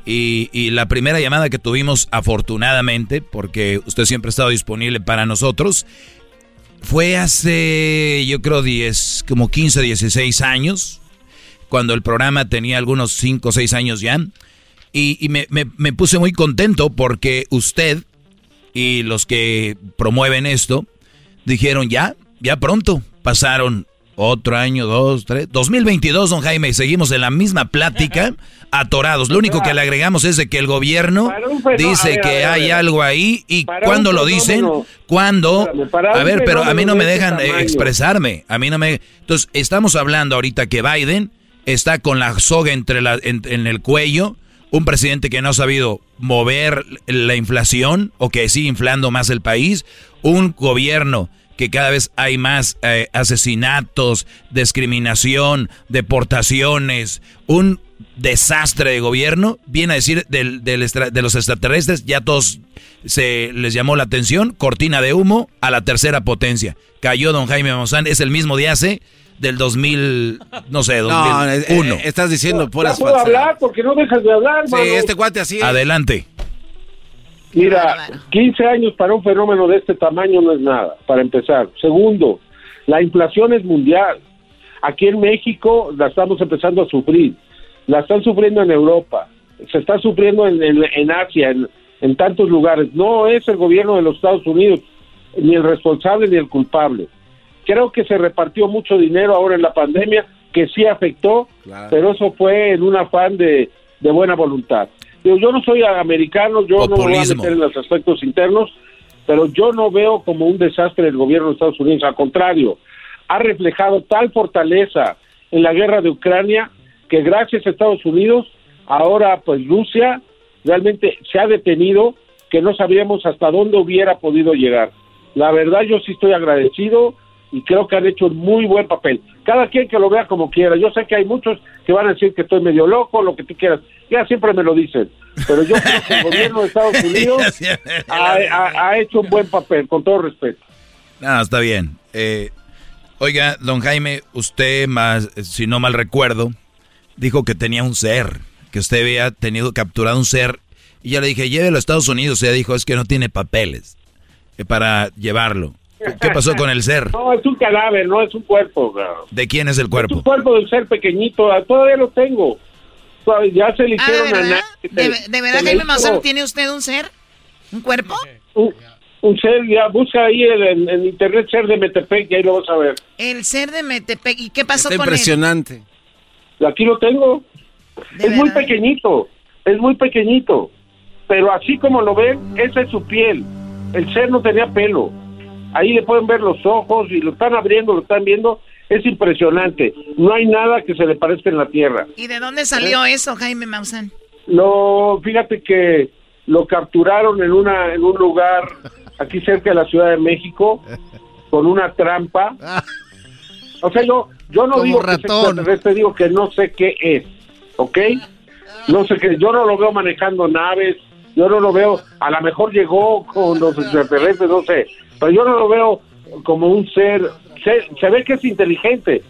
y, y la primera llamada que tuvimos, afortunadamente, porque usted siempre ha estado disponible para nosotros, fue hace, yo creo, 10, como 15, 16 años, cuando el programa tenía algunos 5 o 6 años ya, y, y me, me- me puse muy contento porque usted y los que promueven esto dijeron ya, ya pronto, pasaron otro año, dos, tres, 2022, don Jaime, y seguimos en la misma plática, atorados. Lo único que le agregamos es de que el gobierno fenómeno- dice ver, que ver, hay algo ahí y cuando lo dicen, cuando, a ver, pero a mí no me este dejan expresarme, a mí no me, entonces estamos hablando ahorita que Biden está con la soga entre la, en, en el cuello, un presidente que no ha sabido mover la inflación o que sigue inflando más el país, un gobierno que cada vez hay más eh, asesinatos, discriminación, deportaciones, un desastre de gobierno, viene a decir del, del de los extraterrestres, ya todos se les llamó la atención, cortina de humo a la tercera potencia. Cayó don Jaime Maussan, es el mismo día hace del 2000, no sé, 2001. No, eh, estás diciendo puras No puedo hablar porque no dejas de hablar, Sí, este cuate así es. Adelante. Mira, 15 años para un fenómeno de este tamaño no es nada, para empezar. Segundo, la inflación es mundial. Aquí en México la estamos empezando a sufrir. La están sufriendo en Europa. Se está sufriendo en, en- en Asia, en, en tantos lugares. No es el gobierno de los Estados Unidos ni el responsable ni el culpable. Creo que se repartió mucho dinero ahora en la pandemia, que sí afectó, pero eso fue en un afán de, de buena voluntad. Digo, yo no soy americano, yo no me voy a meter en los aspectos internos, pero yo no veo como un desastre el gobierno de Estados Unidos, al contrario, ha reflejado tal fortaleza en la guerra de Ucrania que gracias a Estados Unidos, ahora pues Rusia realmente se ha detenido que no sabíamos hasta dónde hubiera podido llegar. La verdad yo sí estoy agradecido y creo que han hecho un muy buen papel. Cada quien que lo vea como quiera. Yo sé que hay muchos que van a decir que estoy medio loco, lo que tú quieras. Ya siempre me lo dicen. Pero yo creo que el gobierno de Estados Unidos ha, ha- ha hecho un buen papel, con todo respeto. No, está bien. Eh, oiga, don Jaime, usted, más, si no mal recuerdo, dijo que tenía un ser, que usted había tenido capturado un ser. Y yo le dije, llévelo a Estados Unidos. Ella dijo, es que no tiene papeles eh, para llevarlo. ¿Qué pasó con el ser? No, es un cadáver, no es un cuerpo. ¿De quién es el Es cuerpo? un cuerpo del ser pequeñito, ah, todavía lo tengo. Ya se le Ah, ¿de hicieron a verdad? nadie. ¿De, de verdad, Jaime Maussan, tiene usted un ser? ¿Un cuerpo? Un, un ser, ya busca ahí en, en- en internet ser de Metepec y ahí lo vas a ver. El ser de Metepec. ¿Y qué pasó Está con impresionante. Aquí lo tengo. Es muy pequeñito, es muy pequeñito. Pero así como lo ven, esa es su piel. El ser no tenía pelo. Ahí le pueden ver los ojos y lo están abriendo, lo están viendo. Es impresionante. No hay nada que se le parezca en la tierra. ¿Y de dónde salió eso, Jaime Maussan? Lo, fíjate que lo capturaron en una en un lugar aquí cerca de la Ciudad de México con una trampa. O sea, yo yo no Como digo que digo que no sé qué es, ¿ok? No sé qué, yo no lo veo manejando naves, yo no lo veo, a lo mejor llegó con los extraterrestres, no sé, pero yo no lo veo como un ser, se, se ve que es inteligente,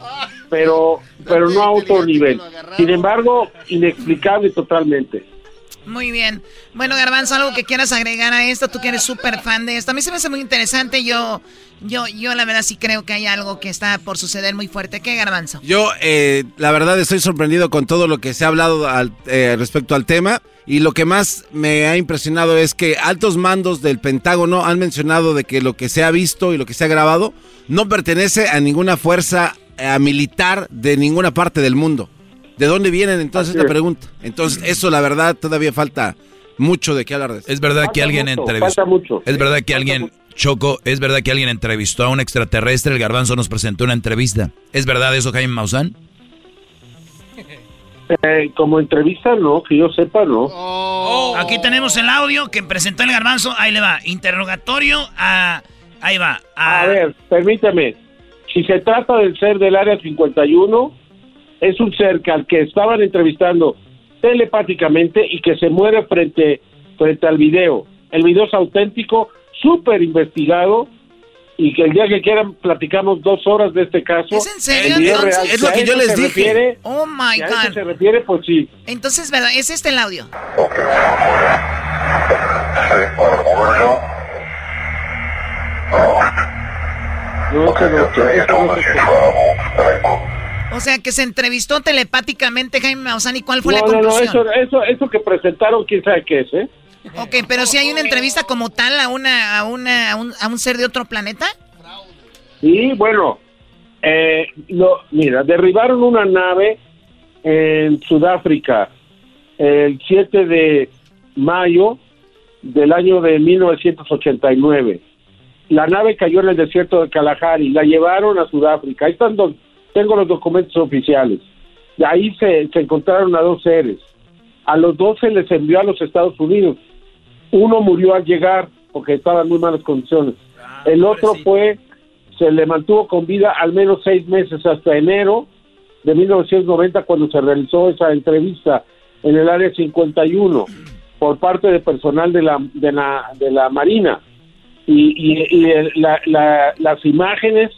pero pero no a otro nivel. Sin embargo, inexplicable totalmente. Muy bien. Bueno, Garbanzo, algo que quieras agregar a esto, tú que eres súper fan de esto. A mí se me hace muy interesante. Yo, yo, yo la verdad sí creo que hay algo que está por suceder muy fuerte. ¿Qué, Garbanzo? Yo, eh, la verdad, estoy sorprendido con todo lo que se ha hablado al- eh, respecto al tema. Y lo que más me ha impresionado es que altos mandos del Pentágono han mencionado de que lo que se ha visto y lo que se ha grabado no pertenece a ninguna fuerza eh, militar de ninguna parte del mundo. ¿De dónde vienen entonces es. pregunta? Entonces, eso la verdad todavía falta mucho de qué hablar de eso. Es verdad que alguien mucho, entrevistó. falta mucho. Es verdad que alguien Choco, es verdad que alguien entrevistó a un extraterrestre. El Garbanzo nos presentó una entrevista. ¿Es verdad eso, Jaime Maussan? Eh, como entrevista, no, que yo sepa, no. Aquí tenemos el audio que presentó el garbanzo. Ahí le va. Interrogatorio a. Ahí va. A, A ver, permíteme. Si se trata del ser del área 51, es un ser que al que estaban entrevistando telepáticamente y que se muere frente, frente al video. El video es auténtico, súper investigado y que el día que quieran platicamos dos horas de este caso. ¿Es en serio, entonces? real. Es lo a que eso yo les se dije. refiere- Oh my si a eso God. se refiere, pues sí. Entonces, ¿verdad? Es este el audio. No, no, no se- O sea, que se entrevistó telepáticamente Jaime Maussan. ¿Y cuál fue la No, no, no, conclusión? eso, eso, eso que presentaron, quién sabe qué es, ¿eh? Ok, pero si hay una entrevista como tal a una, a una, a un, a un ser de otro planeta. Sí, bueno, eh, lo- mira, derribaron una nave en Sudáfrica el 7 de mayo del año de 1989. La nave cayó en el desierto de Kalahari, la llevaron a Sudáfrica. Ahí están, dos- tengo los documentos oficiales. De ahí se, se encontraron a dos seres. A los dos se les envió a los Estados Unidos. Uno murió al llegar porque estaba en muy malas condiciones. El otro fue se le mantuvo con vida al menos seis meses hasta enero de 1990 cuando se realizó esa entrevista en el área 51 por parte de personal de la de la, de la Marina y, y, y el- la- la- las imágenes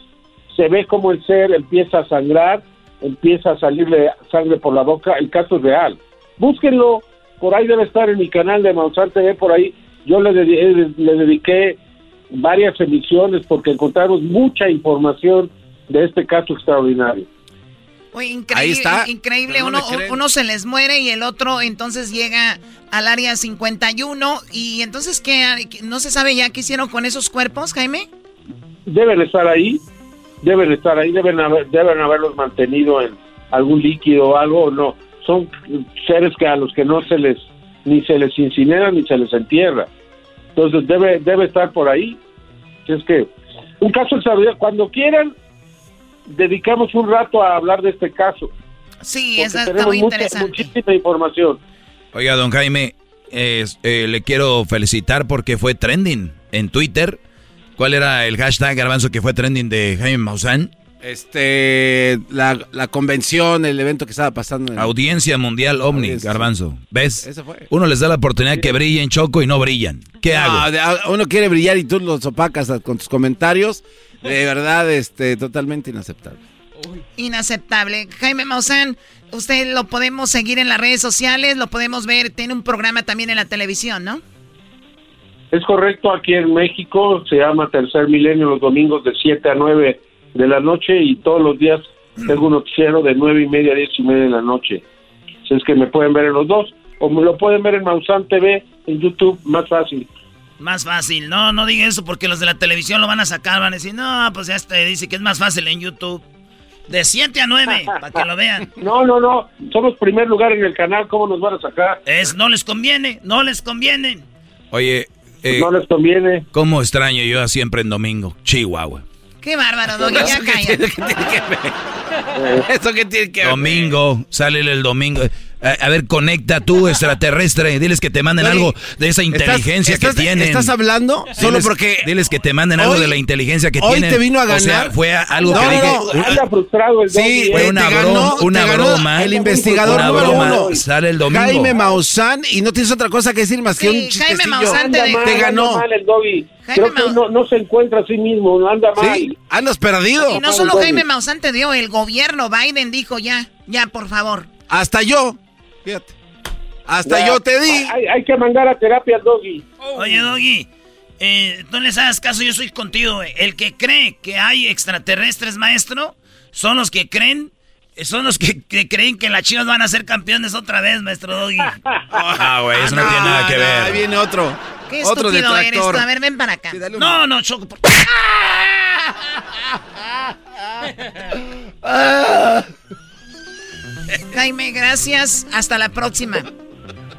se ve como el ser empieza a sangrar, empieza a salirle sangre por la boca, el caso es real. Búsquenlo, por ahí debe estar en mi canal de Maussan TV, por ahí yo le, dedi- le dediqué varias emisiones porque encontramos mucha información de este caso extraordinario. Increíble, Ahí está. increíble. No Uno, uno se les muere y el otro entonces llega al área 51. Y entonces, ¿qué? ¿No se sabe ya qué hicieron con esos cuerpos, Jaime? Deben estar ahí, deben estar ahí, deben, haber, deben haberlos mantenido en algún líquido o algo, no. Son seres que a los que no se les, ni se les incinera ni se les entierra. Entonces debe, debe estar por ahí. Es que un caso extraordinario. Cuando quieran, dedicamos un rato a hablar de este caso. Sí, porque esa está tenemos muy mucha- interesante. muchísima información. Oiga, don Jaime, eh, le quiero felicitar porque fue trending en Twitter. ¿Cuál era el hashtag garbanzo que fue trending de Jaime Maussan? Este, la, la convención, el evento que estaba pasando. en- Audiencia Mundial Audiencia. Garbanzo. ¿Ves? Fue. Uno les da la oportunidad que brillen Choco y no brillan. ¿Qué No, hago? uno quiere brillar y tú los opacas con tus comentarios. De verdad, este, totalmente inaceptable. Inaceptable. Jaime Maussan, usted lo podemos seguir en las redes sociales, lo podemos ver, tiene un programa también en la televisión, ¿no? Es correcto, aquí en México se llama Tercer Milenio los domingos de 7 a 9 de la noche y todos los días tengo un noticiero de 9 y media a 10 y media de la noche. Si es que me pueden ver en los dos o me lo pueden ver en Maussan TV, en YouTube, más fácil. Más fácil. No, no diga eso porque los de la televisión lo van a sacar. Van a decir, no, pues ya te dice que es más fácil en YouTube. De 7 a 9, para que lo vean. No, no, no, somos primer lugar en el canal, ¿cómo nos van a sacar? Es, no les conviene, no les conviene. Oye, eh, no les conviene. ¿Cómo extraño yo a siempre en domingo? Chihuahua. Qué bárbaro, Doggy, ya cállate. ¿Eso qué tiene que ver? Domingo, sale el domingo. A, a ver, conecta tú, extraterrestre. Diles que te manden algo de esa ¿estás- inteligencia estás- que tienen. estás hablando solo Diles- porque Diles que te manden algo hoy- de la inteligencia que hoy tienen. te vino a O sea, ganar. fue algo No, que no, dije. no, Anda frustrado el Sí, Doggy, fue ¿eh? una broma, una broma. El investigador Una número broma. uno. Sale el domingo. Jaime Maussan y no tienes otra cosa que decir más que Sí, un Jaime chistecillo. Maussan te- mal, te ganó. mal el Doggy. Jaime Creo que no, no se encuentra a sí mismo, anda mal. Sí, andas perdido. Y no solo Jaime Maussan te dio, el gobierno Biden dijo ya, ya, por favor. Hasta yo. Fíjate. Hasta Ya, yo te di. Hay, hay que mandar a terapia al Doggy. Oye, Doggy, eh, no les hagas caso, yo soy contigo. güey. El que cree que hay extraterrestres, maestro, son los que creen, son los que, que creen que las chivas van a ser campeones otra vez, maestro Doggy. Ah, güey, eso no, tiene nada que no, ver. Ahí viene otro. Qué otro estúpido eres tú. detractor. A ver, ven para acá. No, no, Choco. por- Jaime, gracias. Hasta la próxima.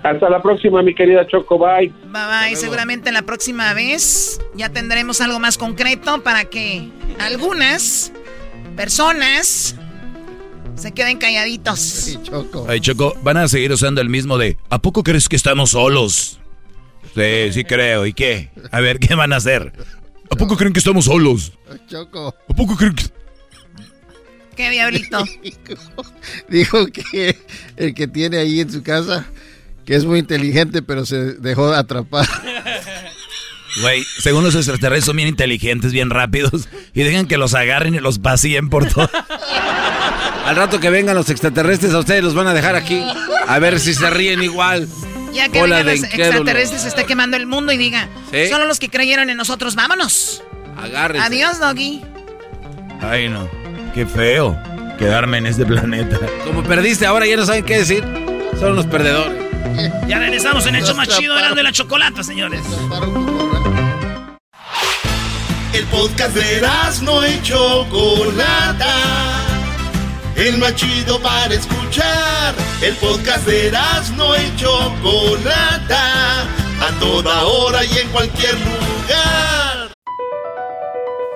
Hasta la próxima, mi querida Choco. Bye. Bye bye. Seguramente la próxima vez ya tendremos algo más concreto para que algunas personas se queden calladitos. Ay, Choco, van a seguir usando el mismo de ¿A poco crees que estamos solos? Sí, sí creo. ¿Y qué? A ver, ¿qué van a hacer? ¿A poco creen que estamos solos? Choco. ¿A poco creen que.? ¿Qué diablito? Dijo que el que tiene ahí en su casa, que es muy inteligente, pero se dejó atrapar. Güey, según los extraterrestres son bien inteligentes, bien rápidos. Y dejan que los agarren y los vacíen por todo. Al rato que vengan los extraterrestres, a ustedes los van a dejar aquí. A ver si se ríen igual. Ya que vengan los incrédulos. extraterrestres, se está quemando el mundo y diga, ¿Sí? solo los que creyeron en nosotros, vámonos. Agárrense. Adiós, Doggy. Ay, no. Qué feo quedarme en este planeta. Como perdiste, ahora ya no saben qué decir. Son los perdedores. Ya regresamos en el show más chido de la chocolata, señores. El podcast de no y Chocolata. El más chido para escuchar. El podcast de no y Chocolata. A toda hora y en cualquier lugar.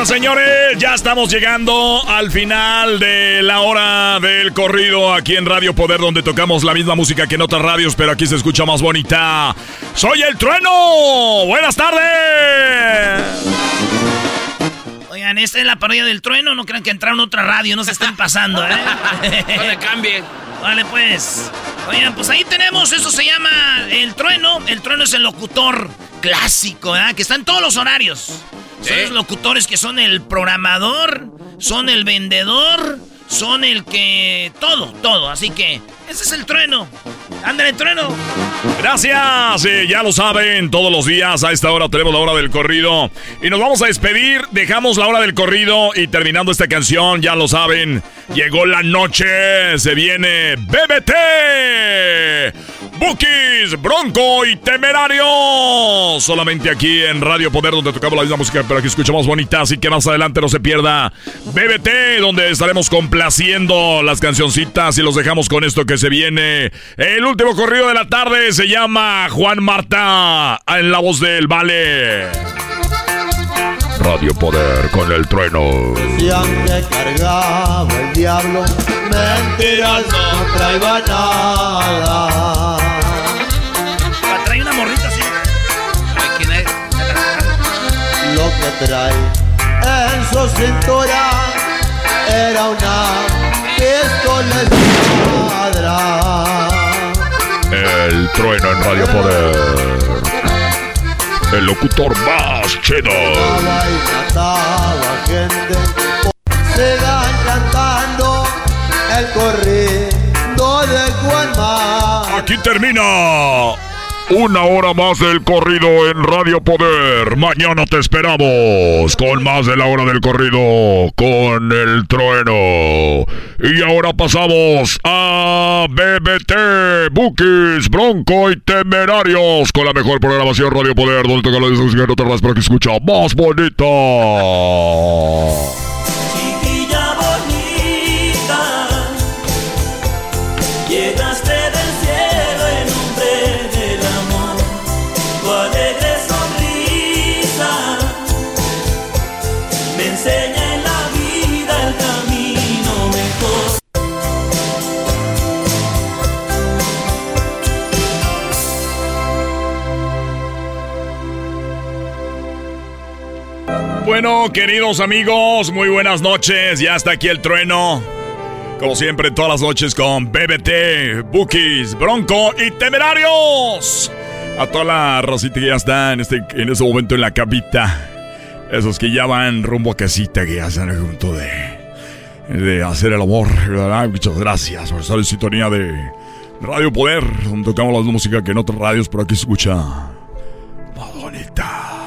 Señoras señores, ya estamos llegando al final de la hora del corrido aquí en Radio Poder, donde tocamos la misma música que en otras radios, pero aquí se escucha más bonita. ¡Soy el trueno! ¡Buenas tardes! Oigan, esta es la parodia del trueno. No crean que entraron a otra radio, no se estén pasando, ¿eh? no le cambie. Vale, pues. Oigan, pues ahí tenemos, eso se llama el trueno. El trueno es el locutor clásico, ¿verdad? Que está en todos los horarios. Son los locutores que son el programador, son el vendedor, son el que... Todo, todo. Así que ese es el trueno. Ándale, trueno. Gracias, eh, ya lo saben, todos los días a esta hora tenemos la hora del corrido. Y nos vamos a despedir, dejamos la hora del corrido y terminando esta canción, ya lo saben, llegó la noche, se viene BBT. Bookies, Bronco y Temerario. Solamente aquí en Radio Poder, donde tocamos la misma música, pero aquí escuchamos bonita. Así que más adelante no se pierda BBT, donde estaremos complaciendo las cancioncitas y los dejamos con esto que se viene. El último corrido de la tarde se llama Juan Marta, en la voz del Vale. Radio Poder con el trueno. Decían que cargaba el diablo, mentiras no traía nada. Trae una morrita así. Lo que trae en su cintura era una pistola escuadra. El trueno en Radio Poder. El locutor más chido. Gente. Sigan cantando el corrido de Juan Mar. Aquí termina una hora más del corrido en Radio Poder. Mañana te esperamos con más de la hora del corrido con el trueno. Y ahora pasamos a BBT, Bookies, Bronco y Temerarios con la mejor programación Radio Poder, donde toca la música en otras para que escucha más bonita. Bueno, queridos amigos, muy buenas noches. Ya está aquí el trueno. Como siempre, todas las noches con BBT, Bookies, Bronco y Temerarios. A toda la rosita que ya está en este, en este momento en la capita. Esos que ya van rumbo a casita, que ya están a punto de, de hacer el amor. Muchas gracias por estar en sintonía de Radio Poder, donde tocamos la música que en otras radios, pero aquí se escucha más bonita.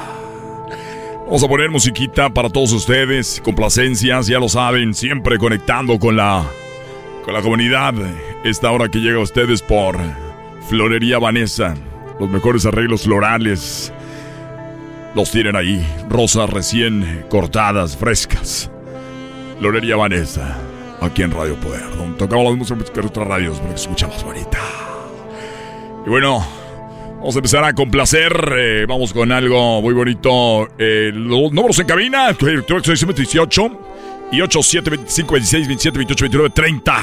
Vamos a poner musiquita para todos ustedes, complacencias, ya lo saben, siempre conectando con la con la comunidad. Esta hora que llega a ustedes por Florería Vanessa, los mejores arreglos florales. Los tienen ahí, rosas recién cortadas, frescas. Florería Vanessa, aquí en Radio Poder, donde tocamos las músicas de otras radios que se escucha más bonita. Y bueno, Vamos a empezar a complacer. eh, vamos con algo muy bonito. Eh, los números en cabina: 18 y 8, 7, 25, 26, 27, 28, 29, 30.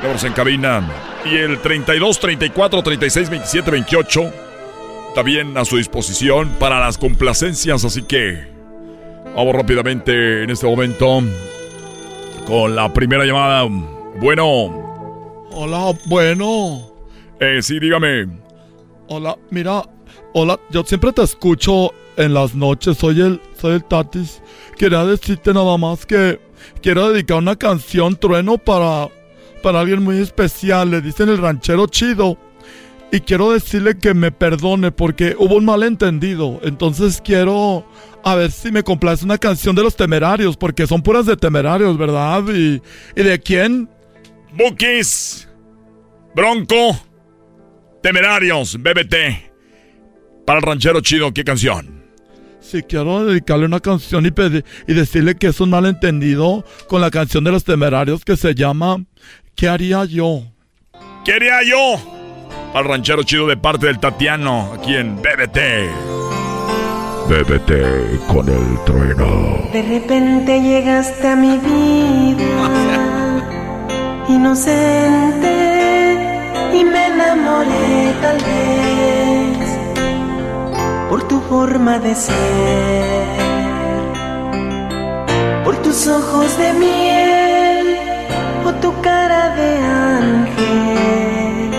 Números en cabina. Y el 32, 34, 36, 27, 28. También a su disposición para las complacencias. Así que vamos rápidamente en este momento con la primera llamada. Bueno. Hola, bueno. Eh, sí, dígame. Hola, mira, hola, yo siempre te escucho en las noches, soy el, soy el Tatis. Quería decirte nada más que quiero dedicar una canción trueno para, para alguien muy especial, le dicen el ranchero chido. Y quiero decirle que me perdone porque hubo un malentendido. Entonces quiero a ver si me complace una canción de los temerarios, porque son puras de temerarios, ¿verdad? ¿Y, y de quién? Bookies, Bronco, Temerarios, BBT. Para el ranchero chido, ¿qué canción? si quiero dedicarle una canción y, pedir, y decirle que es un malentendido con la canción de los temerarios que se llama ¿Qué haría yo? ¿Qué haría yo? Al ranchero chido de parte del Tatiano, aquí en BBT. BBT con el trueno. De repente llegaste a mi vida, inocente, y me enamoré tal vez por tu forma de ser, por tus ojos de miel o tu cara de ángel.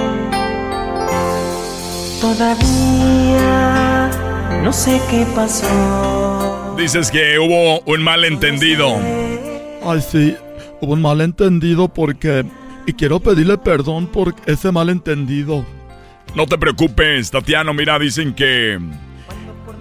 Todavía no sé qué pasó. Dices que hubo un malentendido. Ay, sí, hubo un malentendido porque... Y quiero pedirle perdón por ese malentendido. No te preocupes, Tatiano. Mira, dicen que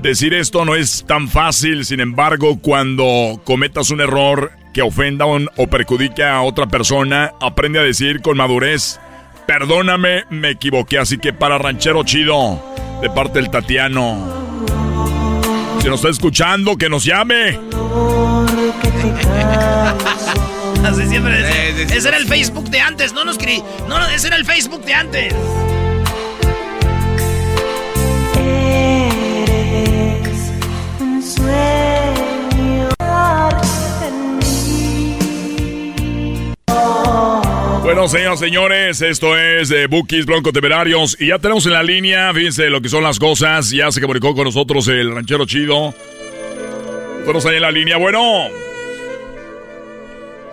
decir esto no es tan fácil. Sin embargo, cuando cometas un error que ofenda o perjudique a otra persona, aprende a decir con madurez, perdóname, me equivoqué. Así que para ranchero chido, de parte del Tatiano, si nos está escuchando, que nos llame. Así siempre decía. Ese era el Facebook de antes, no nos creí. No, no, ese era el Facebook de antes. Eres un sueño en mí. Bueno, señoras señores, esto es de Bookies Blanco Temerarios. Y ya tenemos en la línea, fíjense lo que son las cosas. Ya se comunicó con nosotros el ranchero chido. Tenemos ahí en la línea. Bueno,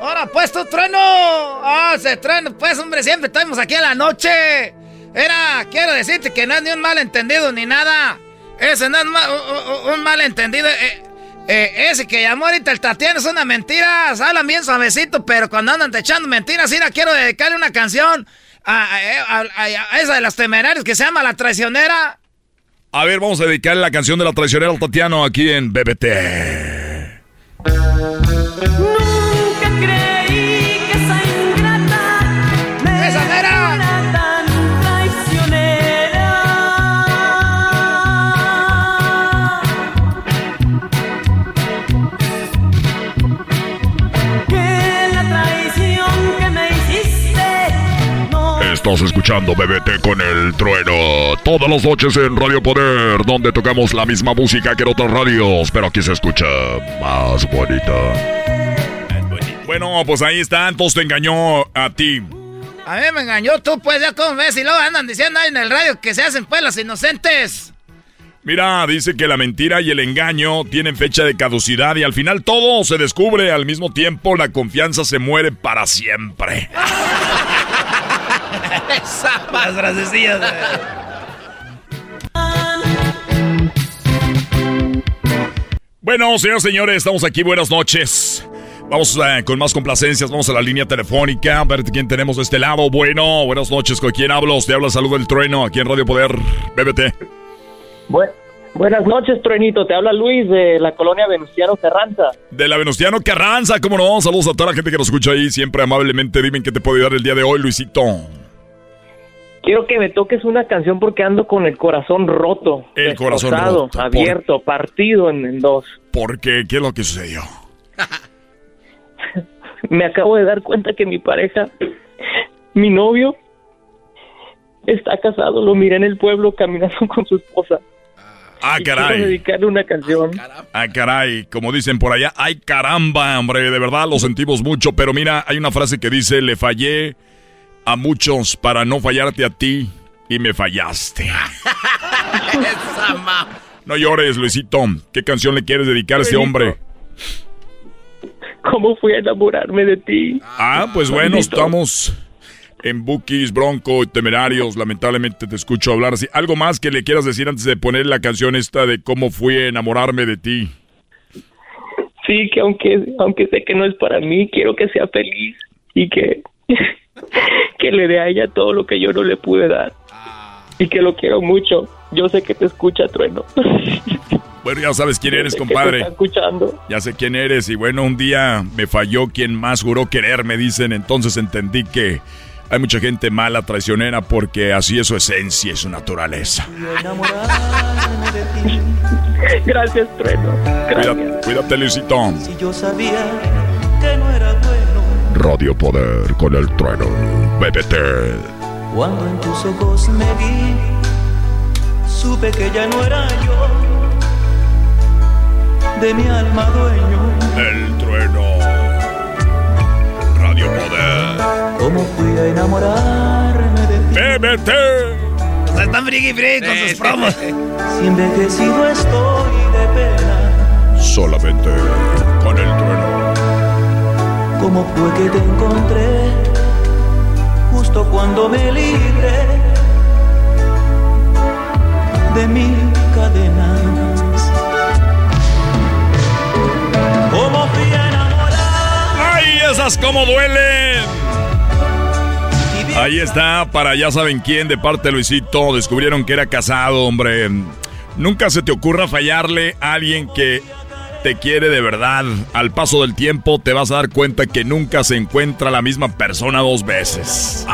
Ahora, pues tu trueno. Ah, se trueno, pues, hombre, siempre estamos aquí en la noche. Era, quiero decirte que no es ni un malentendido ni nada. Ese no es un, malentendido. Eh, eh, ese que llamó ahorita el Tatiano es una mentira. Hablan bien suavecito, pero cuando andan te echando mentiras, mira, quiero dedicarle una canción a, a- a- a esa de las temerarias que se llama La Traicionera. a ver, vamos a dedicarle la canción de la traicionera al Tatiano aquí en BBT. Estás escuchando BBT con el trueno. Todas las noches en Radio Poder, donde tocamos la misma música que en otras radios, pero aquí se escucha más bonita. Bueno, pues ahí está, entonces te engañó a ti. A mí me engañó tú, pues, ya como ves, y luego andan diciendo ahí en el radio que se hacen, pues, los inocentes. Mira, dice que la mentira y el engaño tienen fecha de caducidad y al final todo se descubre al mismo tiempo, la confianza se muere para siempre. Las frasecillas. Bueno, señores, señores, estamos aquí. Buenas noches. Vamos eh, con más complacencias. Vamos a la línea telefónica. A ver quién tenemos de este lado. Bueno, buenas noches. ¿Con quién hablo? Te habla Salud del Trueno aquí en Radio Poder. BBT. Bu- buenas noches, Truenito. Te habla Luis de la colonia Venustiano Carranza. De la Venustiano Carranza, ¿cómo no? Saludos a toda la gente que nos escucha ahí. Siempre amablemente dime qué te puedo ayudar el día de hoy, Luisito. Quiero que me toques una canción porque ando con el corazón roto. El corazón roto, por- Abierto, partido en, en dos. ¿Por qué? ¿Qué es lo que sucedió? Me acabo de dar cuenta que mi pareja, mi novio, está casado. Lo miré en el pueblo caminando con su esposa. Ah, Y Quiero caray. dedicarle una canción. Ah, caray. Como dicen por allá, ay, caramba, hombre. De verdad lo sentimos mucho. Pero mira, hay una frase que dice, le fallé a muchos para no fallarte a ti y me fallaste. No llores, Luisito. ¿Qué canción le quieres dedicar a este hombre? ¿Cómo fui a enamorarme de ti? Ah, pues bueno, estamos en Bookies, Bronco y Temerarios. Lamentablemente te escucho hablar así. ¿Algo más que le quieras decir antes de poner la canción esta de cómo fui a enamorarme de ti? Sí, que aunque, aunque sé que no es para mí, quiero que sea feliz y que, que le dé a ella todo lo que yo no le pude dar. Y que lo quiero mucho. Yo sé que te escucha, Trueno. Bueno, ya sabes quién eres, compadre. está escuchando. Ya sé quién eres y bueno, un día me falló quien más juró querer, me dicen, entonces entendí que Hay mucha gente mala, traicionera, porque así es su esencia y su naturaleza. Gracias, Trueno. Cuídate, cuídate, Luisito. Si yo sabía que no era. Radio Poder con el trueno. BBT. Cuando en tus ojos me vi, supe que ya no era yo. De mi alma dueño. El trueno. Radio Poder. ¿Cómo fui a enamorarme de ti? BBT. O sea, están frigui frigui con sus promos. Si envejecido estoy de pena. Solamente con el trueno. ¿Cómo fue que te encontré? Justo cuando me libré de mil cadenas. ¿Cómo fui? ¡Ay, esas como duelen! Ahí está, para ya saben quién, de parte de Luisito, descubrieron que era casado, hombre. Nunca se te ocurra fallarle a alguien que te quiere de verdad. Al paso del tiempo te vas a dar cuenta que nunca se encuentra la misma persona dos veces.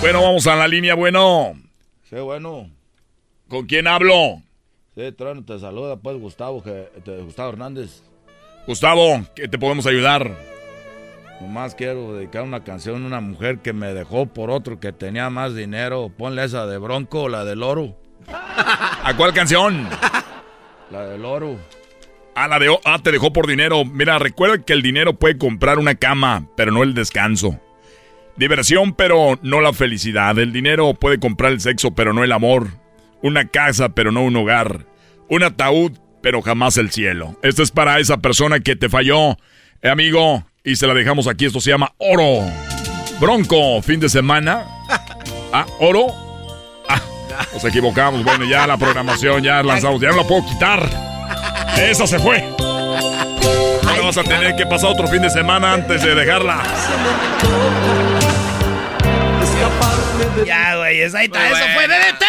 Bueno, vamos a la línea, bueno. Sí, bueno. ¿Con quién hablo? Sí, te saluda, pues, Gustavo, que, te- Gustavo Hernández. Gustavo, ¿qué te podemos ayudar? Nomás quiero dedicar una canción a una mujer que me dejó por otro que tenía más dinero. Ponle esa de Bronco, la del oro. ¿A cuál canción? La del oro. Ah, la de... o- Ah, te dejó por dinero. Mira, recuerda que el dinero puede comprar una cama, pero no el descanso. Diversión, pero no la felicidad. El dinero puede comprar el sexo, pero no el amor. Una casa, pero no un hogar. Un ataúd, pero jamás el cielo. Esto es para esa persona que te falló, eh, amigo. Y se la dejamos aquí. Esto se llama Oro. Bronco, fin de semana. Ah, Oro. Ah, nos equivocamos. Bueno, ya la programación ya lanzamos. Ya no la puedo quitar. Esa se fue. Ahora vas a tener que pasar otro fin de semana antes de dejarla. Ya, güey, ahí está. Eso fue BBT.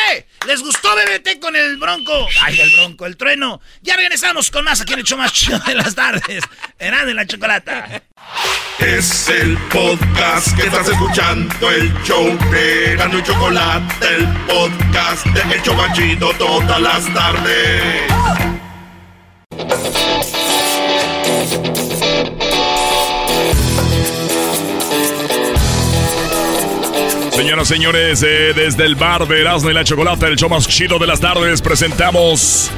¿Les gustó BBT con el bronco? Ay, el bronco, el trueno. Ya regresamos con más aquí en el más chido de las tardes. Eran de la chocolata. Es el podcast que estás escuchando, el show de Erasmo y Chocolate, el podcast de El Chobachito todas las tardes. Señoras, señores, eh, desde el bar de Erasmo y la Chocolata, el show más chido de las tardes, presentamos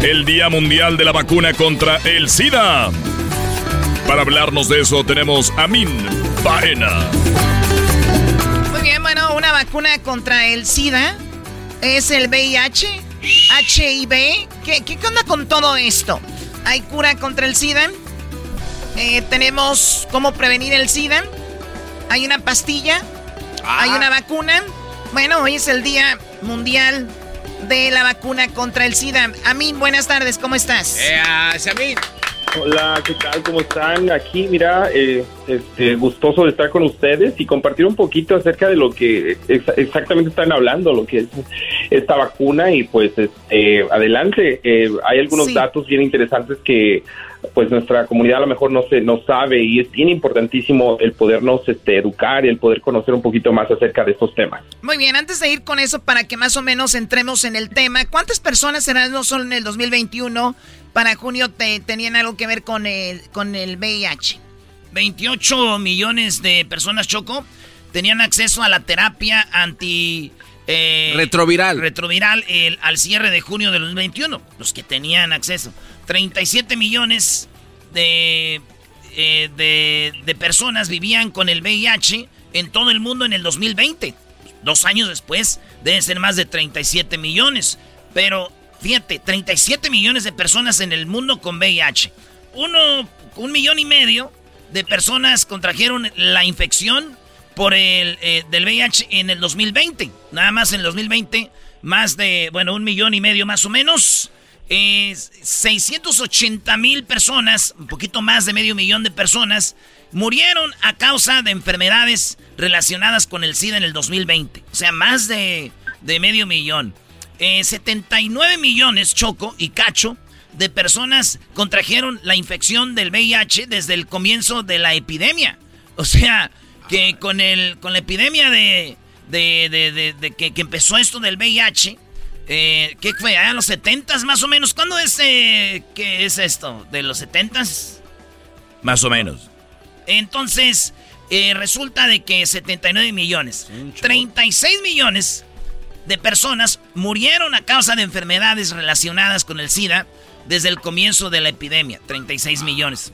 el Día Mundial de la Vacuna contra el SIDA. Para hablarnos de eso tenemos a Min Baena. Muy bien, bueno, una vacuna contra el SIDA es el VIH, HIV. ¿Qué, qué onda con todo esto? ¿Hay cura contra el SIDA? Eh, ¿Tenemos cómo prevenir el SIDA? ¿Hay una pastilla? ¿Hay una vacuna? Bueno, hoy es el Día Mundial de la Vacuna contra el SIDA. Amin, buenas tardes, ¿cómo estás? Hola, ¿qué tal? ¿Cómo están? Aquí, mira, eh, este, gustoso de estar con ustedes y compartir un poquito acerca de lo que ex- exactamente están hablando, lo que es esta vacuna y pues este, adelante. Eh, hay algunos Sí. datos bien interesantes que pues nuestra comunidad a lo mejor no se no sabe y es bien importantísimo el podernos este, educar y el poder conocer un poquito más acerca de estos temas. Muy bien, antes de ir con eso, para que más o menos entremos en el tema, ¿cuántas personas serán no solo en el 2021, para junio te, tenían algo que ver con el, con el VIH? 28 millones de personas, Choco, tenían acceso a la terapia anti... eh, Retroviral. Retroviral el- al cierre de junio de 2021. Los que tenían acceso. 37 millones de, eh, de, de personas vivían con el VIH en todo el mundo en el 2020. Dos años después deben ser más de 37 millones. Pero fíjate, 37 millones de personas en el mundo con VIH. Uno, un millón y medio de personas contrajeron la infección por el eh, del VIH en el 2020. Nada más en el 2020, más de, bueno, un millón y medio más o menos. Eh, 680 mil personas, un poquito más de medio millón de personas, murieron a causa de enfermedades relacionadas con el SIDA en el 2020. O sea, más de, de medio millón. Eh, 79 millones, Choco y Cacho, de personas contrajeron la infección del VIH desde el comienzo de la epidemia. O sea, que con, el, con la epidemia de, de, que, empezó esto del VIH, eh, ¿qué fue? ¿A los 70 más o menos? ¿Cuándo es, eh, ¿qué es esto? ¿De los 70 Más o menos. Entonces, eh, resulta de que 79 millones, 36 millones de personas murieron a causa de enfermedades relacionadas con el SIDA desde el comienzo de la epidemia. 36 millones.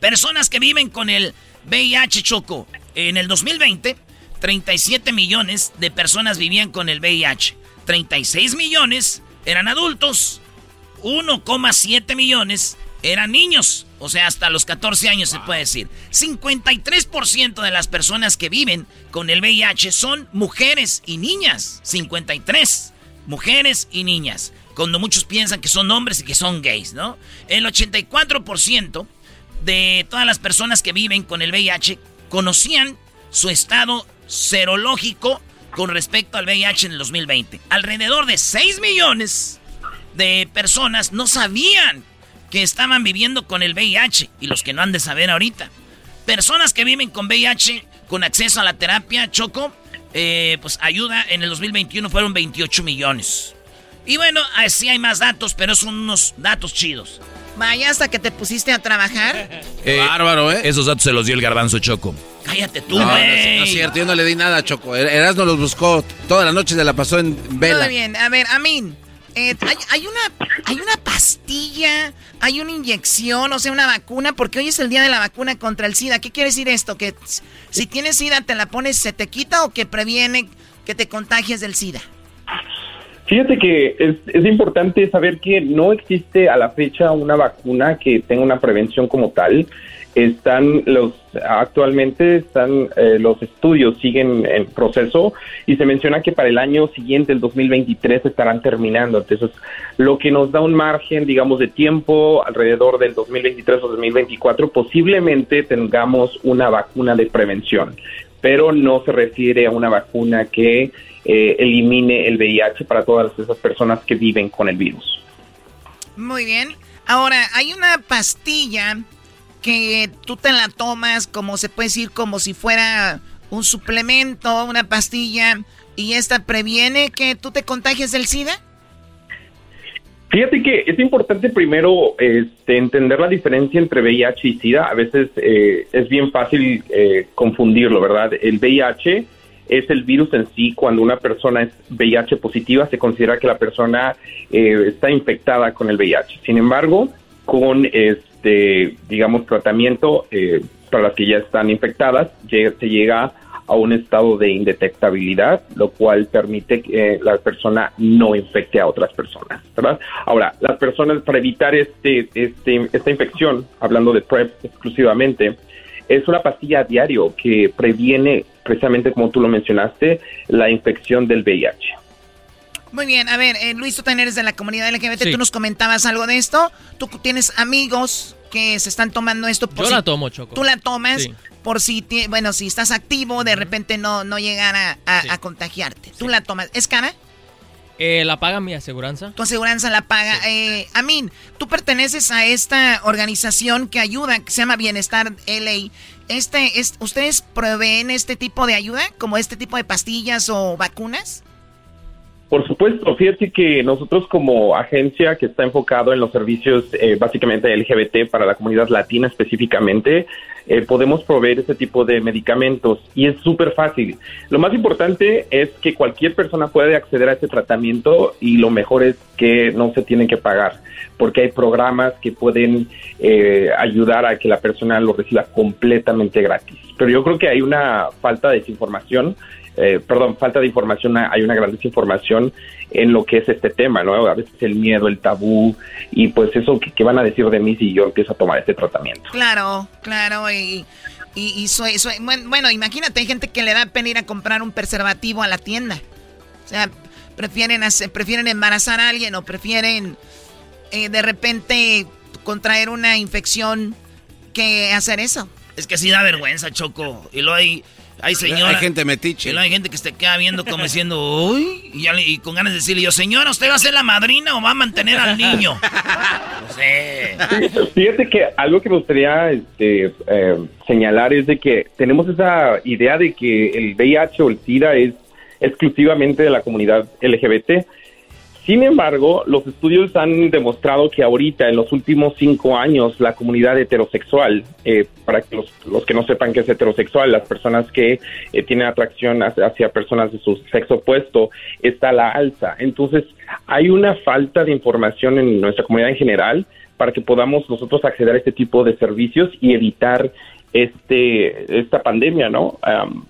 Personas que viven con el VIH Choco. En el 2020, 37 millones de personas vivían con el VIH. 36 millones eran adultos. 1,7 millones eran niños. O sea, hasta los 14 años se puede decir. 53% de las personas que viven con el VIH son mujeres y niñas. 53. Mujeres y niñas. Cuando muchos piensan que son hombres y que son gays, ¿no? El 84% de todas las personas que viven con el VIH conocían su estado serológico con respecto al VIH en el 2020. Alrededor de 6 millones de personas no sabían que estaban viviendo con el VIH y los que no han de saber ahorita. Personas que viven con VIH con acceso a la terapia Choco, eh, pues ayuda en el 2021 fueron 28 millones. Y bueno, así hay más datos, pero son unos datos chidos. Vaya, hasta que te pusiste a trabajar. Eh, Bárbaro, ¿eh? Esos datos se los dio el garbanzo Choco. Cállate tú, güey. No, no, es cierto, yo no le di nada a Choco. Er-, Erasmo los buscó toda la noche, se la pasó en vela. Muy bien, a ver, Amin. Eh, hay, una, hay una pastilla, hay una inyección, o sea, una vacuna, porque hoy es el día de la vacuna contra el SIDA. ¿Qué quiere decir esto? ¿Que si tienes SIDA te la pones, se te quita o que previene que te contagies del SIDA? Fíjate que es, es, importante saber que no existe a la fecha una vacuna que tenga una prevención como tal. Están los actualmente están eh, los estudios siguen en proceso y se menciona que para el año siguiente, el 2023, estarán terminando. Entonces, lo que nos da un margen, digamos, de tiempo alrededor del 2023 o 2024, posiblemente tengamos una vacuna de prevención, pero no se refiere a una vacuna que eh, elimine el VIH para todas esas personas que viven con el virus. Muy bien. Ahora, hay una pastilla que tú te la tomas como se puede decir como si fuera un suplemento, una pastilla, y esta previene que tú te contagies del SIDA? Fíjate que es importante primero este, entender la diferencia entre VIH y SIDA. A veces eh, es bien fácil eh, confundirlo, ¿verdad? El VIH es el virus en sí. Cuando una persona es VIH positiva, se considera que la persona eh, está infectada con el VIH. Sin embargo, con este, digamos, tratamiento para las que ya están infectadas, se llega a un estado de indetectabilidad, lo cual permite que la persona no infecte a otras personas, ¿verdad? Ahora, las personas para evitar este, este, esta infección, hablando de PrEP exclusivamente, es una pastilla a diario que previene, precisamente como tú lo mencionaste, la infección del VIH. Muy bien, a ver, eh, Luis, tú también eres de la comunidad LGBT, tú nos comentabas algo de esto, tú tienes amigos que se están tomando esto. Por Yo la tomo, Choco. Tú la tomas por si, bueno, si estás activo, de repente no, no llegar a, contagiarte. Tú la tomas. ¿Es cara? Eh, la paga mi aseguranza. Tu aseguranza la paga. Eh, Amin, tú perteneces a esta organización que ayuda, que se llama Bienestar LA. Este, es, ¿Ustedes proveen este tipo de ayuda, como este tipo de pastillas o vacunas? Por supuesto, fíjate que nosotros como agencia que está enfocado en los servicios eh, básicamente LGBT para la comunidad latina específicamente, eh, podemos proveer ese tipo de medicamentos y es súper fácil. Lo más importante es que cualquier persona puede acceder a ese tratamiento y lo mejor es que no se tienen que pagar porque hay programas que pueden eh, ayudar a que la persona lo reciba completamente gratis. Pero yo creo que hay una falta de desinformación eh, perdón, falta de información, hay una gran desinformación en lo que es este tema, ¿no? A veces el miedo, el tabú y pues eso que, van a decir de mí si yo empiezo a tomar este tratamiento. Claro, claro, y, y, bueno, imagínate, hay gente que le da pena ir a comprar un preservativo a la tienda. O sea, prefieren, hacer, prefieren embarazar a alguien o prefieren eh, de repente contraer una infección que hacer eso. Es que sí da vergüenza, Choco. Y lo hay Hay señora. Hay gente metiche. Y luego hay gente que se queda viendo como diciendo, uy, y, ya le- y con ganas de decirle yo, señora, ¿usted va a ser la madrina o va a mantener al niño? No sé. Fíjate que algo que me gustaría este, eh, señalar es de que tenemos esa idea de que el VIH o el SIDA es exclusivamente de la comunidad LGBT. Sin embargo, los estudios han demostrado que ahorita, en los últimos cinco años, la comunidad heterosexual, eh, para que los, que no sepan qué es heterosexual, las personas que eh, tienen atracción hacia, personas de su sexo opuesto, está a la alza. Entonces, hay una falta de información en nuestra comunidad en general para que podamos nosotros acceder a este tipo de servicios y evitar este esta pandemia, ¿no?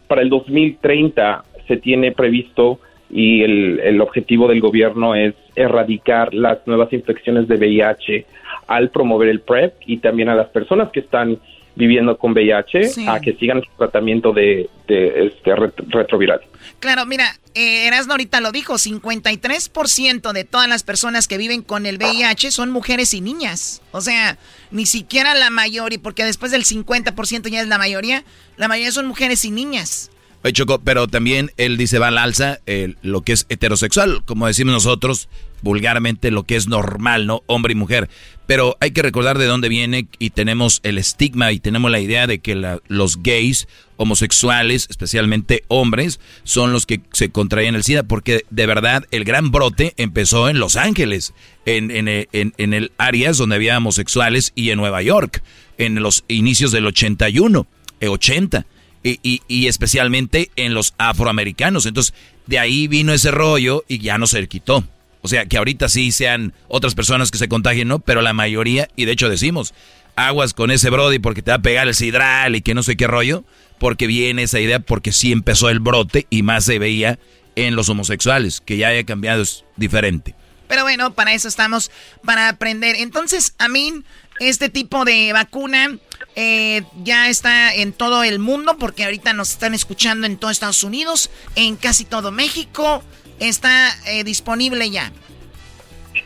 Para el 2030 se tiene previsto y el, el objetivo del gobierno es erradicar las nuevas infecciones de VIH al promover el PrEP y también a las personas que están viviendo con VIH Sí. a que sigan su tratamiento de, de este ret- retroviral. Claro, mira, eh, Erasmo ahorita lo dijo, 53% de todas las personas que viven con el VIH son mujeres y niñas. O sea, ni siquiera la mayoría, porque después del 50% ya es la mayoría, la mayoría son mujeres y niñas. Oye, pero también él dice va al alza lo que es heterosexual, como decimos nosotros vulgarmente lo que es normal, ¿no? Hombre y mujer. Pero hay que recordar de dónde viene y tenemos el estigma y tenemos la idea de que los gays, homosexuales, especialmente hombres, son los que se contraían el SIDA, porque de verdad el gran brote empezó en Los Ángeles, en, en, en- en el áreas donde había homosexuales y en Nueva York, en los inicios del 81, eh, 80 y, y- y especialmente en los afroamericanos. Entonces, de ahí vino ese rollo y ya no se quitó. O sea, que ahorita sí sean otras personas que se contagien, ¿no? Pero la mayoría, y de hecho decimos, aguas con ese Brody porque te va a pegar el sidral y que no sé qué rollo, porque viene esa idea, porque sí empezó el brote y más se veía en los homosexuales, que ya haya cambiado es diferente. Pero bueno, para eso estamos, para aprender. Entonces, a mí, este tipo de vacuna eh, ya está en todo el mundo, porque ahorita nos están escuchando en todo Estados Unidos, en casi todo México, está eh, disponible ya.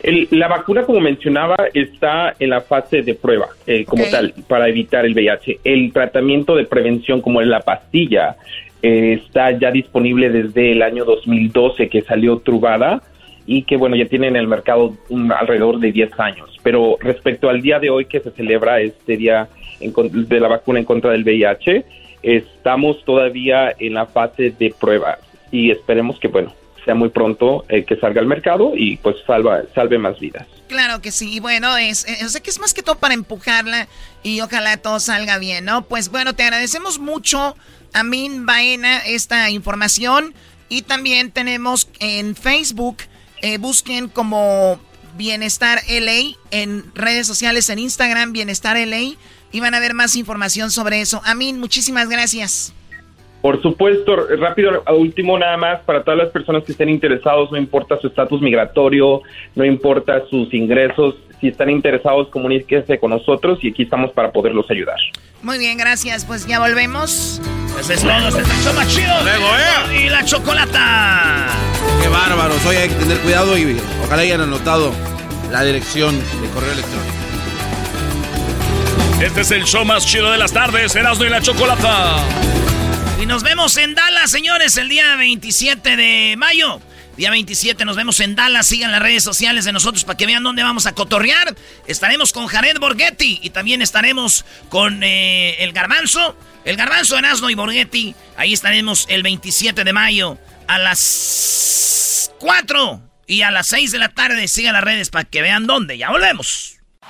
El- la vacuna, como mencionaba, está en la fase de prueba, eh, como tal, para evitar el VIH. El tratamiento de prevención, como es la pastilla, eh, está ya disponible desde el año 2012 que salió Truvada y que, bueno, ya tiene en el mercado un- alrededor de 10 años. Pero respecto al día de hoy que se celebra este día en de la vacuna en contra del VIH, estamos todavía en la fase de pruebas y esperemos que, bueno, sea muy pronto eh, que salga al mercado y pues salva, salve más vidas. Claro que sí, y bueno, es, eh, o que es más que todo para empujarla y ojalá todo salga bien, ¿no? Pues bueno, te agradecemos mucho, Amin Baena, esta información y también tenemos en Facebook, eh, busquen como Bienestar LA en redes sociales, en Instagram, Bienestar LA, y van a ver más información sobre eso. Amin, muchísimas gracias. Por supuesto, rápido, a último nada más, para todas las personas que estén interesados, no importa su estatus migratorio, no importa sus ingresos, si están interesados, comuníquense con nosotros y aquí estamos para poderlos ayudar. Muy bien, gracias, pues ya volvemos. Ese es todo, este es el show más chido. Y la chocolata. Qué bárbaros. Hoy hay que tener cuidado y ojalá hayan anotado la dirección de correo electrónico. Este es el show más chido de las tardes, Erasmo y la Chocolata. Y nos vemos en Dallas, señores, el día 27 de mayo. Día 27 nos vemos en Dallas. Sigan las redes sociales de nosotros para que vean dónde vamos a cotorrear. Estaremos con Jared Borghetti y también estaremos con eh, el Garbanzo. El Garbanzo, Erasmo y Borghetti. Ahí estaremos el 27 de mayo a las 4 y a las 6 de la tarde. Sigan las redes para que vean dónde. Ya volvemos.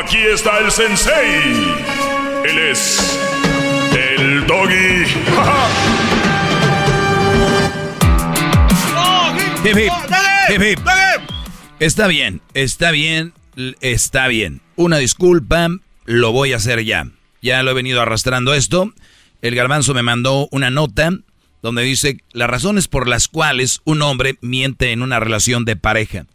Aquí está el sensei. Él es el doggy. Hip, hip. Hip, hip. Está bien, está bien, está bien. Una disculpa, lo voy a hacer ya. Ya lo he venido arrastrando esto. El garbanzo me mandó una nota donde dice las razones por las cuales un hombre miente en una relación de pareja.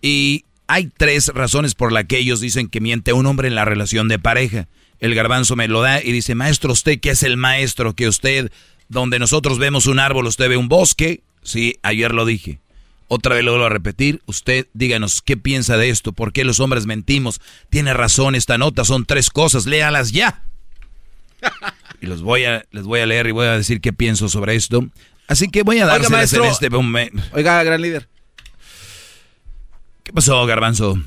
Y hay tres razones por las que ellos dicen que miente un hombre en la relación de pareja. El garbanzo me lo da y dice, maestro, usted que es el maestro, que usted, donde nosotros vemos un árbol, usted ve un bosque. Sí, ayer lo dije. Otra vez lo vuelvo a repetir. Usted díganos qué piensa de esto, por qué los hombres mentimos. Tiene razón, esta nota son tres cosas, léalas ya. y los voy a, les voy a leer y voy a decir qué pienso sobre esto. Así que voy a dárselas en este momento. Oiga, gran líder. ¿Qué pasó, Garbanzo?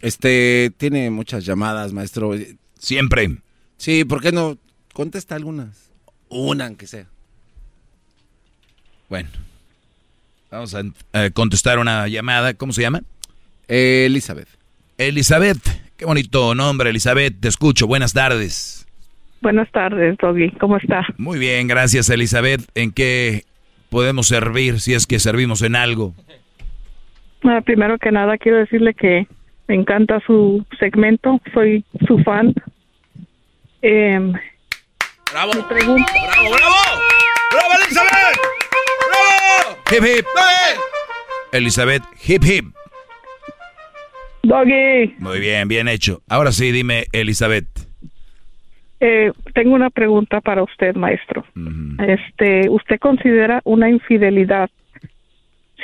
Este, tiene muchas llamadas, maestro. Siempre. Sí, ¿por qué no contesta algunas? Una, aunque sea. Bueno, vamos a eh, contestar una llamada. ¿Cómo se llama? Elizabeth. Elizabeth, qué bonito nombre, Elizabeth. Te escucho. Buenas tardes. Buenas tardes, Doggy. ¿Cómo está? Muy bien, gracias, Elizabeth. ¿En qué podemos servir si es que servimos en algo? Primero que nada, quiero decirle que me encanta su segmento, soy su fan. Eh, ¡Bravo! ¡Bravo, bravo! ¡Bravo, Elizabeth! ¡Bravo! ¡Hip, hip! Elizabeth, hip, hip. Doggy, Muy bien, bien hecho. Ahora sí, dime, Elizabeth. eh, tengo una pregunta para usted, maestro. Este, ¿usted considera una infidelidad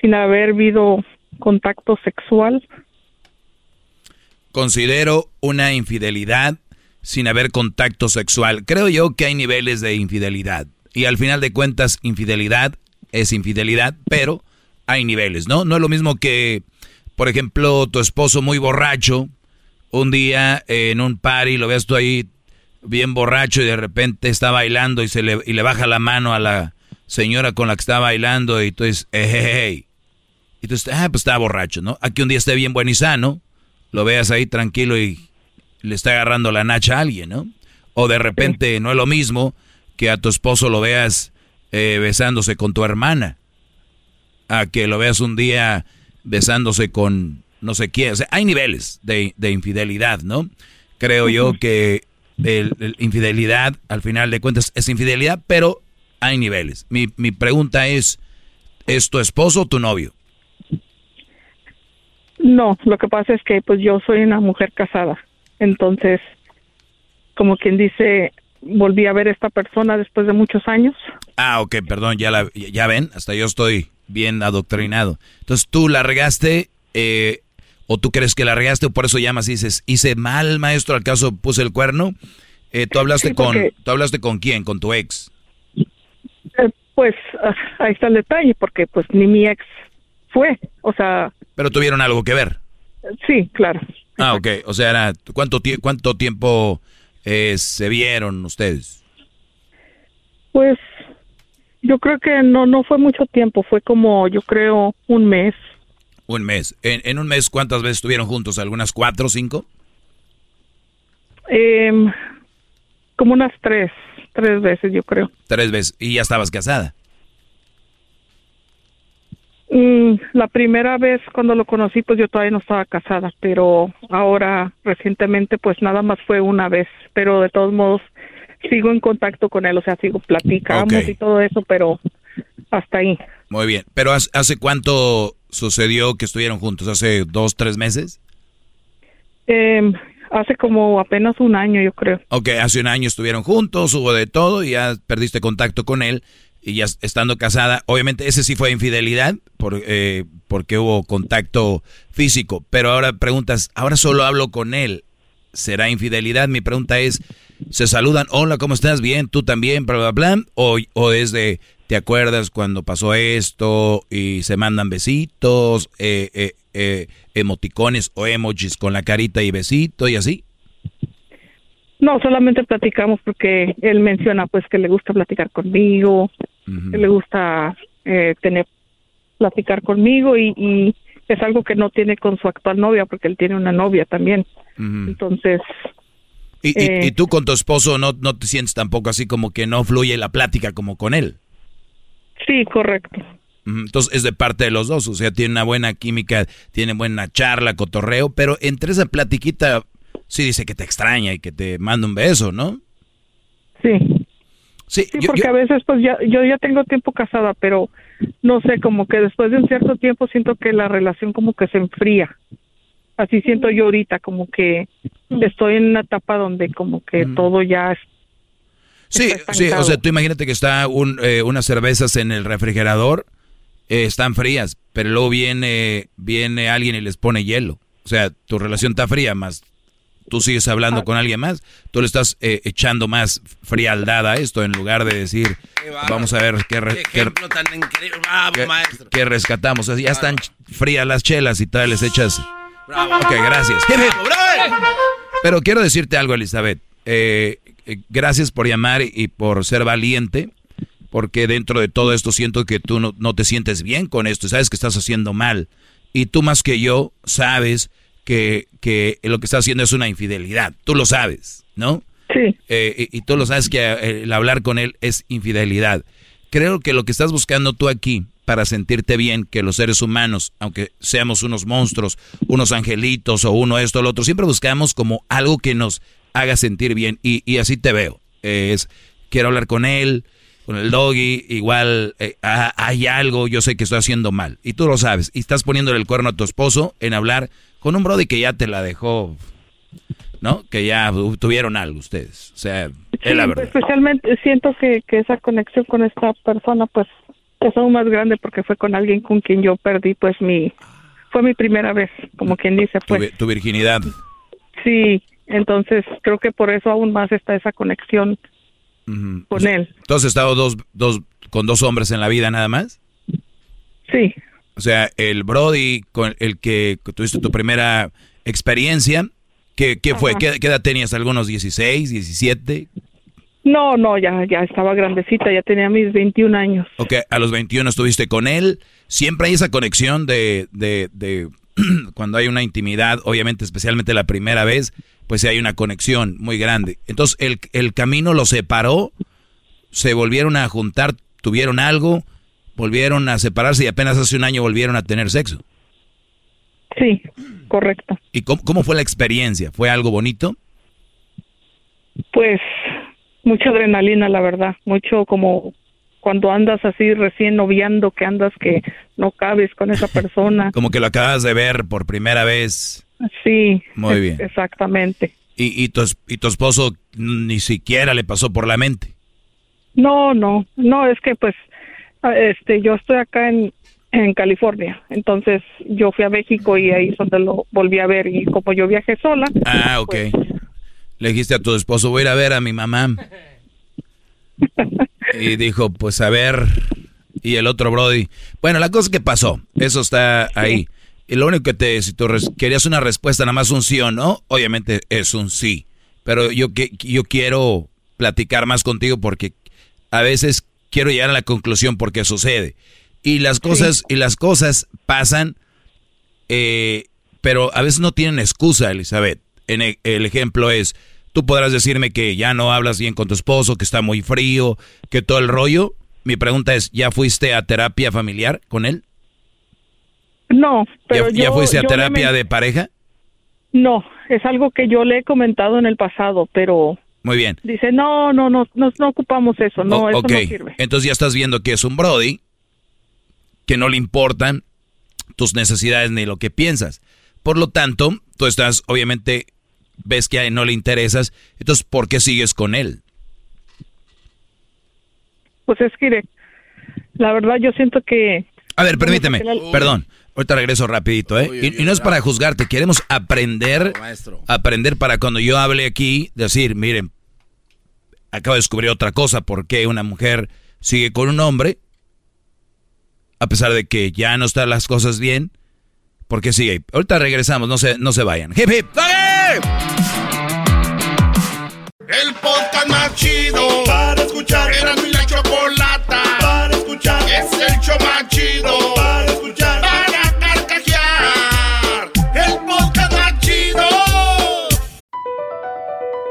sin haber habido contacto sexual? Considero una infidelidad sin haber contacto sexual. Creo yo que hay niveles de infidelidad. Y al final de cuentas, infidelidad es infidelidad, pero hay niveles, ¿no? No es lo mismo que, por ejemplo, tu esposo muy borracho, un día en un party, lo veas tú ahí bien borracho y de repente está bailando y, se le, y le baja la mano a la señora con la que está bailando y tú dices, "Eh, hey, hey". Y tú dices, ah, pues está borracho, ¿no? Aquí un día esté bien buen y sano, lo veas ahí tranquilo y le está agarrando la nacha a alguien, ¿no? O de repente no es lo mismo que a tu esposo lo veas eh, besándose con tu hermana, a que lo veas un día besándose con no sé quién. O sea, hay niveles de, de infidelidad, ¿no? Creo yo que el, el infidelidad, al final de cuentas, es infidelidad, pero hay niveles. Mi, mi pregunta es, ¿es tu esposo o tu novio? No, lo que pasa es que pues yo soy una mujer casada. Entonces, como quien dice, volví a ver a esta persona después de muchos años. Ah, ok, perdón, ya, la, ya ven, hasta yo estoy bien adoctrinado. Entonces, ¿tú la regaste eh, o tú crees que la regaste o por eso llamas y dices, hice mal, maestro, al caso puse el cuerno? Eh, ¿tú, hablaste Sí, con, ¿Tú hablaste con quién? ¿Con tu ex? Eh, pues ah, ahí está el detalle, porque pues ni mi ex fue. O sea, Pero tuvieron algo que ver. sí, claro. Ah, ok, o sea, era, ¿cuánto, tie- cuánto tiempo eh, se vieron ustedes? Pues yo creo que no no fue mucho tiempo, fue como yo creo un mes. Un mes. En, en un mes, ¿cuántas veces estuvieron juntos? ¿Algunas cuatro o cinco? Em, como unas tres, tres veces yo creo. Tres veces. Y ya estabas casada. Mm, la primera vez cuando lo conocí, pues yo todavía no estaba casada, pero ahora recientemente, pues nada más fue una vez, pero de todos modos sigo en contacto con él, o sea, sigo platicamos y todo eso, pero hasta ahí. Muy bien. ¿Pero hace, hace cuánto sucedió que estuvieron juntos? ¿Hace dos, tres meses? Em, hace como apenas un año, yo creo. Ok, hace un año estuvieron juntos, hubo de todo y ya perdiste contacto con él y ya estando casada, obviamente ese sí fue infidelidad por, eh, porque hubo contacto físico, pero ahora preguntas, ahora solo hablo con él, ¿será infidelidad? Mi pregunta es, ¿se saludan? Hola, ¿cómo estás? Bien, tú también, bla, bla, bla, o, o es de, ¿te acuerdas cuando pasó esto? Y se mandan besitos, eh, eh, eh, emoticones o emojis con la carita y besito y así. No, solamente platicamos porque él menciona pues que le gusta platicar conmigo, le gusta eh, tener platicar conmigo y, y es algo que no tiene con su actual novia porque él tiene una novia también. Entonces, Y, Eh. y tú con tu esposo no, no te sientes tampoco así como que no fluye la plática como con él. sí, correcto. Entonces es de parte de los dos, o sea, tiene una buena química, tiene buena charla, cotorreo, pero entre esa platiquita sí dice que te extraña y que te manda un beso, ¿no? Sí. Sí, porque a veces pues ya, yo ya tengo tiempo casada, pero no sé, como que después de un cierto tiempo siento que la relación como que se enfría. Así siento yo ahorita, como que estoy en una etapa donde como que todo ya es Sí, sí, o sea, tú imagínate que está un, eh, unas cervezas en el refrigerador, eh, están frías, pero luego viene, viene alguien y les pone hielo. O sea, tu relación está fría, más tú sigues hablando Ah. con alguien más, tú le estás eh, echando más frialdad a esto en lugar de decir, vamos a ver qué, re- qué- tan. Bravo, qué- rescatamos. O sea, ya están frías las chelas y tal, les echas... Ok, gracias. Pero quiero decirte algo, Elizabeth. Eh, eh, gracias por llamar y por ser valiente, porque dentro de todo esto siento que tú no, no te sientes bien con esto, sabes que estás haciendo mal. Y tú más que yo sabes que, que lo que estás haciendo es una infidelidad. Tú lo sabes, ¿no? Sí. Eh, y, y tú lo sabes que eh, el hablar con él es infidelidad. Creo que lo que estás buscando tú aquí para sentirte bien, que los seres humanos, aunque seamos unos monstruos, unos angelitos o uno esto o lo otro, siempre buscamos como algo que nos haga sentir bien y, y así te veo. Eh, es, quiero hablar con él, con el doggy, igual eh, ah, hay algo, yo sé que estoy haciendo mal y tú lo sabes. Y estás poniéndole el cuerno a tu esposo en hablar con un brody que ya te la dejó, ¿no? Que ya tuvieron algo ustedes. O sea, es la verdad. Especialmente siento que, que esa conexión con esta persona pues es aún más grande porque fue con alguien con quien yo perdí pues mi fue mi primera vez, como quien dice pues. tu virginidad. Sí, entonces creo que por eso aún más está esa conexión con él. ¿Tú has estado dos, dos, con dos hombres en la vida nada más? Sí. O sea, el Brody con el que tuviste tu primera experiencia, ¿qué, qué fue? ¿Qué, qué edad tenías? ¿Algunos 16, 17? No, no, ya ya estaba grandecita, ya tenía mis 21 años. Ok, a los 21 estuviste con él. Siempre hay esa conexión de, de, de cuando hay una intimidad, obviamente, especialmente la primera vez, pues hay una conexión muy grande. Entonces, el, el camino los separó, se volvieron a juntar, tuvieron algo, volvieron a separarse y apenas hace un año volvieron a tener sexo. Sí, correcto. ¿Y cómo, cómo fue la experiencia? ¿Fue algo bonito? Pues mucha adrenalina, la verdad, mucho como cuando andas así recién noviando, que andas que no cabes con esa persona. Como que lo acabas de ver por primera vez. Sí. Muy bien. Exactamente. Y, y, tu, y tu esposo ni siquiera le pasó por la mente. No, no, no, es que pues este yo estoy acá en en California, entonces yo fui a México y ahí es donde lo volví a ver y como yo viajé sola, Ah, ok. Le dijiste a tu esposo, voy a ir a ver a mi mamá. Y dijo, pues a ver. Y el otro Brody. Bueno, la cosa que pasó. Eso está ahí. Y lo único que te, si tú querías una respuesta, nada más un sí o no, obviamente es un sí. Pero yo, que, yo quiero platicar más contigo porque a veces quiero llegar a la conclusión porque sucede. Y las cosas, y las cosas pasan, eh, pero a veces no tienen excusa, Elizabeth. En e- el, ejemplo es, tú podrás decirme que ya no hablas bien con tu esposo, que está muy frío, que todo el rollo. Mi pregunta es, ¿ya fuiste a terapia familiar con él? no, pero ¿Ya, fuiste a terapia de pareja? No, es algo que yo le he comentado en el pasado, pero Muy bien. dice, no, no, no, no, no ocupamos eso, no, O- eso no sirve. entonces ya estás viendo que es un Brody, que no le importan tus necesidades ni lo que piensas. Por lo tanto, tú estás, obviamente, ves que a él no le interesas, entonces, ¿por qué sigues con él? Pues es que, la verdad yo siento que... A ver, permíteme, perdón, ahorita regreso rapidito, ¿eh? Y, y no es para juzgarte, queremos aprender, aprender para cuando yo hable aquí, decir, miren, acabo de descubrir otra cosa, por qué una mujer sigue con un hombre, a pesar de que ya no están las cosas bien, ¿por qué sigue? Ahorita regresamos, no se, no se vayan. ¡Hip, hip! El podcast más chido para escuchar. Era mi la chocolata para escuchar. Es el show más chido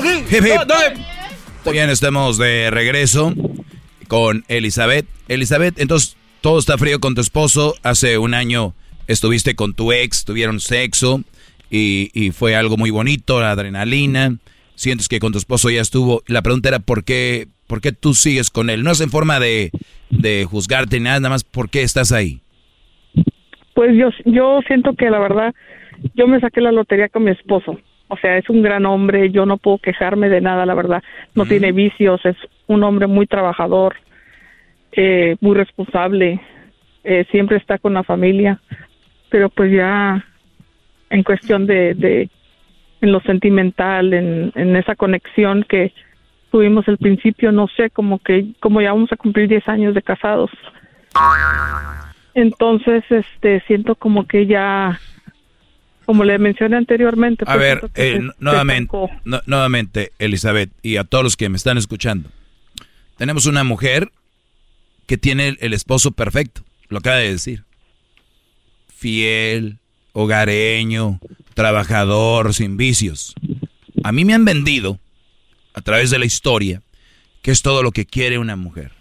Doggy. Hip, hip. Bien, estamos de regreso con Elizabeth. Elizabeth, entonces todo está frío con tu esposo. Hace un año estuviste con tu ex, tuvieron sexo y, y fue algo muy bonito, la adrenalina. Sientes que con tu esposo ya estuvo. La pregunta era por qué, por qué tú sigues con él. No es en forma de, de juzgarte ni nada, nada más por qué estás ahí. Pues yo, yo siento que la verdad, yo me saqué la lotería con mi esposo. O sea, es un gran hombre, yo no puedo quejarme de nada, la verdad. No tiene vicios, es un hombre muy trabajador, eh, muy responsable, eh, siempre está con la familia. Pero pues ya en cuestión de, de en lo sentimental, en, en esa conexión que tuvimos al principio, no sé, como que como ya vamos a cumplir 10 años de casados. Entonces, este, siento como que ya, como le mencioné anteriormente. A pues, ver, eh, nuevamente, nuevamente, Elizabeth, y a todos los que me están escuchando. Tenemos una mujer que tiene el, el esposo perfecto, lo acaba de decir. Fiel, hogareño, trabajador, sin vicios. A mí me han vendido, a través de la historia, que es todo lo que quiere una mujer.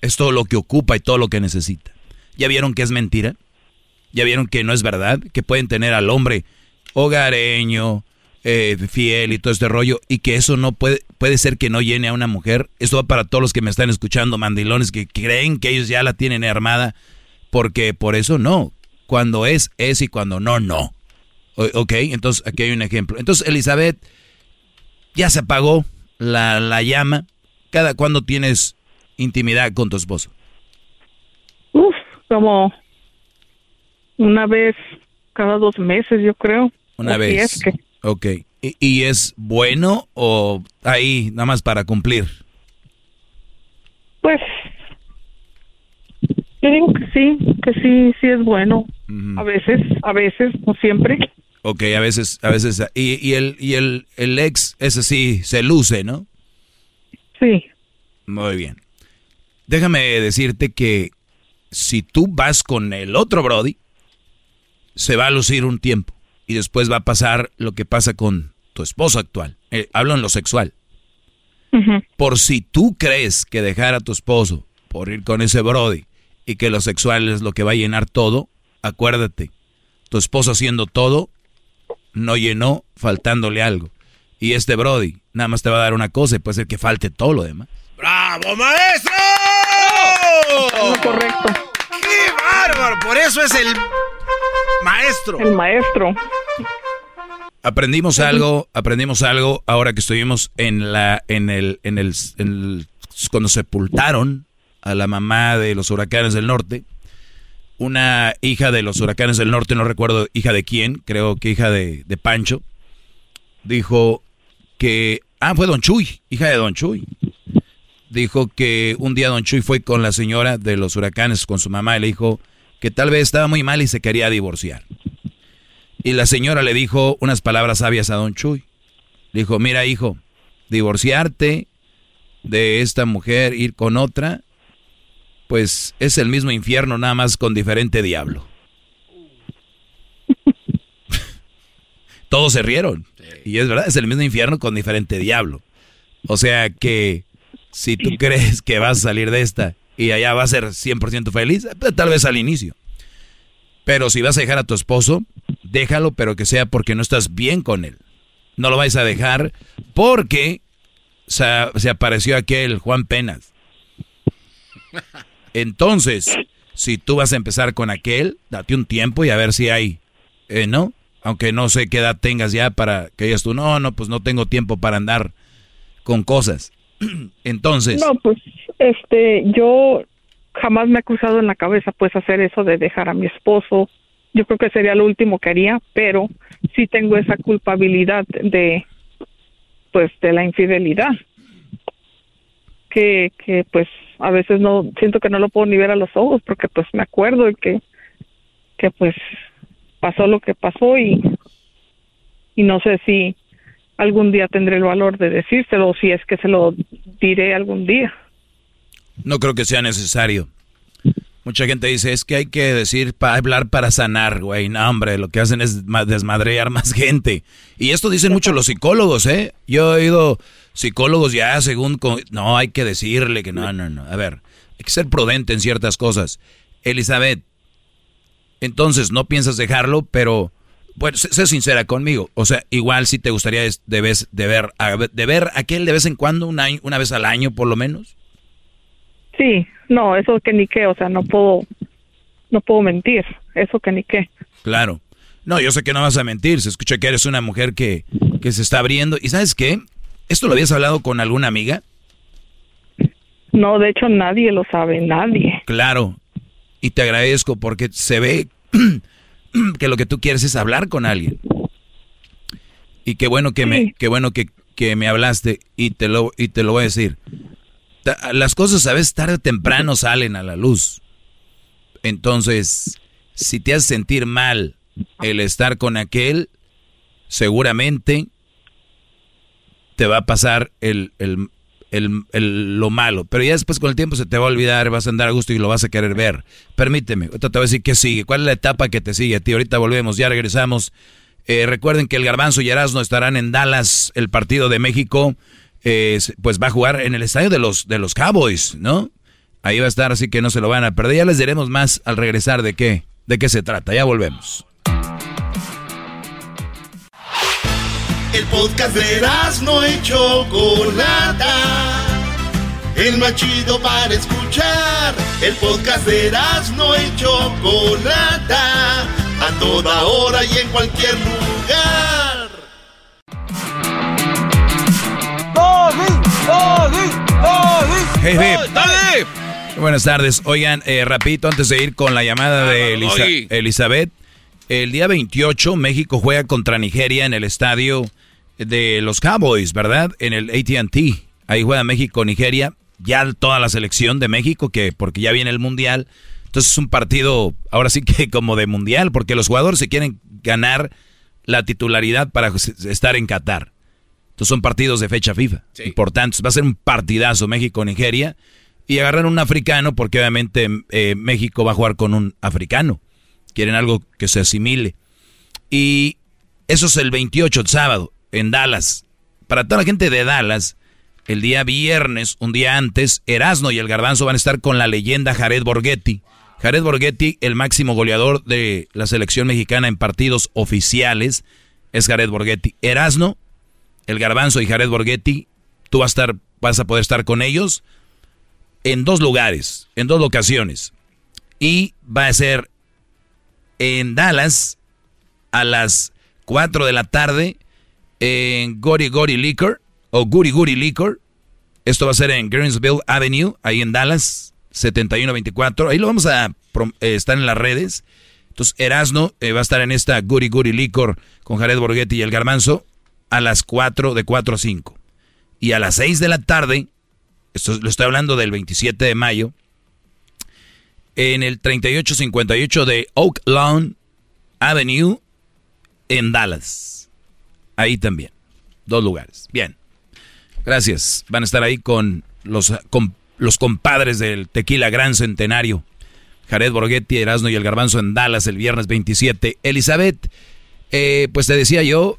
Es todo lo que ocupa y todo lo que necesita. ¿Ya vieron que es mentira? ¿Ya vieron que no es verdad? Que pueden tener al hombre hogareño, eh, fiel y todo este rollo, y que eso no puede, puede ser que no llene a una mujer. Esto va para todos los que me están escuchando, mandilones, que creen que ellos ya la tienen armada, porque por eso no. Cuando es, es y cuando no, no. O- ok, entonces aquí hay un ejemplo. Entonces, Elizabeth, ya se apagó la, la llama. ¿Cada cuándo tienes intimidad con tu esposo? Uf, como una vez cada dos meses, yo creo. Una O si vez. es que- Ok. ¿Y, y es bueno o ahí nada más para cumplir? Pues yo digo que sí, que sí, sí es bueno. A veces, a veces, no siempre. Ok, a veces, a veces. Y, y el, y el, el ex, ese sí, se luce, ¿no? Sí. Muy bien. Déjame decirte que si tú vas con el otro Brody, se va a lucir un tiempo. Y después va a pasar lo que pasa con tu esposo actual. Eh, hablo en lo sexual. Por si tú crees que dejar a tu esposo por ir con ese Brody y que lo sexual es lo que va a llenar todo, acuérdate, tu esposo haciendo todo no llenó faltándole algo. Y este Brody nada más te va a dar una cosa y puede ser que falte todo lo demás. ¡Bravo, maestro! correcto. ¡Qué bárbaro! Por eso es el maestro. El maestro. Aprendimos algo, aprendimos algo ahora que estuvimos en la, en el, en el, en el- cuando sepultaron a la mamá de los huracanes del norte, una hija de los huracanes del norte, no recuerdo hija de quién, creo que hija de, de Pancho, dijo que, ah, fue Don Chuy, hija de Don Chuy. Dijo que un día Don Chuy fue con la señora de los huracanes, con su mamá, y le dijo que tal vez estaba muy mal y se quería divorciar. Y la señora le dijo unas palabras sabias a Don Chuy. Le dijo, mira hijo, divorciarte de esta mujer, ir con otra, pues es el mismo infierno, nada más con diferente diablo. Todos se rieron. Y es verdad, es el mismo infierno con diferente diablo. O sea que si tú crees que vas a salir de esta y allá vas a ser 100% feliz, pues, tal vez al inicio. Pero si vas a dejar a tu esposo, déjalo, pero que sea porque no estás bien con él. No lo vais a dejar porque se, se apareció aquel Juan Penas. Entonces, si tú vas a empezar con aquel, date un tiempo y a ver si hay, eh, ¿no? Aunque no sé qué edad tengas ya para que digas tú, no, no, pues no tengo tiempo para andar con cosas. Entonces, No, pues, este, yo jamás me ha cruzado en la cabeza, pues, hacer eso de dejar a mi esposo. Yo creo que sería lo último que haría, pero sí tengo esa culpabilidad de, pues, de la infidelidad. Que, que, pues, a veces no, siento que no lo puedo ni ver a los ojos, porque, pues, me acuerdo de que, que, pues, pasó lo que pasó y, y no sé si, algún día tendré el valor de decírselo, si es que se lo diré algún día. No creo que sea necesario. Mucha gente dice, es que hay que decir, para hablar para sanar, güey. No, hombre, lo que hacen es desmadrear más gente. Y esto dicen mucho los psicólogos, ¿eh? Yo he oído psicólogos ya según... No, hay que decirle que no, no, no. A ver, hay que ser prudente en ciertas cosas. Elizabeth, entonces no piensas dejarlo, pero... Bueno, sé, sincera conmigo. O sea, igual si te gustaría de, vez, de ver a, de ver aquel de vez en cuando, una, una vez al año por lo menos. Sí, no, eso que ni qué, o sea, no puedo, no puedo mentir, eso que ni qué. Claro. No, yo sé que no vas a mentir, se escucha que eres una mujer que, que se está abriendo. ¿Y sabes qué? ¿Esto lo habías hablado con alguna amiga? No, de hecho nadie lo sabe, nadie. Claro. Y te agradezco porque se ve que lo que tú quieres es hablar con alguien. Y qué bueno que me, qué bueno que, que me hablaste y te lo, y te lo voy a decir las cosas a veces tarde o temprano salen a la luz. Entonces, si te hace sentir mal el estar con aquel, seguramente te va a pasar el, lo malo. Pero ya después con el tiempo se te va a olvidar, vas a andar a gusto y lo vas a querer ver. Permíteme, ahorita te voy a decir qué sigue. ¿Cuál es la etapa que te sigue a ti? Ahorita volvemos, ya regresamos. Eh, recuerden que el Garbanzo y Erasmo estarán en Dallas, el partido de México pues va a jugar en el estadio de los, de los Cowboys, ¿no? Ahí va a estar, así que no se lo van a perder. Ya les diremos más al regresar de qué, de qué se trata. Ya volvemos. El podcast de no hecho Chocolata. El más chido para escuchar. El podcast de no hecho Chocolata. A toda hora y en cualquier lugar. Buenas tardes. Oigan, eh, rapidito, antes de ir con la llamada de Elizabeth. El día 28 México juega contra Nigeria en el estadio de los Cowboys, ¿verdad? En el AT&T. Ahí juega México-Nigeria. Ya toda la selección de México, que porque ya viene el Mundial. Entonces es un partido, ahora sí que como de Mundial, porque los jugadores se quieren ganar la titularidad para estar en Qatar. Entonces son partidos de fecha FIFA. Importantes. Va a ser un partidazo México-Nigeria. Y agarrar un africano porque obviamente eh, México va a jugar con un africano. Quieren algo que se asimile. Y eso es el 28, el sábado, en Dallas. Para toda la gente de Dallas, el día viernes, un día antes, Erasno y el Garbanzo van a estar con la leyenda Jared Borghetti. Jared Borghetti, el máximo goleador de la selección mexicana en partidos oficiales, es Jared Borghetti. Erasno el Garbanzo y Jared Borghetti, tú vas a, estar, vas a poder estar con ellos en dos lugares, en dos locaciones. Y va a ser en Dallas a las 4 de la tarde en Gory Gory Liquor o Guri Guri Liquor. Esto va a ser en Greensville Avenue, ahí en Dallas, 7124. Ahí lo vamos a eh, estar en las redes. Entonces, Erasno eh, va a estar en esta Guri Guri Liquor con Jared Borghetti y el Garbanzo a las 4 de 4 a 5. Y a las 6 de la tarde, esto lo estoy hablando del 27 de mayo, en el 3858 de Oak Lawn Avenue en Dallas. Ahí también. Dos lugares. Bien. Gracias. Van a estar ahí con los, con los compadres del Tequila Gran Centenario. Jared Borghetti, Erasno y el Garbanzo en Dallas el viernes 27. Elizabeth, eh, pues te decía yo,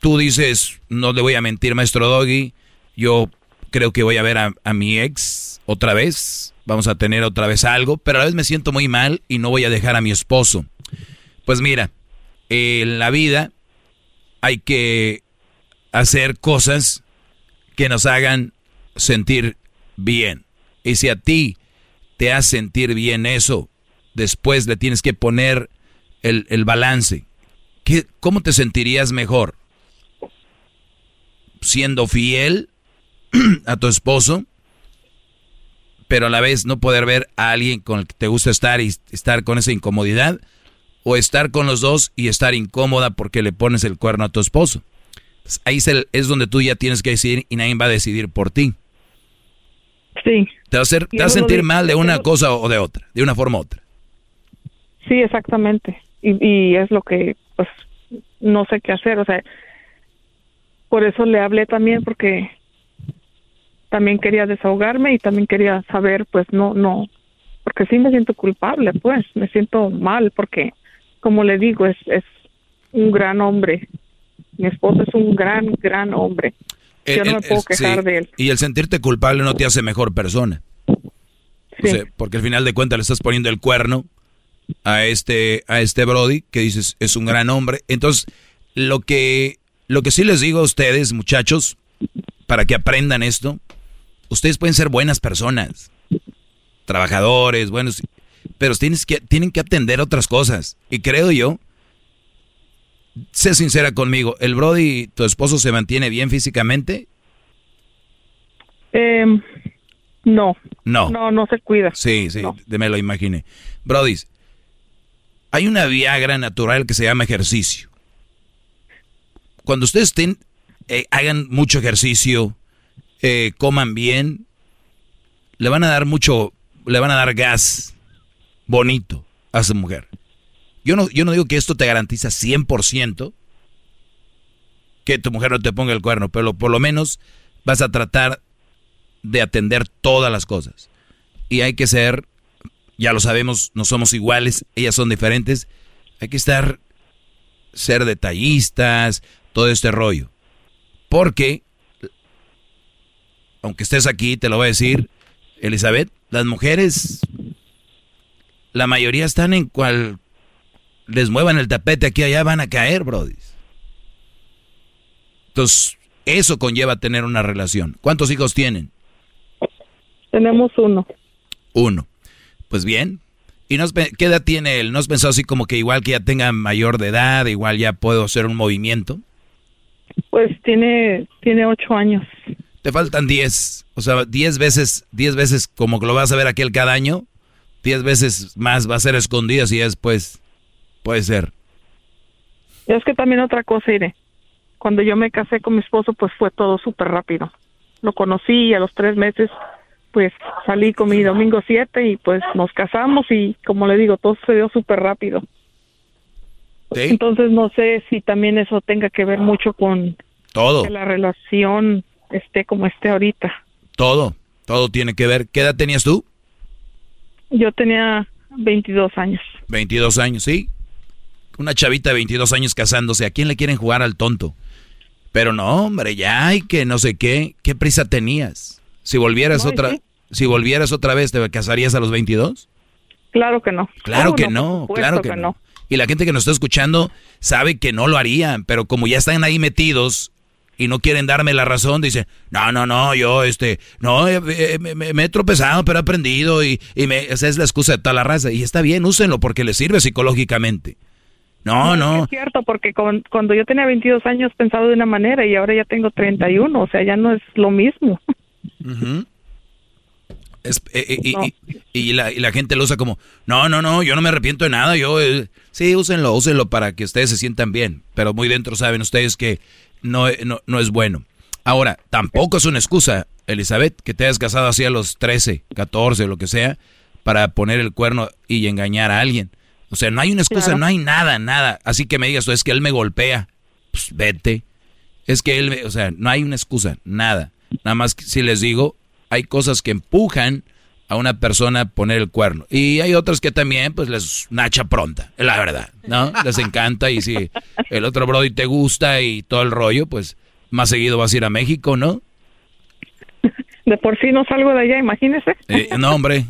tú dices, no le voy a mentir, maestro Doggy, yo creo que voy a ver a, mi ex otra vez, vamos a tener otra vez algo, pero a la vez me siento muy mal y no voy a dejar a mi esposo. Pues mira, en la vida hay que hacer cosas que nos hagan sentir bien. Y si a ti te hace sentir bien eso, después le tienes que poner el, el balance. ¿Qué, ¿Cómo te sentirías mejor? siendo fiel a tu esposo, pero a la vez no poder ver a alguien con el que te gusta estar y estar con esa incomodidad, o estar con los dos y estar incómoda porque le pones el cuerno a tu esposo. Pues ahí es, donde tú ya tienes que decidir y nadie va a decidir por ti. Sí. Te va a, hacer, te a sentir mal de una cosa o de otra, de una forma u otra. Sí, exactamente. Y, y es lo que, pues, no sé qué hacer. O sea, por eso le hablé también porque también quería desahogarme y también quería saber, pues no, no, porque sí me siento culpable, pues me siento mal porque, como le digo, es, es un gran hombre. Mi esposo es un gran, gran hombre. Yo no me puedo quejar de él. Y el sentirte culpable no te hace mejor persona. Sí. porque al final de cuentas le estás poniendo el cuerno a este, a este Brody que dices es un gran hombre. Entonces, lo que, lo que sí les digo a ustedes, muchachos, para que aprendan esto, ustedes pueden ser buenas personas, trabajadores, buenos, pero tienes que, tienen que atender otras cosas. Y creo yo, sé sincera conmigo, ¿el Brody, tu esposo, se mantiene bien físicamente? Eh, no. No. No, no se cuida. Sí, sí, me lo imaginé. Brody, hay una Viagra natural que se llama ejercicio. Cuando ustedes estén, eh, hagan mucho ejercicio, eh, coman bien, le van a dar mucho, le van a dar gas bonito a su mujer. Yo no, yo no digo que esto te garantiza 100% que tu mujer no te ponga el cuerno, pero por lo menos vas a tratar de atender todas las cosas. Y hay que ser, ya lo sabemos, no somos iguales, ellas son diferentes. Hay que estar, ser detallistas, todo este rollo. Porque, aunque estés aquí, te lo voy a decir, Elizabeth, las mujeres, la mayoría están en cual les muevan el tapete aquí allá, van a caer, Brody. Entonces, eso conlleva tener una relación. ¿Cuántos hijos tienen? Tenemos uno. Uno. Pues bien. ¿Y no qué edad tiene él? ¿No has pensado así como que igual que ya tenga mayor de edad, igual ya puedo hacer un movimiento? Pues tiene, tiene ocho años. Te faltan diez. O sea, diez veces, diez veces como que lo vas a ver aquel cada año. Diez veces más va a ser escondido y después puede ser. Es que también otra cosa, iré. Cuando yo me casé con mi esposo, pues fue todo súper rápido. Lo conocí y a los tres meses pues salí con mi domingo 7 y pues nos casamos y como le digo, todo se dio súper rápido. Entonces no sé si también eso tenga que ver mucho con todo. que la relación esté como esté ahorita. Todo, todo tiene que ver. ¿Qué edad tenías tú? Yo tenía 22 años. 22 años, sí. Una chavita de 22 años casándose. ¿A quién le quieren jugar al tonto? Pero no, hombre, ya hay que no sé qué. ¿Qué prisa tenías? Si volvieras otra, si volvieras otra vez, ¿te casarías a los 22? Claro que no. Claro que no, claro que, no. Y la gente que nos está escuchando sabe que no lo harían, pero como ya están ahí metidos y no quieren darme la razón, dicen, no, no, no, yo, este, no, eh, eh, me, he tropezado, pero he aprendido y, me, esa es la excusa de toda la raza. Y está bien, úsenlo porque les sirve psicológicamente. No, no. Es cierto, porque cuando yo tenía 22 años pensaba de una manera y ahora ya tengo 31, o sea, ya no es lo mismo. es, eh, eh, y, la, gente lo usa como, no, no, no, yo no me arrepiento de nada, yo, eh, sí, úsenlo, úsenlo para que ustedes se sientan bien, pero muy dentro saben ustedes que no, no, es bueno. Ahora, tampoco es una excusa, Elizabeth, que te hayas casado así a los 13, 14, lo que sea, para poner el cuerno y engañar a alguien. O sea, no hay una excusa, no hay nada, nada. Así que me digas, es que él me golpea. Pues vete. Es que él, o sea, no hay una excusa, nada. Nada más que si les digo, hay cosas que empujan a una persona poner el cuerno. Y hay otras que también, pues, les nacha pronta, la verdad, ¿no? Les encanta y si el otro brody te gusta y todo el rollo, pues, más seguido vas a ir a México, ¿no? De por sí no salgo de allá, imagínese. Eh, no, hombre.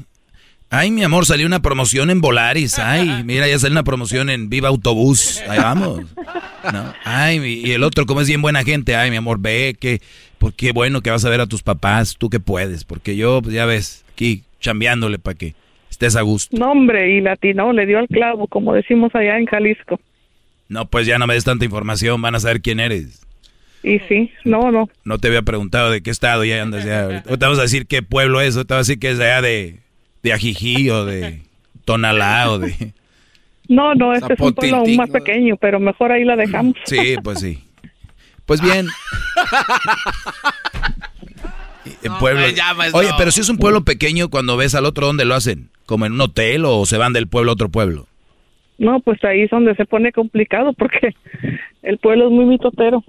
Ay, mi amor, salió una promoción en Volaris. Ay, mira, ya salió una promoción en Viva Autobús. Ahí vamos. ¿No? Ay, y el otro, como es bien buena gente. Ay, mi amor, ve que pues qué bueno que vas a ver a tus papás, tú que puedes, porque yo, pues ya ves, aquí chambeándole para que estés a gusto. No, hombre, y latino le dio al clavo, como decimos allá en Jalisco. No, pues ya no me des tanta información, van a saber quién eres. Y sí, no, no. No te había preguntado de qué estado ya andas ya. te vamos a decir qué pueblo es, o te vas a decir que es allá de, de Ajijí o de Tonalá o de... No, no, este es un pueblo aún más pequeño, pero mejor ahí la dejamos. Sí, pues sí. Pues bien. pueblo. Oye, pero si es un pueblo pequeño, cuando ves al otro, ¿dónde lo hacen? ¿Como en un hotel o se van del pueblo a otro pueblo? No, pues ahí es donde se pone complicado porque el pueblo es muy mitotero.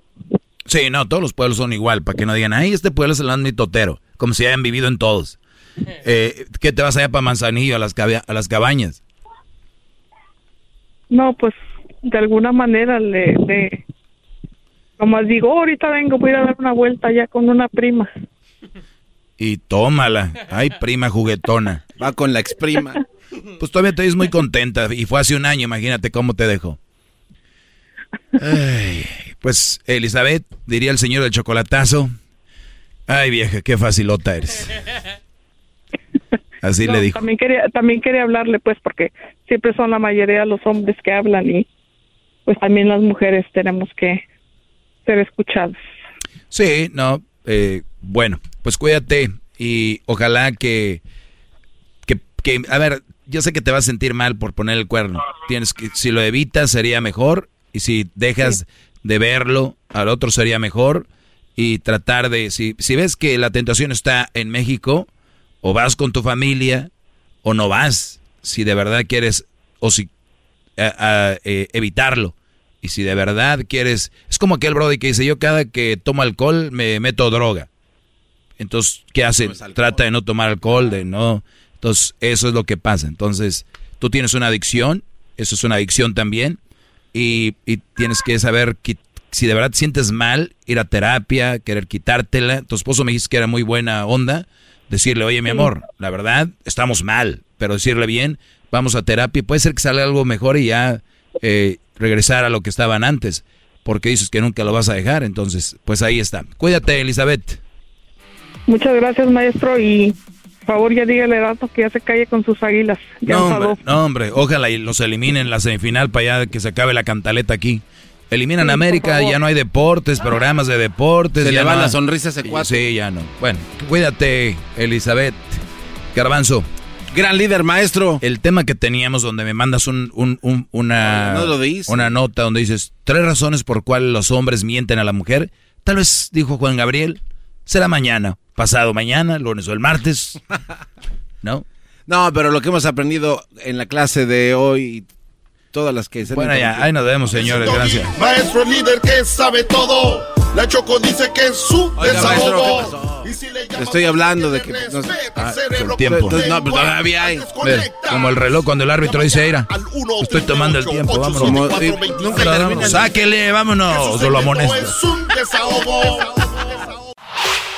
Sí, no, todos los pueblos son igual, para que no digan, ay, este pueblo es el mitotero, como si hayan vivido en todos. Eh, ¿Qué te vas allá para Manzanillo, a las, a las cabañas? No, pues de alguna manera le, le como digo, oh, ahorita vengo, voy a dar una vuelta ya con una prima. Y tómala. Ay, prima juguetona. Va con la exprima. Pues todavía te ves muy contenta. Y fue hace un año, imagínate cómo te dejó. pues, Elizabeth, diría el señor del chocolatazo. Ay, vieja, qué facilota eres. Así le dijo. También quería, también quería hablarle, pues, porque siempre son la mayoría los hombres que hablan y pues también las mujeres tenemos que ser escuchadas. Sí, no, eh, bueno, pues cuídate y ojalá que, que, a ver, yo sé que te vas a sentir mal por poner el cuerno. Tienes que, si lo evitas sería mejor y si dejas de verlo al otro sería mejor y tratar de, si, si ves que la tentación está en México, o vas con tu familia o no vas, si de verdad quieres, o si eh, evitarlo. Y si de verdad quieres, es como aquel brody que dice, yo cada que tomo alcohol me meto droga. Entonces, ¿qué hace? Trata de no tomar alcohol, de no. Entonces, eso es lo que pasa. Entonces, tú tienes una adicción, eso es una adicción también, y, y tienes que saber que, si de verdad te sientes mal, ir a terapia, querer quitártela. Tu esposo me dijiste que era muy buena onda, decirle, oye, mi amor, la verdad, estamos mal, pero decirle bien, vamos a terapia, puede ser que salga algo mejor y ya eh, regresar a lo que estaban antes, porque dices que nunca lo vas a dejar, entonces, pues ahí está. Cuídate, Elizabeth. Muchas gracias, maestro, y por favor ya dígale a Dato que ya se calle con sus águilas. no, hombre, no, hombre, ojalá y los eliminen en la semifinal para allá que se acabe la cantaleta aquí. Eliminan América, ya no hay deportes, programas de deportes. Se ya le va no la sonrisa ese cuatro. Sí, ya no. Bueno, cuídate, Elizabeth. Garbanzo. Gran líder, maestro. El tema que teníamos donde me mandas un, una, no lo una nota donde dices tres razones por cuales los hombres mienten a la mujer. Tal vez, dijo Juan Gabriel, será mañana, pasado mañana, lunes o el martes. ¿No? No, pero lo que hemos aprendido en la clase de hoy todas las que se Bueno, ya, ahí nos vemos, señores, gracias. Maestro líder que sabe todo. La Choco dice que es su desahogo. estoy hablando de que no, ah, el tiempo. no, pero todavía hay. como el reloj cuando el árbitro dice, Ira, estoy tomando el tiempo, vámonos. Nunca Sáquele, vámonos, lo amonesto. Es un desahogo.